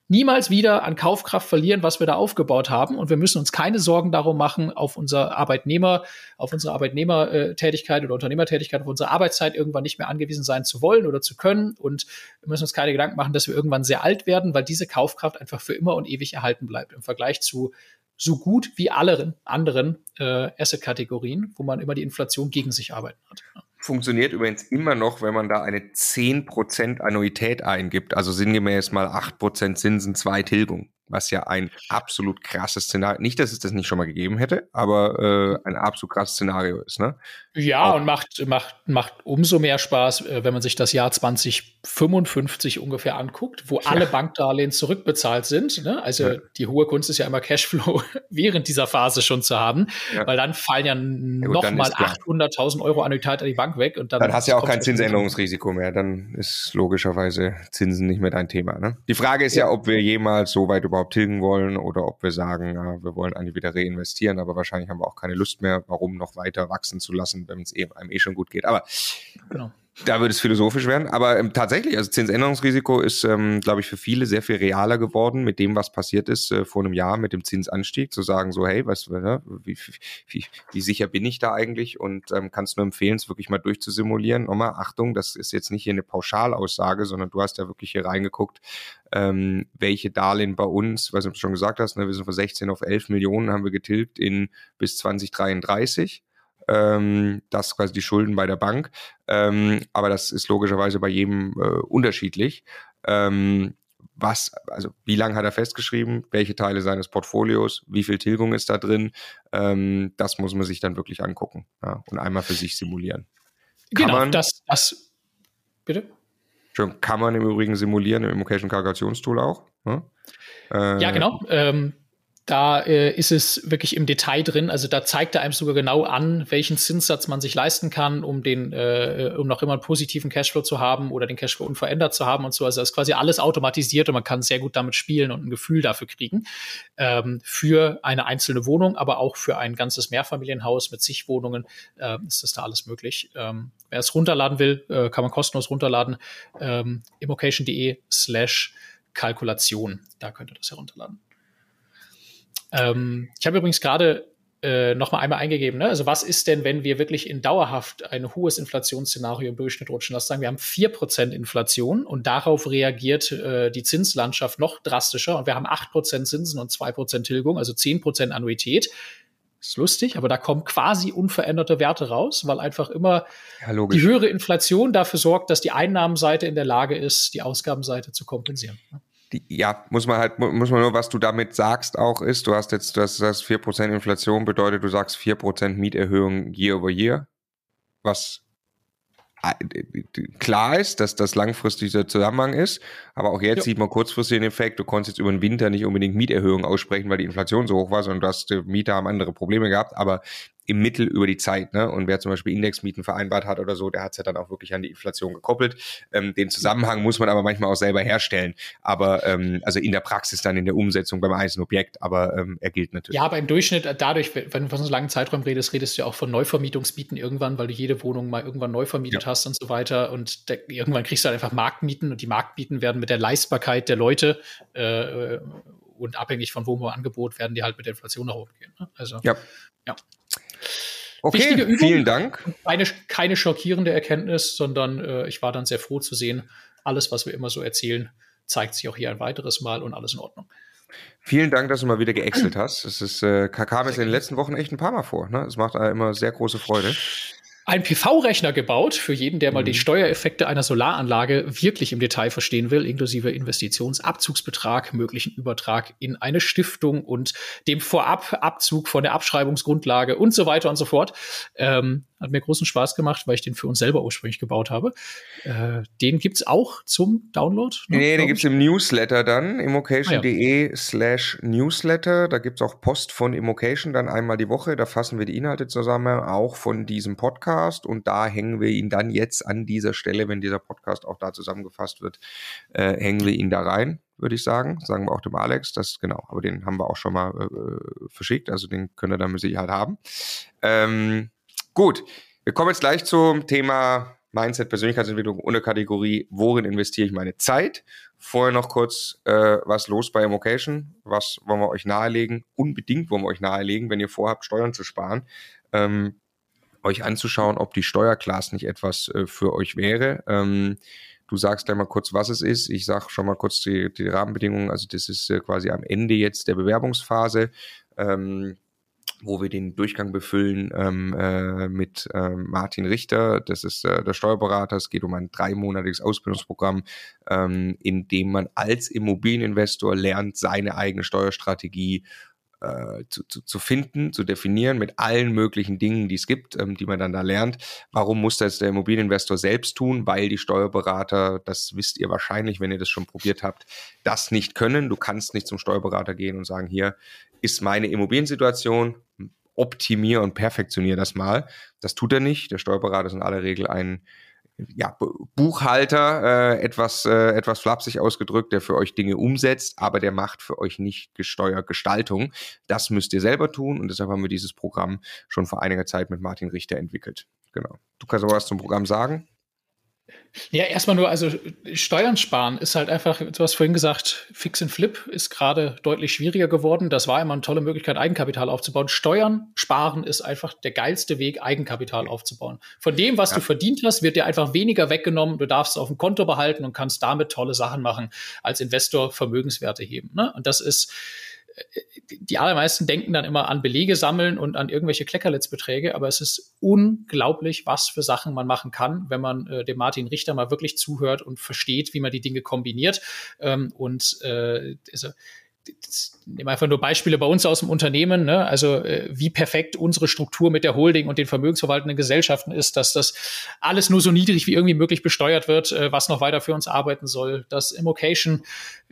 niemals wieder an Kaufkraft verlieren, was wir da aufgebaut haben. Und wir müssen uns keine Sorgen darum machen, auf unser Arbeitnehmer, auf unsere Arbeitnehmertätigkeit oder Unternehmertätigkeit, auf unsere Arbeitszeit irgendwann nicht mehr angewiesen sein zu wollen oder zu können. Und wir müssen uns keine Gedanken machen, dass wir irgendwann sehr alt werden, weil diese Kaufkraft einfach für immer und ewig erhalten bleibt im Vergleich zu so gut wie alle anderen äh, Asset-Kategorien, wo man immer die Inflation gegen sich arbeiten hat. Funktioniert übrigens immer noch, wenn man da eine 10% Annuität eingibt, also sinngemäß mal 8% Zinsen, 2 Tilgung was ja ein absolut krasses Szenario, nicht, dass es das nicht schon mal gegeben hätte, aber äh, ein absolut krasses Szenario ist, ne? Ja, Auch. und macht, macht, macht umso mehr Spaß, äh, wenn man sich das Jahr 2055 ungefähr anguckt, wo ja. alle Bankdarlehen zurückbezahlt sind. Ne? Also ja. die hohe Kunst ist ja immer Cashflow [LAUGHS] während dieser Phase schon zu haben, ja. weil dann fallen ja nochmal 800.000 Euro Annuität an die Bank weg. Und dann, dann hast du ja auch kein Zinsänderungsrisiko mehr. Dann ist logischerweise Zinsen nicht mehr dein Thema. Ne? Die Frage ist ja, ob wir jemals so weit über überhaupt tilgen wollen oder ob wir sagen, ja, wir wollen eigentlich wieder reinvestieren, aber wahrscheinlich haben wir auch keine Lust mehr, warum noch weiter wachsen zu lassen, wenn es eh, einem eh schon gut geht. Aber genau. Da würde es philosophisch werden. Aber ähm, tatsächlich, also Zinsänderungsrisiko ist, ähm, glaube ich, für viele sehr viel realer geworden mit dem, was passiert ist äh, vor einem Jahr mit dem Zinsanstieg. Zu sagen, so, hey, was, ne, wie, wie, wie sicher bin ich da eigentlich? Und ähm, kannst nur empfehlen, es wirklich mal durchzusimulieren. Nochmal, Achtung, das ist jetzt nicht hier eine Pauschalaussage, sondern du hast ja wirklich hier reingeguckt, ähm, welche Darlehen bei uns, was du schon gesagt hast, ne, wir sind von 16 auf 11 Millionen, haben wir getilgt in bis 2033 ähm, das quasi die Schulden bei der Bank. Ähm, aber das ist logischerweise bei jedem äh, unterschiedlich. Ähm, was, also wie lange hat er festgeschrieben, welche Teile seines Portfolios, wie viel Tilgung ist da drin, ähm, das muss man sich dann wirklich angucken ja, und einmal für sich simulieren. Kann genau, man, das, das, bitte? Kann man im Übrigen simulieren im Immocation Kalkulationstool auch. Ja, äh, ja genau. Ähm, da äh, ist es wirklich im Detail drin. Also da zeigt er einem sogar genau an, welchen Zinssatz man sich leisten kann, um den, äh, um noch immer einen positiven Cashflow zu haben oder den Cashflow unverändert zu haben und so. Also das ist quasi alles automatisiert und man kann sehr gut damit spielen und ein Gefühl dafür kriegen. Ähm, für eine einzelne Wohnung, aber auch für ein ganzes Mehrfamilienhaus mit zig Wohnungen äh, ist das da alles möglich. Ähm, wer es runterladen will, äh, kann man kostenlos runterladen. Ähm, immocation.de slash Kalkulation. Da könnt ihr das herunterladen. Ähm, ich habe übrigens gerade äh, noch mal einmal eingegeben, ne? also was ist denn, wenn wir wirklich in dauerhaft ein hohes Inflationsszenario im Durchschnitt rutschen lassen? Sagen wir haben vier Prozent Inflation und darauf reagiert äh, die Zinslandschaft noch drastischer und wir haben acht Prozent Zinsen und zwei Prozent Tilgung, also zehn Prozent Annuität. Ist lustig, aber da kommen quasi unveränderte Werte raus, weil einfach immer ja, die höhere Inflation dafür sorgt, dass die Einnahmenseite in der Lage ist, die Ausgabenseite zu kompensieren. Ne? Ja, muss man halt, muss man nur, was du damit sagst, auch ist, du hast jetzt, das, das 4% Inflation bedeutet, du sagst 4% Mieterhöhung year over year, was klar ist, dass das langfristig der Zusammenhang ist, aber auch jetzt ja. sieht man kurzfristig den Effekt, du konntest jetzt über den Winter nicht unbedingt Mieterhöhungen aussprechen, weil die Inflation so hoch war, sondern du hast, die Mieter haben andere Probleme gehabt, aber im Mittel über die Zeit. Ne? Und wer zum Beispiel Indexmieten vereinbart hat oder so, der hat es ja dann auch wirklich an die Inflation gekoppelt. Ähm, den Zusammenhang muss man aber manchmal auch selber herstellen. Aber ähm, also in der Praxis dann in der Umsetzung beim einzelnen Objekt, aber ähm, er gilt natürlich. Ja, aber im Durchschnitt, äh, dadurch, wenn du von so langen Zeitraum redest, redest du ja auch von Neuvermietungsmieten irgendwann, weil du jede Wohnung mal irgendwann neu vermietet ja. hast und so weiter. Und der, irgendwann kriegst du halt einfach Marktmieten und die Marktmieten werden mit der Leistbarkeit der Leute äh, und abhängig von wo Angebot werden die halt mit der Inflation nach oben gehen. Ne? Also ja. ja. Okay, Übung, vielen Dank. Keine, keine schockierende Erkenntnis, sondern äh, ich war dann sehr froh zu sehen, alles, was wir immer so erzählen, zeigt sich auch hier ein weiteres Mal und alles in Ordnung. Vielen Dank, dass du mal wieder geäxelt [CLEARS THROAT] hast. Es ist, äh, kam es in den letzten Wochen echt ein paar Mal vor. Ne? Es macht äh, immer sehr große Freude ein PV-Rechner gebaut für jeden, der mal die mhm. Steuereffekte einer Solaranlage wirklich im Detail verstehen will, inklusive Investitionsabzugsbetrag, möglichen Übertrag in eine Stiftung und dem Vorababzug von der Abschreibungsgrundlage und so weiter und so fort. Ähm, hat mir großen Spaß gemacht, weil ich den für uns selber ursprünglich gebaut habe. Äh, den gibt's auch zum Download? Ne, nee, den gibt's im Newsletter dann, immocation.de ah, ja. slash Newsletter. Da gibt's auch Post von Immocation dann einmal die Woche. Da fassen wir die Inhalte zusammen, auch von diesem Podcast. Und da hängen wir ihn dann jetzt an dieser Stelle, wenn dieser Podcast auch da zusammengefasst wird, äh, hängen wir ihn da rein. würde ich sagen. Sagen wir auch dem Alex, das genau, aber den haben wir auch schon mal äh, verschickt, also den können wir dann mit Sicherheit haben. Ähm, gut, wir kommen jetzt gleich zum Thema Mindset, Persönlichkeitsentwicklung ohne Kategorie, worin investiere ich meine Zeit? Vorher noch kurz, äh, was los bei Immocation? Was wollen wir euch nahelegen? Unbedingt wollen wir euch nahelegen, wenn ihr vorhabt, Steuern zu sparen, ähm, euch anzuschauen, ob die Steuerklasse nicht etwas äh, für euch wäre. Ähm, Du sagst gleich mal kurz, was es ist. Ich sage schon mal kurz die, die Rahmenbedingungen. Also das ist äh, quasi am Ende jetzt der Bewerbungsphase. Ähm, wo wir den Durchgang befüllen ähm, äh, mit ähm, Martin Richter. Das ist äh, der Steuerberater. Es geht um ein dreimonatiges Ausbildungsprogramm, ähm, in dem man als Immobilieninvestor lernt, seine eigene Steuerstrategie äh, zu, zu, zu finden, zu definieren mit allen möglichen Dingen, die es gibt, ähm, die man dann da lernt. Warum muss das der Immobilieninvestor selbst tun? Weil die Steuerberater, das wisst ihr wahrscheinlich, wenn ihr das schon probiert habt, das nicht können. Du kannst nicht zum Steuerberater gehen und sagen, hier ist meine Immobiliensituation, optimiere und perfektioniere das mal. Das tut er nicht. Der Steuerberater ist in aller Regel ein ja, Buchhalter, äh, etwas, äh, etwas flapsig ausgedrückt, der für euch Dinge umsetzt, aber der macht für euch nicht Steuergestaltung. Das müsst ihr selber tun und deshalb haben wir dieses Programm schon vor einiger Zeit mit Martin Richter entwickelt. Genau. Du kannst aber was zum Programm sagen? Ja, erstmal nur, also Steuern sparen ist halt einfach, du hast vorhin gesagt, Fix and Flip ist gerade deutlich schwieriger geworden. Das war immer eine tolle Möglichkeit, Eigenkapital aufzubauen. Steuern sparen ist einfach der geilste Weg, Eigenkapital aufzubauen. Von dem, was ja. du verdient hast, wird dir einfach weniger weggenommen. Du darfst es auf dem Konto behalten und kannst damit tolle Sachen machen, als Investor Vermögenswerte heben. Ne? Und das ist, die allermeisten denken dann immer an Belege sammeln und an irgendwelche Kleckerlitzbeträge, aber es ist unglaublich, was für Sachen man machen kann, wenn man äh, dem Martin Richter mal wirklich zuhört und versteht, wie man die Dinge kombiniert. Ähm, und äh, also, nehmen einfach nur Beispiele bei uns aus dem Unternehmen, ne? also äh, wie perfekt unsere Struktur mit der Holding und den vermögensverwaltenden Gesellschaften ist, dass das alles nur so niedrig wie irgendwie möglich besteuert wird, äh, was noch weiter für uns arbeiten soll, dass Immocation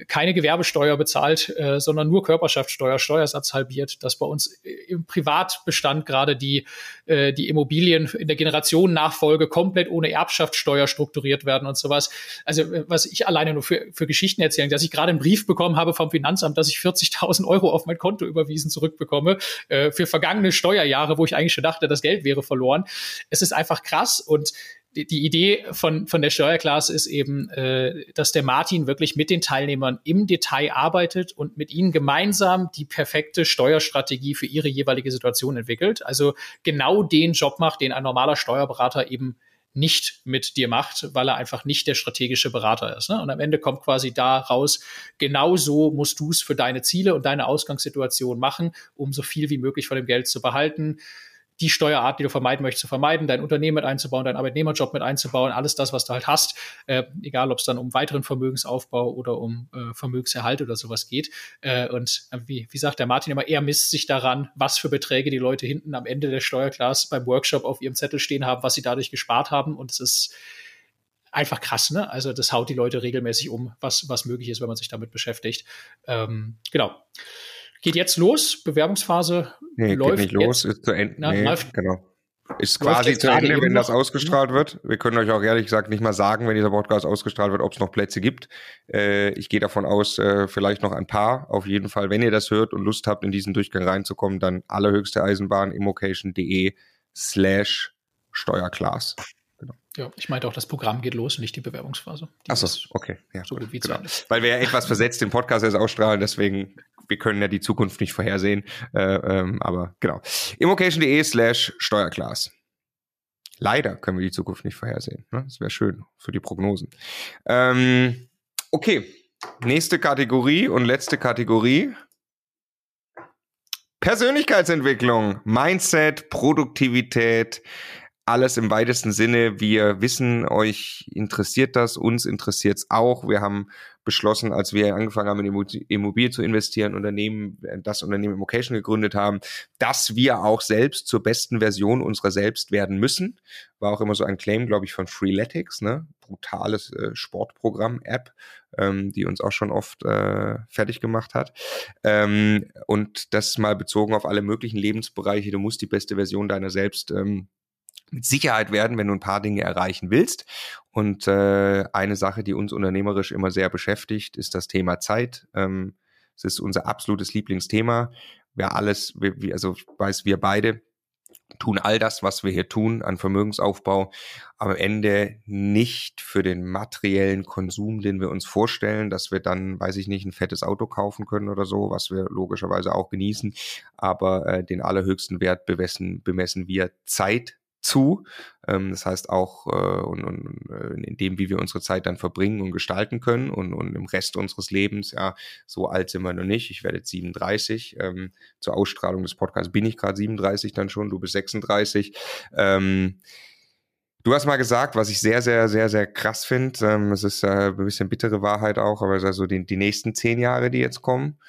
keine Gewerbesteuer bezahlt, äh, sondern nur Körperschaftssteuer, Steuersatz halbiert, dass bei uns im Privatbestand gerade die, äh, die Immobilien in der Generationennachfolge komplett ohne Erbschaftssteuer strukturiert werden und sowas. Also äh, was ich alleine nur für, für Geschichten erzählen, dass ich gerade einen Brief bekommen habe vom Finanzamt, dass ich 40.000 Euro auf mein Konto überwiesen zurückbekomme äh, für vergangene Steuerjahre, wo ich eigentlich schon dachte, das Geld wäre verloren. Es ist einfach krass und die, die Idee von, von der Steuerklasse ist eben, äh, dass der Martin wirklich mit den Teilnehmern im Detail arbeitet und mit ihnen gemeinsam die perfekte Steuerstrategie für ihre jeweilige Situation entwickelt. Also genau den Job macht, den ein normaler Steuerberater eben nicht mit dir macht, weil er einfach nicht der strategische Berater ist. Ne? Und am Ende kommt quasi da raus, genau so musst du es für deine Ziele und deine Ausgangssituation machen, um so viel wie möglich von dem Geld zu behalten die Steuerart, die du vermeiden möchtest, zu vermeiden, dein Unternehmen mit einzubauen, deinen Arbeitnehmerjob mit einzubauen, alles das, was du halt hast, äh, egal ob es dann um weiteren Vermögensaufbau oder um äh, Vermögenserhalt oder sowas geht. Äh, und äh, wie, wie sagt der Martin immer, er misst sich daran, was für Beträge die Leute hinten am Ende der Steuerklasse beim Workshop auf ihrem Zettel stehen haben, was sie dadurch gespart haben. Und es ist einfach krass, ne? Also das haut die Leute regelmäßig um, was, was möglich ist, wenn man sich damit beschäftigt. Ähm, genau. Geht jetzt los, Bewerbungsphase nee, läuft. Geht nicht los, ist zu Ende. Nee, läuft, genau. Ist quasi zu Ende, wenn das ausgestrahlt wird. Wir können euch auch ehrlich gesagt nicht mal sagen, wenn dieser Podcast ausgestrahlt wird, ob es noch Plätze gibt. Äh, ich gehe davon aus, äh, vielleicht noch ein paar. Auf jeden Fall, wenn ihr das hört und Lust habt, in diesen Durchgang reinzukommen, dann allerhöchste Eisenbahn immocation.de slash Steuerclass. Genau. Ja, ich meinte auch, das Programm geht los, nicht die Bewerbungsphase. Die Achso, okay. Ja, so gut, genau. Weil wir ja etwas versetzt den Podcast erst ausstrahlen, deswegen, wir können ja die Zukunft nicht vorhersehen. Äh, ähm, aber genau. Immocation.de slash Steuerclass. Leider können wir die Zukunft nicht vorhersehen. Ne? Das wäre schön für die Prognosen. Ähm, okay, nächste Kategorie und letzte Kategorie. Persönlichkeitsentwicklung, Mindset, Produktivität, alles im weitesten Sinne. Wir wissen, euch interessiert das, uns interessiert es auch. Wir haben beschlossen, als wir angefangen haben, in Immobilien zu investieren, Unternehmen, das Unternehmen Immocation gegründet haben, dass wir auch selbst zur besten Version unserer selbst werden müssen. War auch immer so ein Claim, glaube ich, von Freeletics, ne? Brutales äh, Sportprogramm-App, ähm, die uns auch schon oft äh, fertig gemacht hat. Ähm, und das mal bezogen auf alle möglichen Lebensbereiche. Du musst die beste Version deiner selbst ähm, mit Sicherheit werden, wenn du ein paar Dinge erreichen willst. Und äh, eine Sache, die uns unternehmerisch immer sehr beschäftigt, ist das Thema Zeit. Ähm, es ist unser absolutes Lieblingsthema. Wir alles, wir, also weiß, wir beide tun all das, was wir hier tun an Vermögensaufbau, am Ende nicht für den materiellen Konsum, den wir uns vorstellen, dass wir dann, weiß ich nicht, ein fettes Auto kaufen können oder so, was wir logischerweise auch genießen, aber äh, den allerhöchsten Wert bemessen, bemessen wir Zeit zu. Ähm, das heißt auch äh, und, und, äh, in dem, wie wir unsere Zeit dann verbringen und gestalten können und, und im Rest unseres Lebens, ja, so alt sind wir noch nicht. Ich werde jetzt 37. Ähm, zur Ausstrahlung des Podcasts bin ich gerade 37 dann schon, du bist 36. Ähm, Du hast mal gesagt, was ich sehr, sehr, sehr, sehr krass finde. Ähm, es ist äh, ein bisschen bittere Wahrheit auch, aber es ist also die, die nächsten zehn Jahre, die jetzt kommen,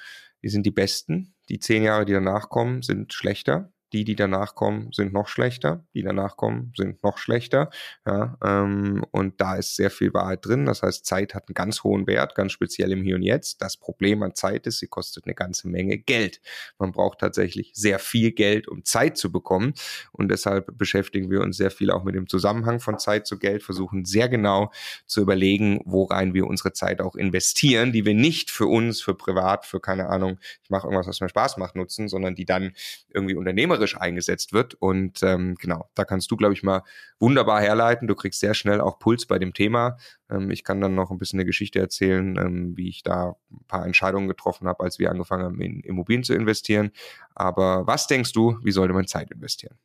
die sind die besten. Die zehn Jahre, die danach kommen, sind schlechter. Die, die danach kommen, sind noch schlechter. Die danach kommen, sind noch schlechter. Ja, ähm, und da ist sehr viel Wahrheit drin. Das heißt, Zeit hat einen ganz hohen Wert, ganz speziell im Hier und Jetzt. Das Problem an Zeit ist, sie kostet eine ganze Menge Geld. Man braucht tatsächlich sehr viel Geld, um Zeit zu bekommen. Und deshalb beschäftigen wir uns sehr viel auch mit dem Zusammenhang von Zeit zu Geld, versuchen sehr genau zu überlegen, worein wir unsere Zeit auch investieren, die wir nicht für uns, für privat, für keine Ahnung, ich mache irgendwas, was mir Spaß macht, nutzen, sondern die dann irgendwie unternehmerisch unternehmerisch eingesetzt wird. Und ähm, genau, da kannst du, glaube ich, mal wunderbar herleiten. Du kriegst sehr schnell auch Puls bei dem Thema. Ähm, ich kann dann noch ein bisschen eine Geschichte erzählen, ähm, wie ich da ein paar Entscheidungen getroffen habe, als wir angefangen haben, in Immobilien zu investieren. Aber was denkst du, wie sollte man Zeit investieren?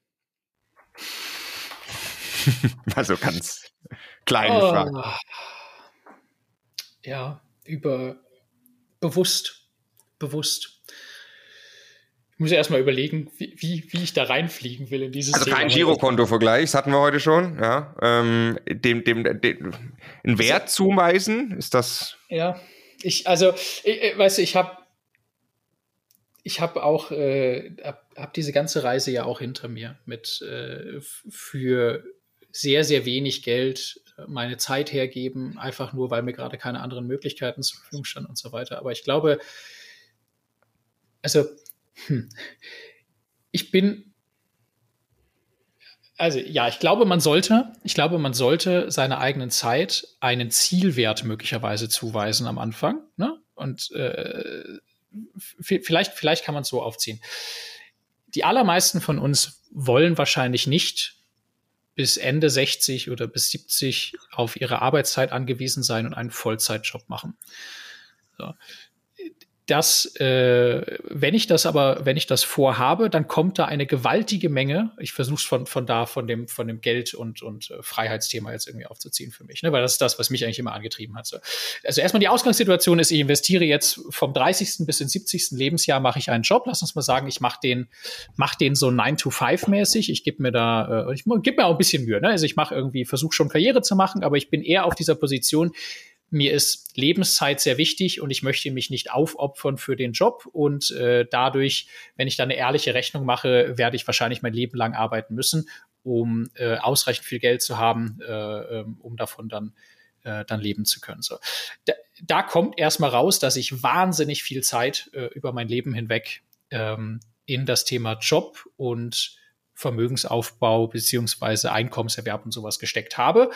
[LAUGHS] also ganz kleine oh. Frage. Ja, über bewusst, bewusst muss ja erstmal überlegen, wie, wie, ich da reinfliegen will in dieses Also kein Girokonto-Vergleich, das hatten wir heute schon, ja. Ähm, dem, dem, dem, einen Wert also, zuweisen, ist das. Ja, ich, also, ich, weißt du, ich habe ich habe auch äh, hab, hab diese ganze Reise ja auch hinter mir mit äh, für sehr, sehr wenig Geld äh, meine Zeit hergeben, einfach nur, weil mir gerade keine anderen Möglichkeiten zur Verfügung standen und so weiter. Aber ich glaube, also hm. Ich bin, also ja, ich glaube, man sollte, ich glaube, man sollte seiner eigenen Zeit einen Zielwert möglicherweise zuweisen am Anfang. Ne? Und äh, vielleicht, vielleicht kann man es so aufziehen. Die allermeisten von uns wollen wahrscheinlich nicht bis Ende 60 oder bis 70 auf ihre Arbeitszeit angewiesen sein und einen Vollzeitjob machen. So dass äh, wenn ich das aber, wenn ich das vorhabe, dann kommt da eine gewaltige Menge. Ich versuche es von, von da, von dem, von dem Geld und, und äh, Freiheitsthema jetzt irgendwie aufzuziehen für mich, ne? weil das ist das, was mich eigentlich immer angetrieben hat. So. Also erstmal die Ausgangssituation ist, ich investiere jetzt vom 30. bis ins 70. Lebensjahr mache ich einen Job. Lass uns mal sagen, ich mache den, mach den so 9 to 5 mäßig. Ich gebe mir da, äh, ich gebe mir auch ein bisschen Mühe. Ne? Also ich mache irgendwie, versuche schon Karriere zu machen, aber ich bin eher auf dieser Position, mir ist Lebenszeit sehr wichtig und ich möchte mich nicht aufopfern für den Job und äh, dadurch, wenn ich da eine ehrliche Rechnung mache, werde ich wahrscheinlich mein Leben lang arbeiten müssen, um äh, ausreichend viel Geld zu haben, äh, ähm, um davon dann äh, dann leben zu können. So, da, da kommt erstmal raus, dass ich wahnsinnig viel Zeit äh, über mein Leben hinweg ähm, in das Thema Job und Vermögensaufbau beziehungsweise Einkommenserwerb und sowas gesteckt habe.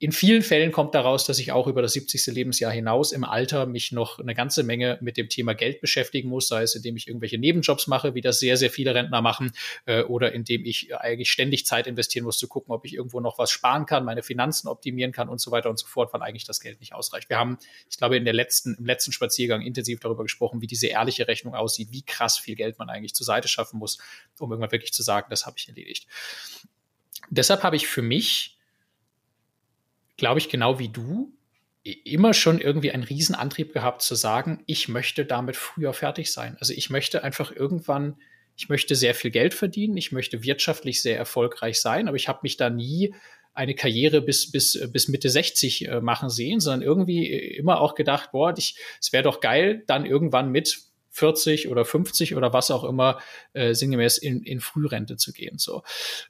In vielen Fällen kommt daraus, dass ich auch über das 70. Lebensjahr hinaus im Alter mich noch eine ganze Menge mit dem Thema Geld beschäftigen muss, sei es indem ich irgendwelche Nebenjobs mache, wie das sehr, sehr viele Rentner machen, äh, oder indem ich eigentlich ständig Zeit investieren muss, zu gucken, ob ich irgendwo noch was sparen kann, meine Finanzen optimieren kann und so weiter und so fort, weil eigentlich das Geld nicht ausreicht. Wir haben, ich glaube, in der letzten, im letzten Spaziergang intensiv darüber gesprochen, wie diese ehrliche Rechnung aussieht, wie krass viel Geld man eigentlich zur Seite schaffen muss, um irgendwann wirklich zu sagen, das habe ich erledigt. Deshalb habe ich für mich glaube ich, genau wie du, immer schon irgendwie einen Riesenantrieb gehabt zu sagen, ich möchte damit früher fertig sein. Also ich möchte einfach irgendwann, ich möchte sehr viel Geld verdienen, ich möchte wirtschaftlich sehr erfolgreich sein, aber ich habe mich da nie eine Karriere bis, bis, bis Mitte 60 äh, machen sehen, sondern irgendwie immer auch gedacht, boah, ich, es wäre doch geil, dann irgendwann mit 40 oder 50 oder was auch immer äh, sinngemäß in, in Frührente zu gehen. So.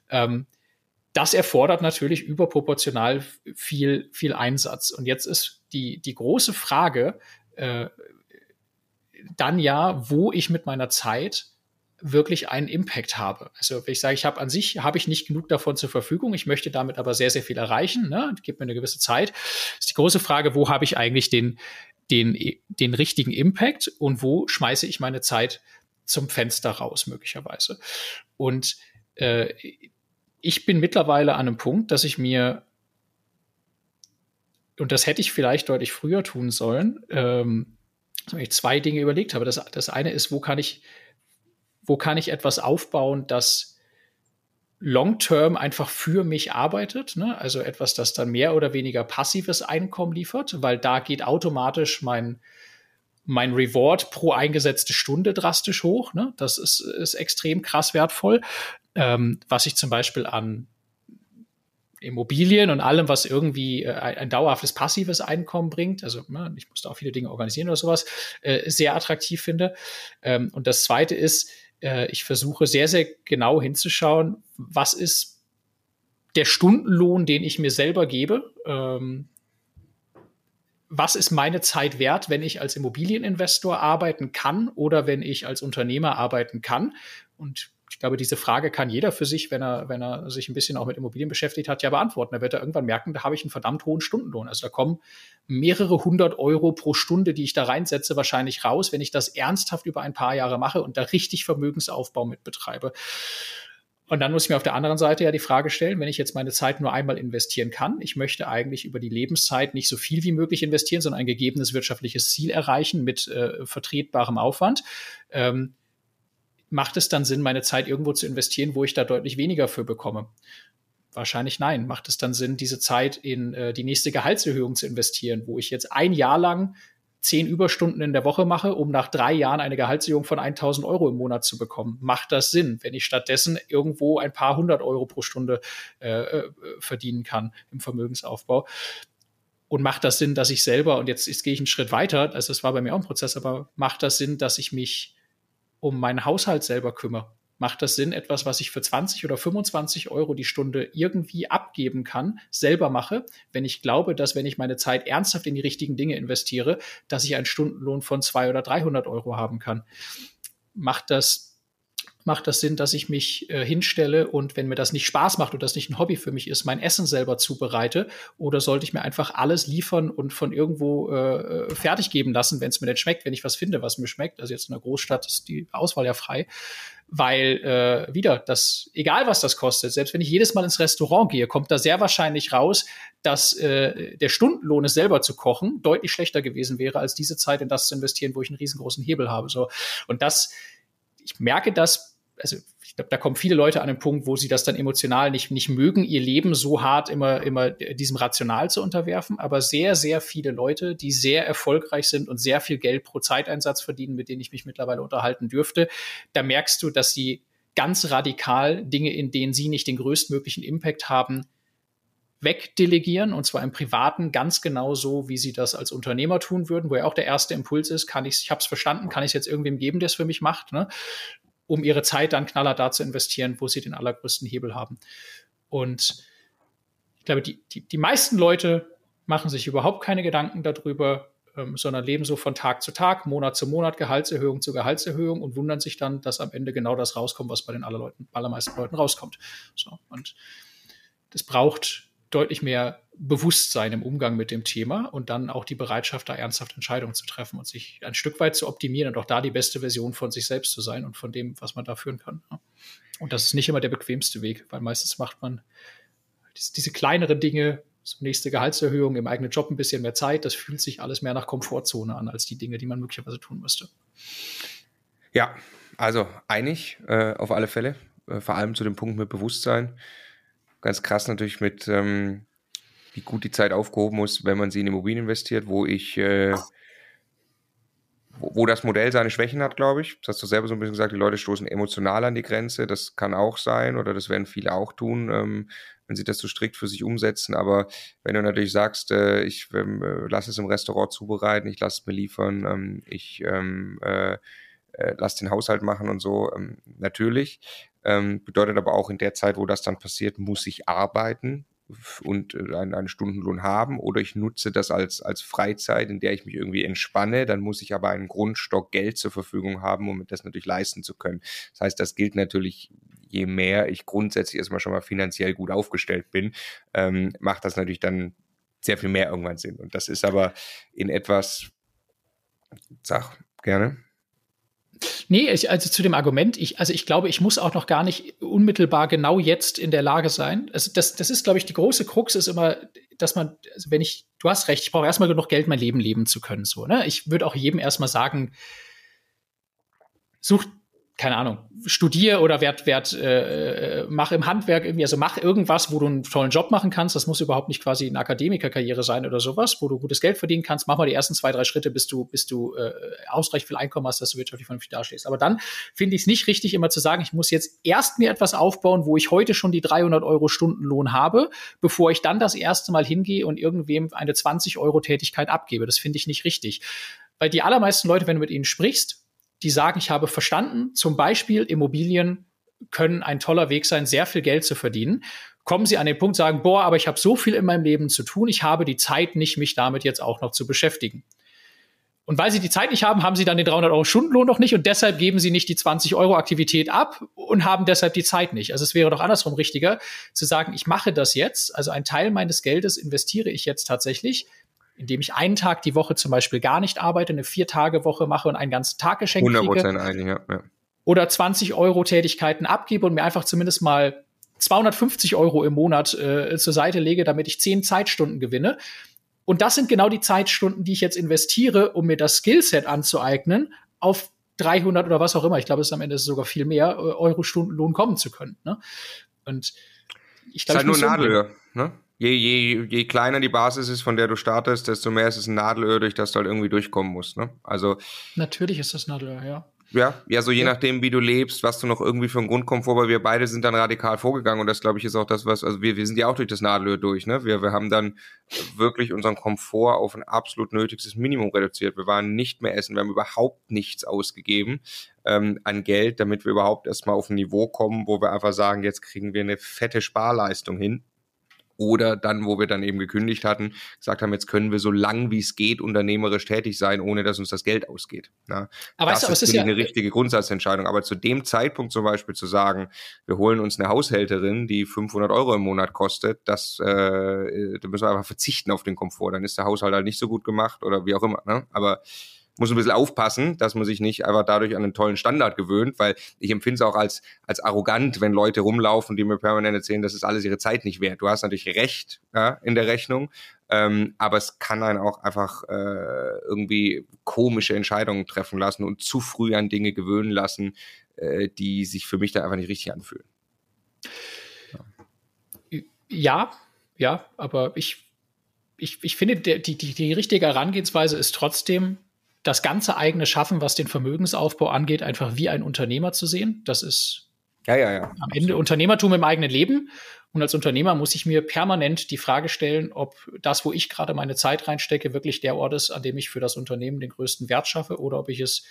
Ähm, das erfordert natürlich überproportional viel, viel Einsatz. Und jetzt ist die, die große Frage äh, dann ja, wo ich mit meiner Zeit wirklich einen Impact habe. Also wenn ich sage, ich habe an sich, habe ich nicht genug davon zur Verfügung, ich möchte damit aber sehr, sehr viel erreichen, ne? gibt mir eine gewisse Zeit, ist die große Frage, wo habe ich eigentlich den, den, den richtigen Impact und wo schmeiße ich meine Zeit zum Fenster raus, möglicherweise. Und äh, ich bin mittlerweile an einem Punkt, dass ich mir, und das hätte ich vielleicht deutlich früher tun sollen, ähm, zwei Dinge überlegt habe. Das, das eine ist, wo kann ich wo kann ich etwas aufbauen, das long-term einfach für mich arbeitet, ne? also etwas, das dann mehr oder weniger passives Einkommen liefert, weil da geht automatisch mein, mein Reward pro eingesetzte Stunde drastisch hoch. Ne? Das ist, ist extrem krass wertvoll. Ähm, was ich zum Beispiel an Immobilien und allem, was irgendwie äh, ein dauerhaftes passives Einkommen bringt, also ne, ich musste auch viele Dinge organisieren oder sowas, äh, sehr attraktiv finde. Ähm, und das Zweite ist, äh, ich versuche sehr, sehr genau hinzuschauen, was ist der Stundenlohn, den ich mir selber gebe. Ähm, was ist meine Zeit wert, wenn ich als Immobilieninvestor arbeiten kann oder wenn ich als Unternehmer arbeiten kann? Und ich glaube, diese Frage kann jeder für sich, wenn er, wenn er sich ein bisschen auch mit Immobilien beschäftigt hat, ja beantworten. Da wird er irgendwann merken, da habe ich einen verdammt hohen Stundenlohn. Also da kommen mehrere hundert Euro pro Stunde, die ich da reinsetze, wahrscheinlich raus, wenn ich das ernsthaft über ein paar Jahre mache und da richtig Vermögensaufbau mit betreibe. Und dann muss ich mir auf der anderen Seite ja die Frage stellen, wenn ich jetzt meine Zeit nur einmal investieren kann, ich möchte eigentlich über die Lebenszeit nicht so viel wie möglich investieren, sondern ein gegebenes wirtschaftliches Ziel erreichen mit äh, vertretbarem Aufwand. Ähm, macht es dann Sinn, meine Zeit irgendwo zu investieren, wo ich da deutlich weniger für bekomme? Wahrscheinlich nein. Macht es dann Sinn, diese Zeit in äh, die nächste Gehaltserhöhung zu investieren, wo ich jetzt ein Jahr lang zehn Überstunden in der Woche mache, um nach drei Jahren eine Gehaltserhöhung von 1000 Euro im Monat zu bekommen? Macht das Sinn, wenn ich stattdessen irgendwo ein paar hundert Euro pro Stunde äh, äh verdienen kann im Vermögensaufbau? Und macht das Sinn, dass ich selber, und jetzt, jetzt gehe ich einen Schritt weiter, also das war bei mir auch ein Prozess, aber macht das Sinn, dass ich mich um meinen Haushalt selber kümmere, macht das Sinn, etwas, was ich für 20 oder 25 Euro die Stunde irgendwie abgeben kann, selber mache, wenn ich glaube, dass wenn ich meine Zeit ernsthaft in die richtigen Dinge investiere, dass ich einen Stundenlohn von 200 oder 300 Euro haben kann. Macht das macht das Sinn, dass ich mich äh, hinstelle und wenn mir das nicht Spaß macht und das nicht ein Hobby für mich ist, mein Essen selber zubereite? Oder sollte ich mir einfach alles liefern und von irgendwo äh, fertig geben lassen, wenn es mir nicht schmeckt, wenn ich was finde, was mir schmeckt? Also jetzt in der Großstadt ist die Auswahl ja frei. Weil äh, wieder, das, egal was das kostet, selbst wenn ich jedes Mal ins Restaurant gehe, kommt da sehr wahrscheinlich raus, dass äh, der Stundenlohn, es selber zu kochen, deutlich schlechter gewesen wäre, als diese Zeit in das zu investieren, wo ich einen riesengroßen Hebel habe. So. Und das, ich merke das, also ich glaube, da kommen viele Leute an den Punkt, wo sie das dann emotional nicht, nicht mögen, ihr Leben so hart immer, immer diesem Rational zu unterwerfen. Aber sehr, sehr viele Leute, die sehr erfolgreich sind und sehr viel Geld pro Zeiteinsatz verdienen, mit denen ich mich mittlerweile unterhalten dürfte, da merkst du, dass sie ganz radikal Dinge, in denen sie nicht den größtmöglichen Impact haben, wegdelegieren und zwar im Privaten ganz genau so, wie sie das als Unternehmer tun würden, wo ja auch der erste Impuls ist, kann ich, ich habe es verstanden, kann ich es jetzt irgendwem geben, der es für mich macht, ne? Um ihre Zeit dann knaller da zu investieren, wo sie den allergrößten Hebel haben. Und ich glaube, die, die, die meisten Leute machen sich überhaupt keine Gedanken darüber, ähm, sondern leben so von Tag zu Tag, Monat zu Monat, Gehaltserhöhung zu Gehaltserhöhung und wundern sich dann, dass am Ende genau das rauskommt, was bei den allermeisten Leuten rauskommt. So, und das braucht deutlich mehr Bewusstsein im Umgang mit dem Thema und dann auch die Bereitschaft, da ernsthaft Entscheidungen zu treffen und sich ein Stück weit zu optimieren und auch da die beste Version von sich selbst zu sein und von dem, was man da führen kann. Und das ist nicht immer der bequemste Weg, weil meistens macht man diese kleineren Dinge, so nächste Gehaltserhöhung, im eigenen Job ein bisschen mehr Zeit, das fühlt sich alles mehr nach Komfortzone an, als die Dinge, die man möglicherweise tun müsste. Ja, also einig äh, auf alle Fälle, äh, vor allem zu dem Punkt mit Bewusstsein ganz krass natürlich mit, ähm, wie gut die Zeit aufgehoben muss, wenn man sie in Immobilien investiert, wo ich, äh, wo, wo, das Modell seine Schwächen hat, glaube ich. Das hast du selber so ein bisschen gesagt, die Leute stoßen emotional an die Grenze. Das kann auch sein oder das werden viele auch tun, ähm, wenn sie das so strikt für sich umsetzen. Aber wenn du natürlich sagst, äh, ich ähm, äh, lasse es im Restaurant zubereiten, ich lasse es mir liefern, ähm, ich ähm, äh, äh, lass den Haushalt machen und so, ähm, natürlich. Ähm, bedeutet aber auch in der Zeit, wo das dann passiert, muss ich arbeiten. und äh, einen, einen, Stundenlohn haben oder ich nutze das als, als Freizeit, in der ich mich irgendwie entspanne, dann muss ich aber einen Grundstock Geld zur Verfügung haben, um das natürlich leisten zu können. Das heißt, das gilt natürlich je mehr ich grundsätzlich erstmal schon mal finanziell gut aufgestellt bin, ähm, macht das natürlich dann sehr viel mehr irgendwann Sinn. Und das ist aber in etwas, sag gerne. Nee, ich, also zu dem Argument, ich, also ich glaube, ich muss auch noch gar nicht unmittelbar genau jetzt in der Lage sein. Also das, das ist, glaube ich, die große Krux ist immer, dass man, also wenn ich, du hast recht, ich brauche erstmal genug Geld, mein Leben leben zu können. So, ne? Ich würde auch jedem erstmal sagen, sucht keine Ahnung, studier oder werd, werd, äh, mach im Handwerk irgendwie, also mach irgendwas, wo du einen tollen Job machen kannst. Das muss überhaupt nicht quasi eine Akademikerkarriere sein oder sowas, wo du gutes Geld verdienen kannst. Mach mal die ersten zwei, drei Schritte, bis du, bis du äh, ausreichend viel Einkommen hast, dass du wirtschaftlich vernünftig dastehst. Aber dann finde ich es nicht richtig, immer zu sagen, ich muss jetzt erst mir etwas aufbauen, wo ich heute schon die 300 Euro Stundenlohn habe, bevor ich dann das erste Mal hingehe und irgendwem eine 20 Euro Tätigkeit abgebe. Das finde ich nicht richtig. Weil die allermeisten Leute, wenn du mit ihnen sprichst, die sagen, ich habe verstanden, zum Beispiel Immobilien können ein toller Weg sein, sehr viel Geld zu verdienen. Kommen Sie an den Punkt, sagen, boah, aber ich habe so viel in meinem Leben zu tun, ich habe die Zeit nicht, mich damit jetzt auch noch zu beschäftigen. Und weil Sie die Zeit nicht haben, haben Sie dann den 300 Euro Stundenlohn noch nicht und deshalb geben Sie nicht die 20 Euro Aktivität ab und haben deshalb die Zeit nicht. Also es wäre doch andersrum richtiger zu sagen, ich mache das jetzt, also ein Teil meines Geldes investiere ich jetzt tatsächlich indem ich einen Tag die Woche zum Beispiel gar nicht arbeite, eine Vier-Tage-Woche mache und einen ganzen Tag geschenkt 100% kriege. Einig, ja, ja. Oder 20 Euro Tätigkeiten abgebe und mir einfach zumindest mal 250 Euro im Monat äh, zur Seite lege, damit ich 10 Zeitstunden gewinne. Und das sind genau die Zeitstunden, die ich jetzt investiere, um mir das Skillset anzueignen, auf 300 oder was auch immer, ich glaube, es ist am Ende sogar viel mehr, äh, Euro Stundenlohn kommen zu können. Ne? Und ich glaube, ist halt nur Nadelöhr, ne? Je, je, je kleiner die Basis ist, von der du startest, desto mehr ist es ein Nadelöhr, durch das du halt irgendwie durchkommen musst. Ne? Also natürlich ist das Nadelöhr, ja. Ja, ja, so je ja. nachdem, wie du lebst, was du noch irgendwie für einen Grundkomfort, weil wir beide sind dann radikal vorgegangen und das, glaube ich, ist auch das, was, also wir, wir sind ja auch durch das Nadelöhr durch, ne? Wir, wir haben dann wirklich unseren Komfort auf ein absolut nötigstes Minimum reduziert. Wir waren nicht mehr essen, wir haben überhaupt nichts ausgegeben ähm, an Geld, damit wir überhaupt erstmal auf ein Niveau kommen, wo wir einfach sagen, jetzt kriegen wir eine fette Sparleistung hin oder dann, wo wir dann eben gekündigt hatten, gesagt haben, jetzt können wir so lang wie es geht unternehmerisch tätig sein, ohne dass uns das Geld ausgeht. Ja, aber das weißt du, ist, ist ja eine richtige Grundsatzentscheidung. Aber zu dem Zeitpunkt zum Beispiel zu sagen, wir holen uns eine Haushälterin, die 500 Euro im Monat kostet, das, äh, da müssen wir einfach verzichten auf den Komfort. Dann ist der Haushalt halt nicht so gut gemacht oder wie auch immer. Ne? Aber muss ein bisschen aufpassen, dass man sich nicht einfach dadurch an einen tollen Standard gewöhnt, weil ich empfinde es auch als, als arrogant, wenn Leute rumlaufen, die mir permanent erzählen, das ist alles ihre Zeit nicht wert. Du hast natürlich recht ja, in der Rechnung, ähm, aber es kann einen auch einfach äh, irgendwie komische Entscheidungen treffen lassen und zu früh an Dinge gewöhnen lassen, äh, die sich für mich da einfach nicht richtig anfühlen. Ja, ja, aber ich ich, ich finde, die, die, die richtige Herangehensweise ist trotzdem, das ganze eigene Schaffen, was den Vermögensaufbau angeht, einfach wie ein Unternehmer zu sehen. Das ist ja, ja, ja. am Ende Unternehmertum im eigenen Leben. Und als Unternehmer muss ich mir permanent die Frage stellen, ob das, wo ich gerade meine Zeit reinstecke, wirklich der Ort ist, an dem ich für das Unternehmen den größten Wert schaffe oder ob ich es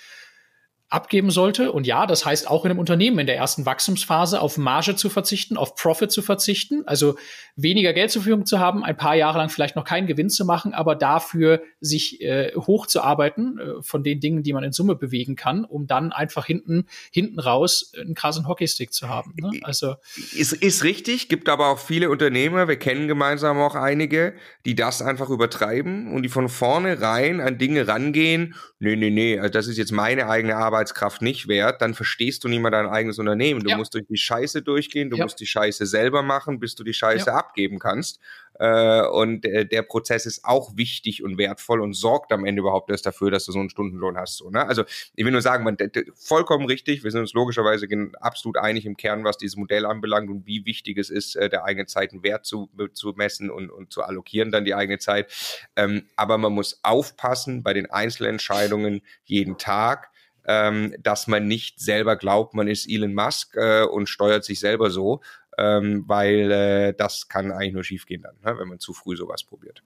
abgeben sollte. Und ja, das heißt auch in einem Unternehmen in der ersten Wachstumsphase auf Marge zu verzichten, auf Profit zu verzichten, also weniger Geld zur Verfügung zu haben, ein paar Jahre lang vielleicht noch keinen Gewinn zu machen, aber dafür sich äh, hochzuarbeiten äh, von den Dingen, die man in Summe bewegen kann, um dann einfach hinten hinten raus einen krassen Hockeystick zu haben. Ne? Also ist, ist richtig, gibt aber auch viele Unternehmer, wir kennen gemeinsam auch einige, die das einfach übertreiben und die von vornherein an Dinge rangehen. Nee, nee, nee, also das ist jetzt meine eigene Arbeit Arbeitskraft nicht wert, dann verstehst du nicht mal dein eigenes Unternehmen. Du ja. musst durch die Scheiße durchgehen, du ja. musst die Scheiße selber machen, bis du die Scheiße ja. abgeben kannst. Äh, und äh, der Prozess ist auch wichtig und wertvoll und sorgt am Ende überhaupt erst dafür, dass du so einen Stundenlohn hast. So, ne? Also ich will nur sagen, man, vollkommen richtig, wir sind uns logischerweise absolut einig im Kern, was dieses Modell anbelangt und wie wichtig es ist, äh, der eigenen Zeit einen Wert zu, zu messen und, und zu allokieren, dann die eigene Zeit. Ähm, aber man muss aufpassen bei den Einzelentscheidungen jeden Tag, ähm, dass man nicht selber glaubt, man ist Elon Musk äh, und steuert sich selber so, ähm, weil äh, das kann eigentlich nur schiefgehen dann, ne, wenn man zu früh sowas probiert.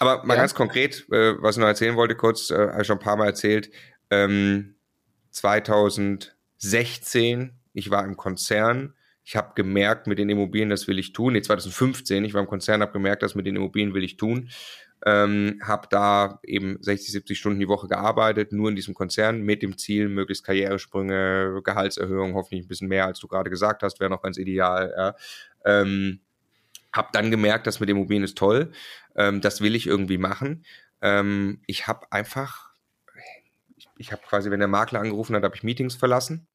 Aber mal ja. ganz konkret, äh, was ich noch erzählen wollte, kurz, äh, habe ich schon ein paar Mal erzählt, ähm, 2016, ich war im Konzern, Ich habe gemerkt, mit den Immobilien, das will ich tun. Nee, 2015, ich war im Konzern, habe gemerkt, das mit den Immobilien will ich tun. Ähm, habe da eben 60, 70 Stunden die Woche gearbeitet, nur in diesem Konzern mit dem Ziel, möglichst Karrieresprünge, Gehaltserhöhung, hoffentlich ein bisschen mehr, als du gerade gesagt hast, wäre noch ganz ideal. Ja. Ähm, habe dann gemerkt, das mit Immobilien ist toll, ähm, das will ich irgendwie machen. Ähm, ich habe einfach, ich, habe quasi, wenn der Makler angerufen hat, habe ich Meetings verlassen.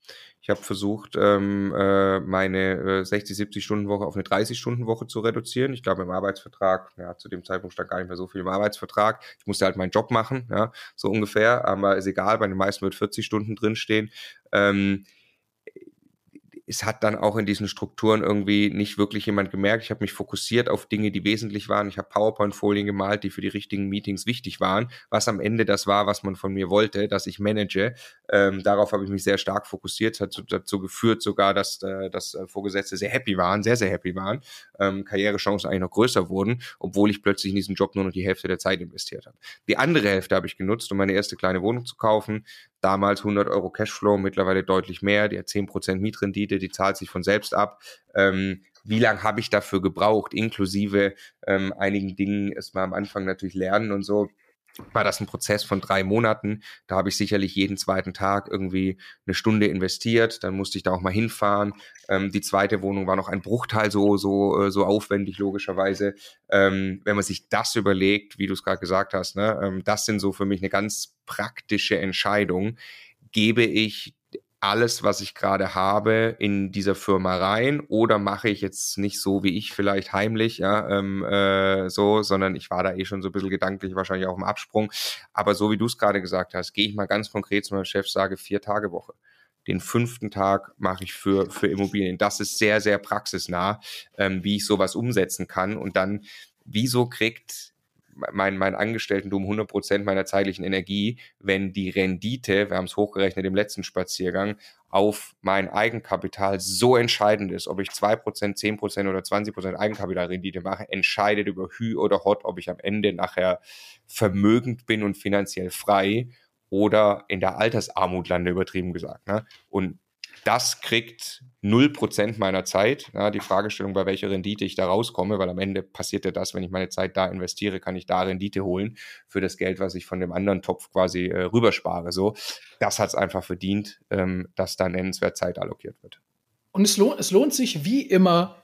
Ich habe versucht, ähm, äh, meine äh, 60, 70 Stunden Woche auf eine 30 Stunden Woche zu reduzieren. Ich glaube, im Arbeitsvertrag, ja, zu dem Zeitpunkt stand gar nicht mehr so viel im Arbeitsvertrag. Ich musste halt meinen Job machen, ja, so ungefähr. Aber ist egal, bei den meisten wird 40 Stunden drinstehen. Ähm, es hat dann auch in diesen Strukturen irgendwie nicht wirklich jemand gemerkt. Ich habe mich fokussiert auf Dinge, die wesentlich waren. Ich habe PowerPoint-Folien gemalt, die für die richtigen Meetings wichtig waren, was am Ende das war, was man von mir wollte, dass ich manage. Ähm, darauf habe ich mich sehr stark fokussiert. Hat dazu geführt sogar, dass, äh, dass äh, Vorgesetzte sehr happy waren, sehr, sehr happy waren. Ähm, Karrierechancen eigentlich noch größer wurden, obwohl ich plötzlich in diesen Job nur noch die Hälfte der Zeit investiert habe. Die andere Hälfte habe ich genutzt, um meine erste kleine Wohnung zu kaufen. Damals 100 Euro Cashflow, mittlerweile deutlich mehr. Die hat 10% Mietrendite, die zahlt sich von selbst ab. Ähm, wie lange habe ich dafür gebraucht, inklusive ähm, einigen Dingen, es mal am Anfang natürlich lernen und so war das ein Prozess von drei Monaten. Da habe ich sicherlich jeden zweiten Tag irgendwie eine Stunde investiert. Dann musste ich da auch mal hinfahren. Ähm, die zweite Wohnung war noch ein Bruchteil so so äh, so aufwendig logischerweise. Ähm, wenn man sich das überlegt, wie du es gerade gesagt hast, ne, ähm, das sind so für mich eine ganz praktische Entscheidung. Gebe ich alles, was ich gerade habe, in dieser Firma rein oder mache ich jetzt nicht so wie ich vielleicht heimlich, ja, ähm, äh, so, sondern ich war da eh schon so ein bisschen gedanklich, wahrscheinlich auch im Absprung. Aber so wie du es gerade gesagt hast, gehe ich mal ganz konkret zu meinem Chef, sage vier Tage Woche. Den fünften Tag mache ich für, für Immobilien. Das ist sehr, sehr praxisnah, ähm, wie ich sowas umsetzen kann. Und dann, wieso kriegt mein, Angestelltentum 100 Prozent meiner zeitlichen Energie, wenn die Rendite, wir haben es hochgerechnet im letzten Spaziergang, auf mein Eigenkapital so entscheidend ist, ob ich 2%, 10% oder 20% Eigenkapitalrendite mache, entscheidet über Hü oder Hot, ob ich am Ende nachher vermögend bin und finanziell frei oder in der Altersarmut lande, übertrieben gesagt. Ne? Und das kriegt 0% meiner Zeit. Ja, die Fragestellung, bei welcher Rendite ich da rauskomme, weil am Ende passiert ja das, wenn ich meine Zeit da investiere, kann ich da Rendite holen für das Geld, was ich von dem anderen Topf quasi äh, rüberspare. So, das hat es einfach verdient, ähm, dass da nennenswert Zeit allokiert wird. Und es lohnt, es lohnt sich wie immer,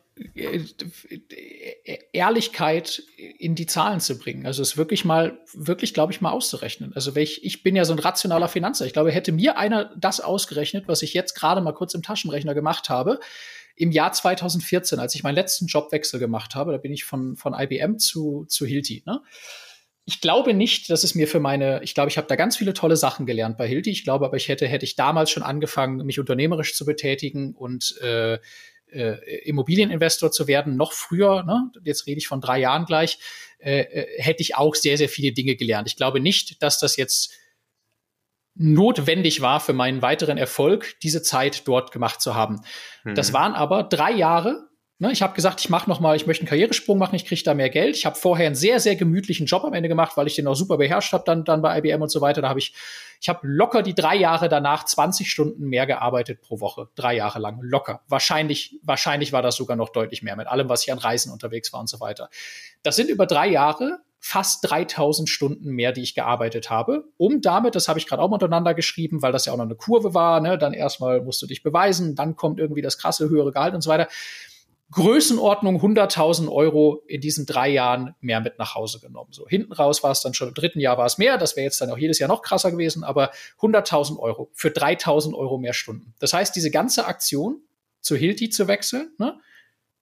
Ehrlichkeit in die Zahlen zu bringen. Also es wirklich mal, wirklich, glaube ich, mal auszurechnen. Also ich, ich bin ja so ein rationaler Finanzer. Ich glaube, hätte mir einer das ausgerechnet, was ich jetzt gerade mal kurz im Taschenrechner gemacht habe, im Jahr 2014, als ich meinen letzten Jobwechsel gemacht habe, da bin ich von, von IBM zu, zu Hilti, ne? ich glaube nicht, dass es mir für meine, ich glaube, ich habe da ganz viele tolle Sachen gelernt bei Hilti. Ich glaube aber, ich hätte, hätte ich damals schon angefangen, mich unternehmerisch zu betätigen und äh, äh, Immobilieninvestor zu werden, noch früher, ne, jetzt rede ich von drei Jahren gleich, äh, äh, hätte ich auch sehr, sehr viele Dinge gelernt. Ich glaube nicht, dass das jetzt notwendig war für meinen weiteren Erfolg, diese Zeit dort gemacht zu haben. Mhm. Das waren aber drei Jahre, Ne, ich habe gesagt, ich mache noch mal, ich möchte einen Karrieresprung machen, ich kriege da mehr Geld. Ich habe vorher einen sehr sehr gemütlichen Job am Ende gemacht, weil ich den auch super beherrscht habe dann dann bei IBM und so weiter. Da habe ich ich habe locker die drei Jahre danach 20 Stunden mehr gearbeitet pro Woche, drei Jahre lang locker. Wahrscheinlich wahrscheinlich war das sogar noch deutlich mehr mit allem, was ich an Reisen unterwegs war und so weiter. Das sind über drei Jahre fast 3000 Stunden mehr, die ich gearbeitet habe, um damit, das habe ich gerade auch miteinander geschrieben, weil das ja auch noch eine Kurve war, ne, dann erstmal musst du dich beweisen, dann kommt irgendwie das krasse höhere Gehalt und so weiter. Größenordnung 100.000 Euro in diesen drei Jahren mehr mit nach Hause genommen. So hinten raus war es dann schon im dritten Jahr war es mehr. Das wäre jetzt dann auch jedes Jahr noch krasser gewesen, aber 100.000 Euro für 3.000 Euro mehr Stunden. Das heißt, diese ganze Aktion zu Hilti zu wechseln, ne,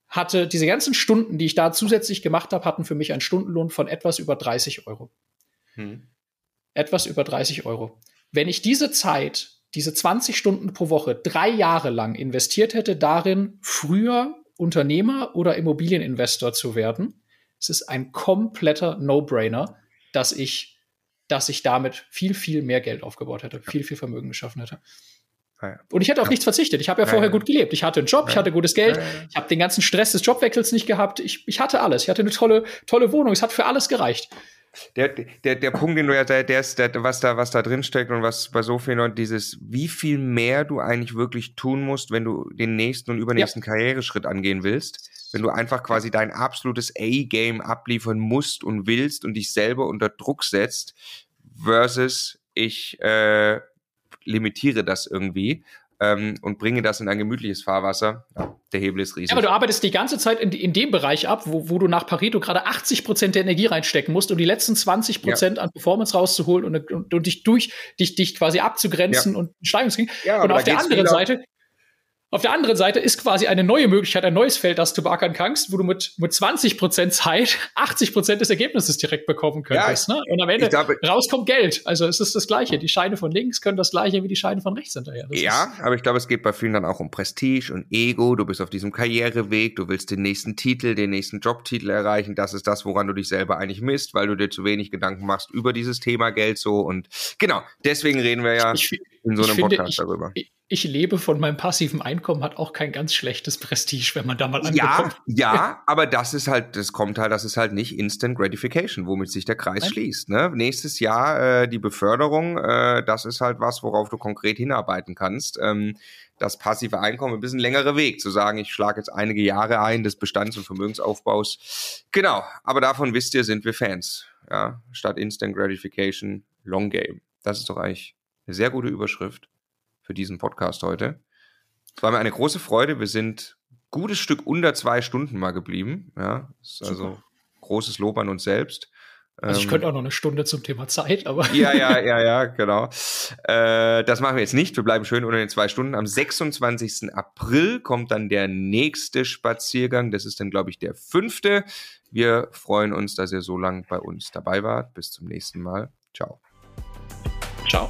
hatte diese ganzen Stunden, die ich da zusätzlich gemacht habe, hatten für mich einen Stundenlohn von etwas über 30 Euro. Hm. Etwas über 30 Euro. Wenn ich diese Zeit, diese 20 Stunden pro Woche, drei Jahre lang investiert hätte darin, früher Unternehmer oder Immobilieninvestor zu werden. Es ist ein kompletter No-Brainer, dass ich, dass ich damit viel, viel mehr Geld aufgebaut hätte, viel, viel Vermögen geschaffen hätte. Und ich hätte auf nichts verzichtet. Ich habe ja vorher gut gelebt. Ich hatte einen Job, ich hatte gutes Geld, ich habe den ganzen Stress des Jobwechsels nicht gehabt. Ich, ich hatte alles. Ich hatte eine tolle, tolle Wohnung. Es hat für alles gereicht. Der, der, der Punkt, den du ja, der, der ist, der, was da, was da drin steckt und was bei so vielen Leuten dieses, wie viel mehr du eigentlich wirklich tun musst, wenn du den nächsten und übernächsten ja. Karriereschritt angehen willst. Wenn du einfach quasi dein absolutes A-Game abliefern musst und willst und dich selber unter Druck setzt, versus ich äh, limitiere das irgendwie ähm, und bringe das in ein gemütliches Fahrwasser. Ja, der Hebel ist riesig. Ja, aber du arbeitest die ganze Zeit in, in dem Bereich ab, wo, wo du nach Pareto gerade 80 Prozent der Energie reinstecken musst, um die letzten 20 Prozent ja. an Performance rauszuholen und, und, und, dich durch, dich, dich quasi abzugrenzen und Steigerungskrieg. Ja, und auf der anderen Seite auf der anderen Seite ist quasi eine neue Möglichkeit, ein neues Feld, das du beackern kannst, wo du mit, mit 20 Prozent Zeit [LAUGHS] 80 Prozent des Ergebnisses direkt bekommen könntest. Ja, ne? Und am Ende glaube, rauskommt Geld. Also es ist das Gleiche. Die Scheine von links können das Gleiche wie die Scheine von rechts hinterher. Das ja, aber ich glaube, es geht bei vielen dann auch um Prestige und Ego. Du bist auf diesem Karriereweg, du willst den nächsten Titel, den nächsten Jobtitel erreichen. Das ist das, woran du dich selber eigentlich misst, weil du dir zu wenig Gedanken machst über dieses Thema Geld so. Und genau, deswegen reden wir ja ich, in so einem finde, Podcast ich, darüber. Ich, ich lebe von meinem passiven Einkommen hat auch kein ganz schlechtes Prestige, wenn man da mal angekommen Ja, ja, aber das ist halt, das kommt halt, das ist halt nicht Instant Gratification, womit sich der Kreis Nein. schließt. Ne? Nächstes Jahr äh, die Beförderung, äh, das ist halt was, worauf du konkret hinarbeiten kannst. Ähm, das passive Einkommen ein bisschen längerer Weg, zu sagen, ich schlage jetzt einige Jahre ein des Bestands- und Vermögensaufbaus. Genau, aber davon wisst ihr, sind wir Fans. Ja, statt Instant Gratification, Long Game. Das ist doch eigentlich eine sehr gute Überschrift für diesen Podcast heute. Es war mir eine große Freude. Wir sind gutes Stück unter zwei Stunden mal geblieben. Ja, ist also großes Lob an uns selbst. Also ich ähm, könnte auch noch eine Stunde zum Thema Zeit, aber. [LAUGHS] Ja, ja, ja, ja, [LAUGHS] genau. Äh, das machen wir jetzt nicht. Wir bleiben schön unter den zwei Stunden. Am 26. April kommt dann der nächste Spaziergang. Das ist dann, glaube ich, der fünfte. Wir freuen uns, dass ihr so lange bei uns dabei wart. Bis zum nächsten Mal. Ciao. Ciao.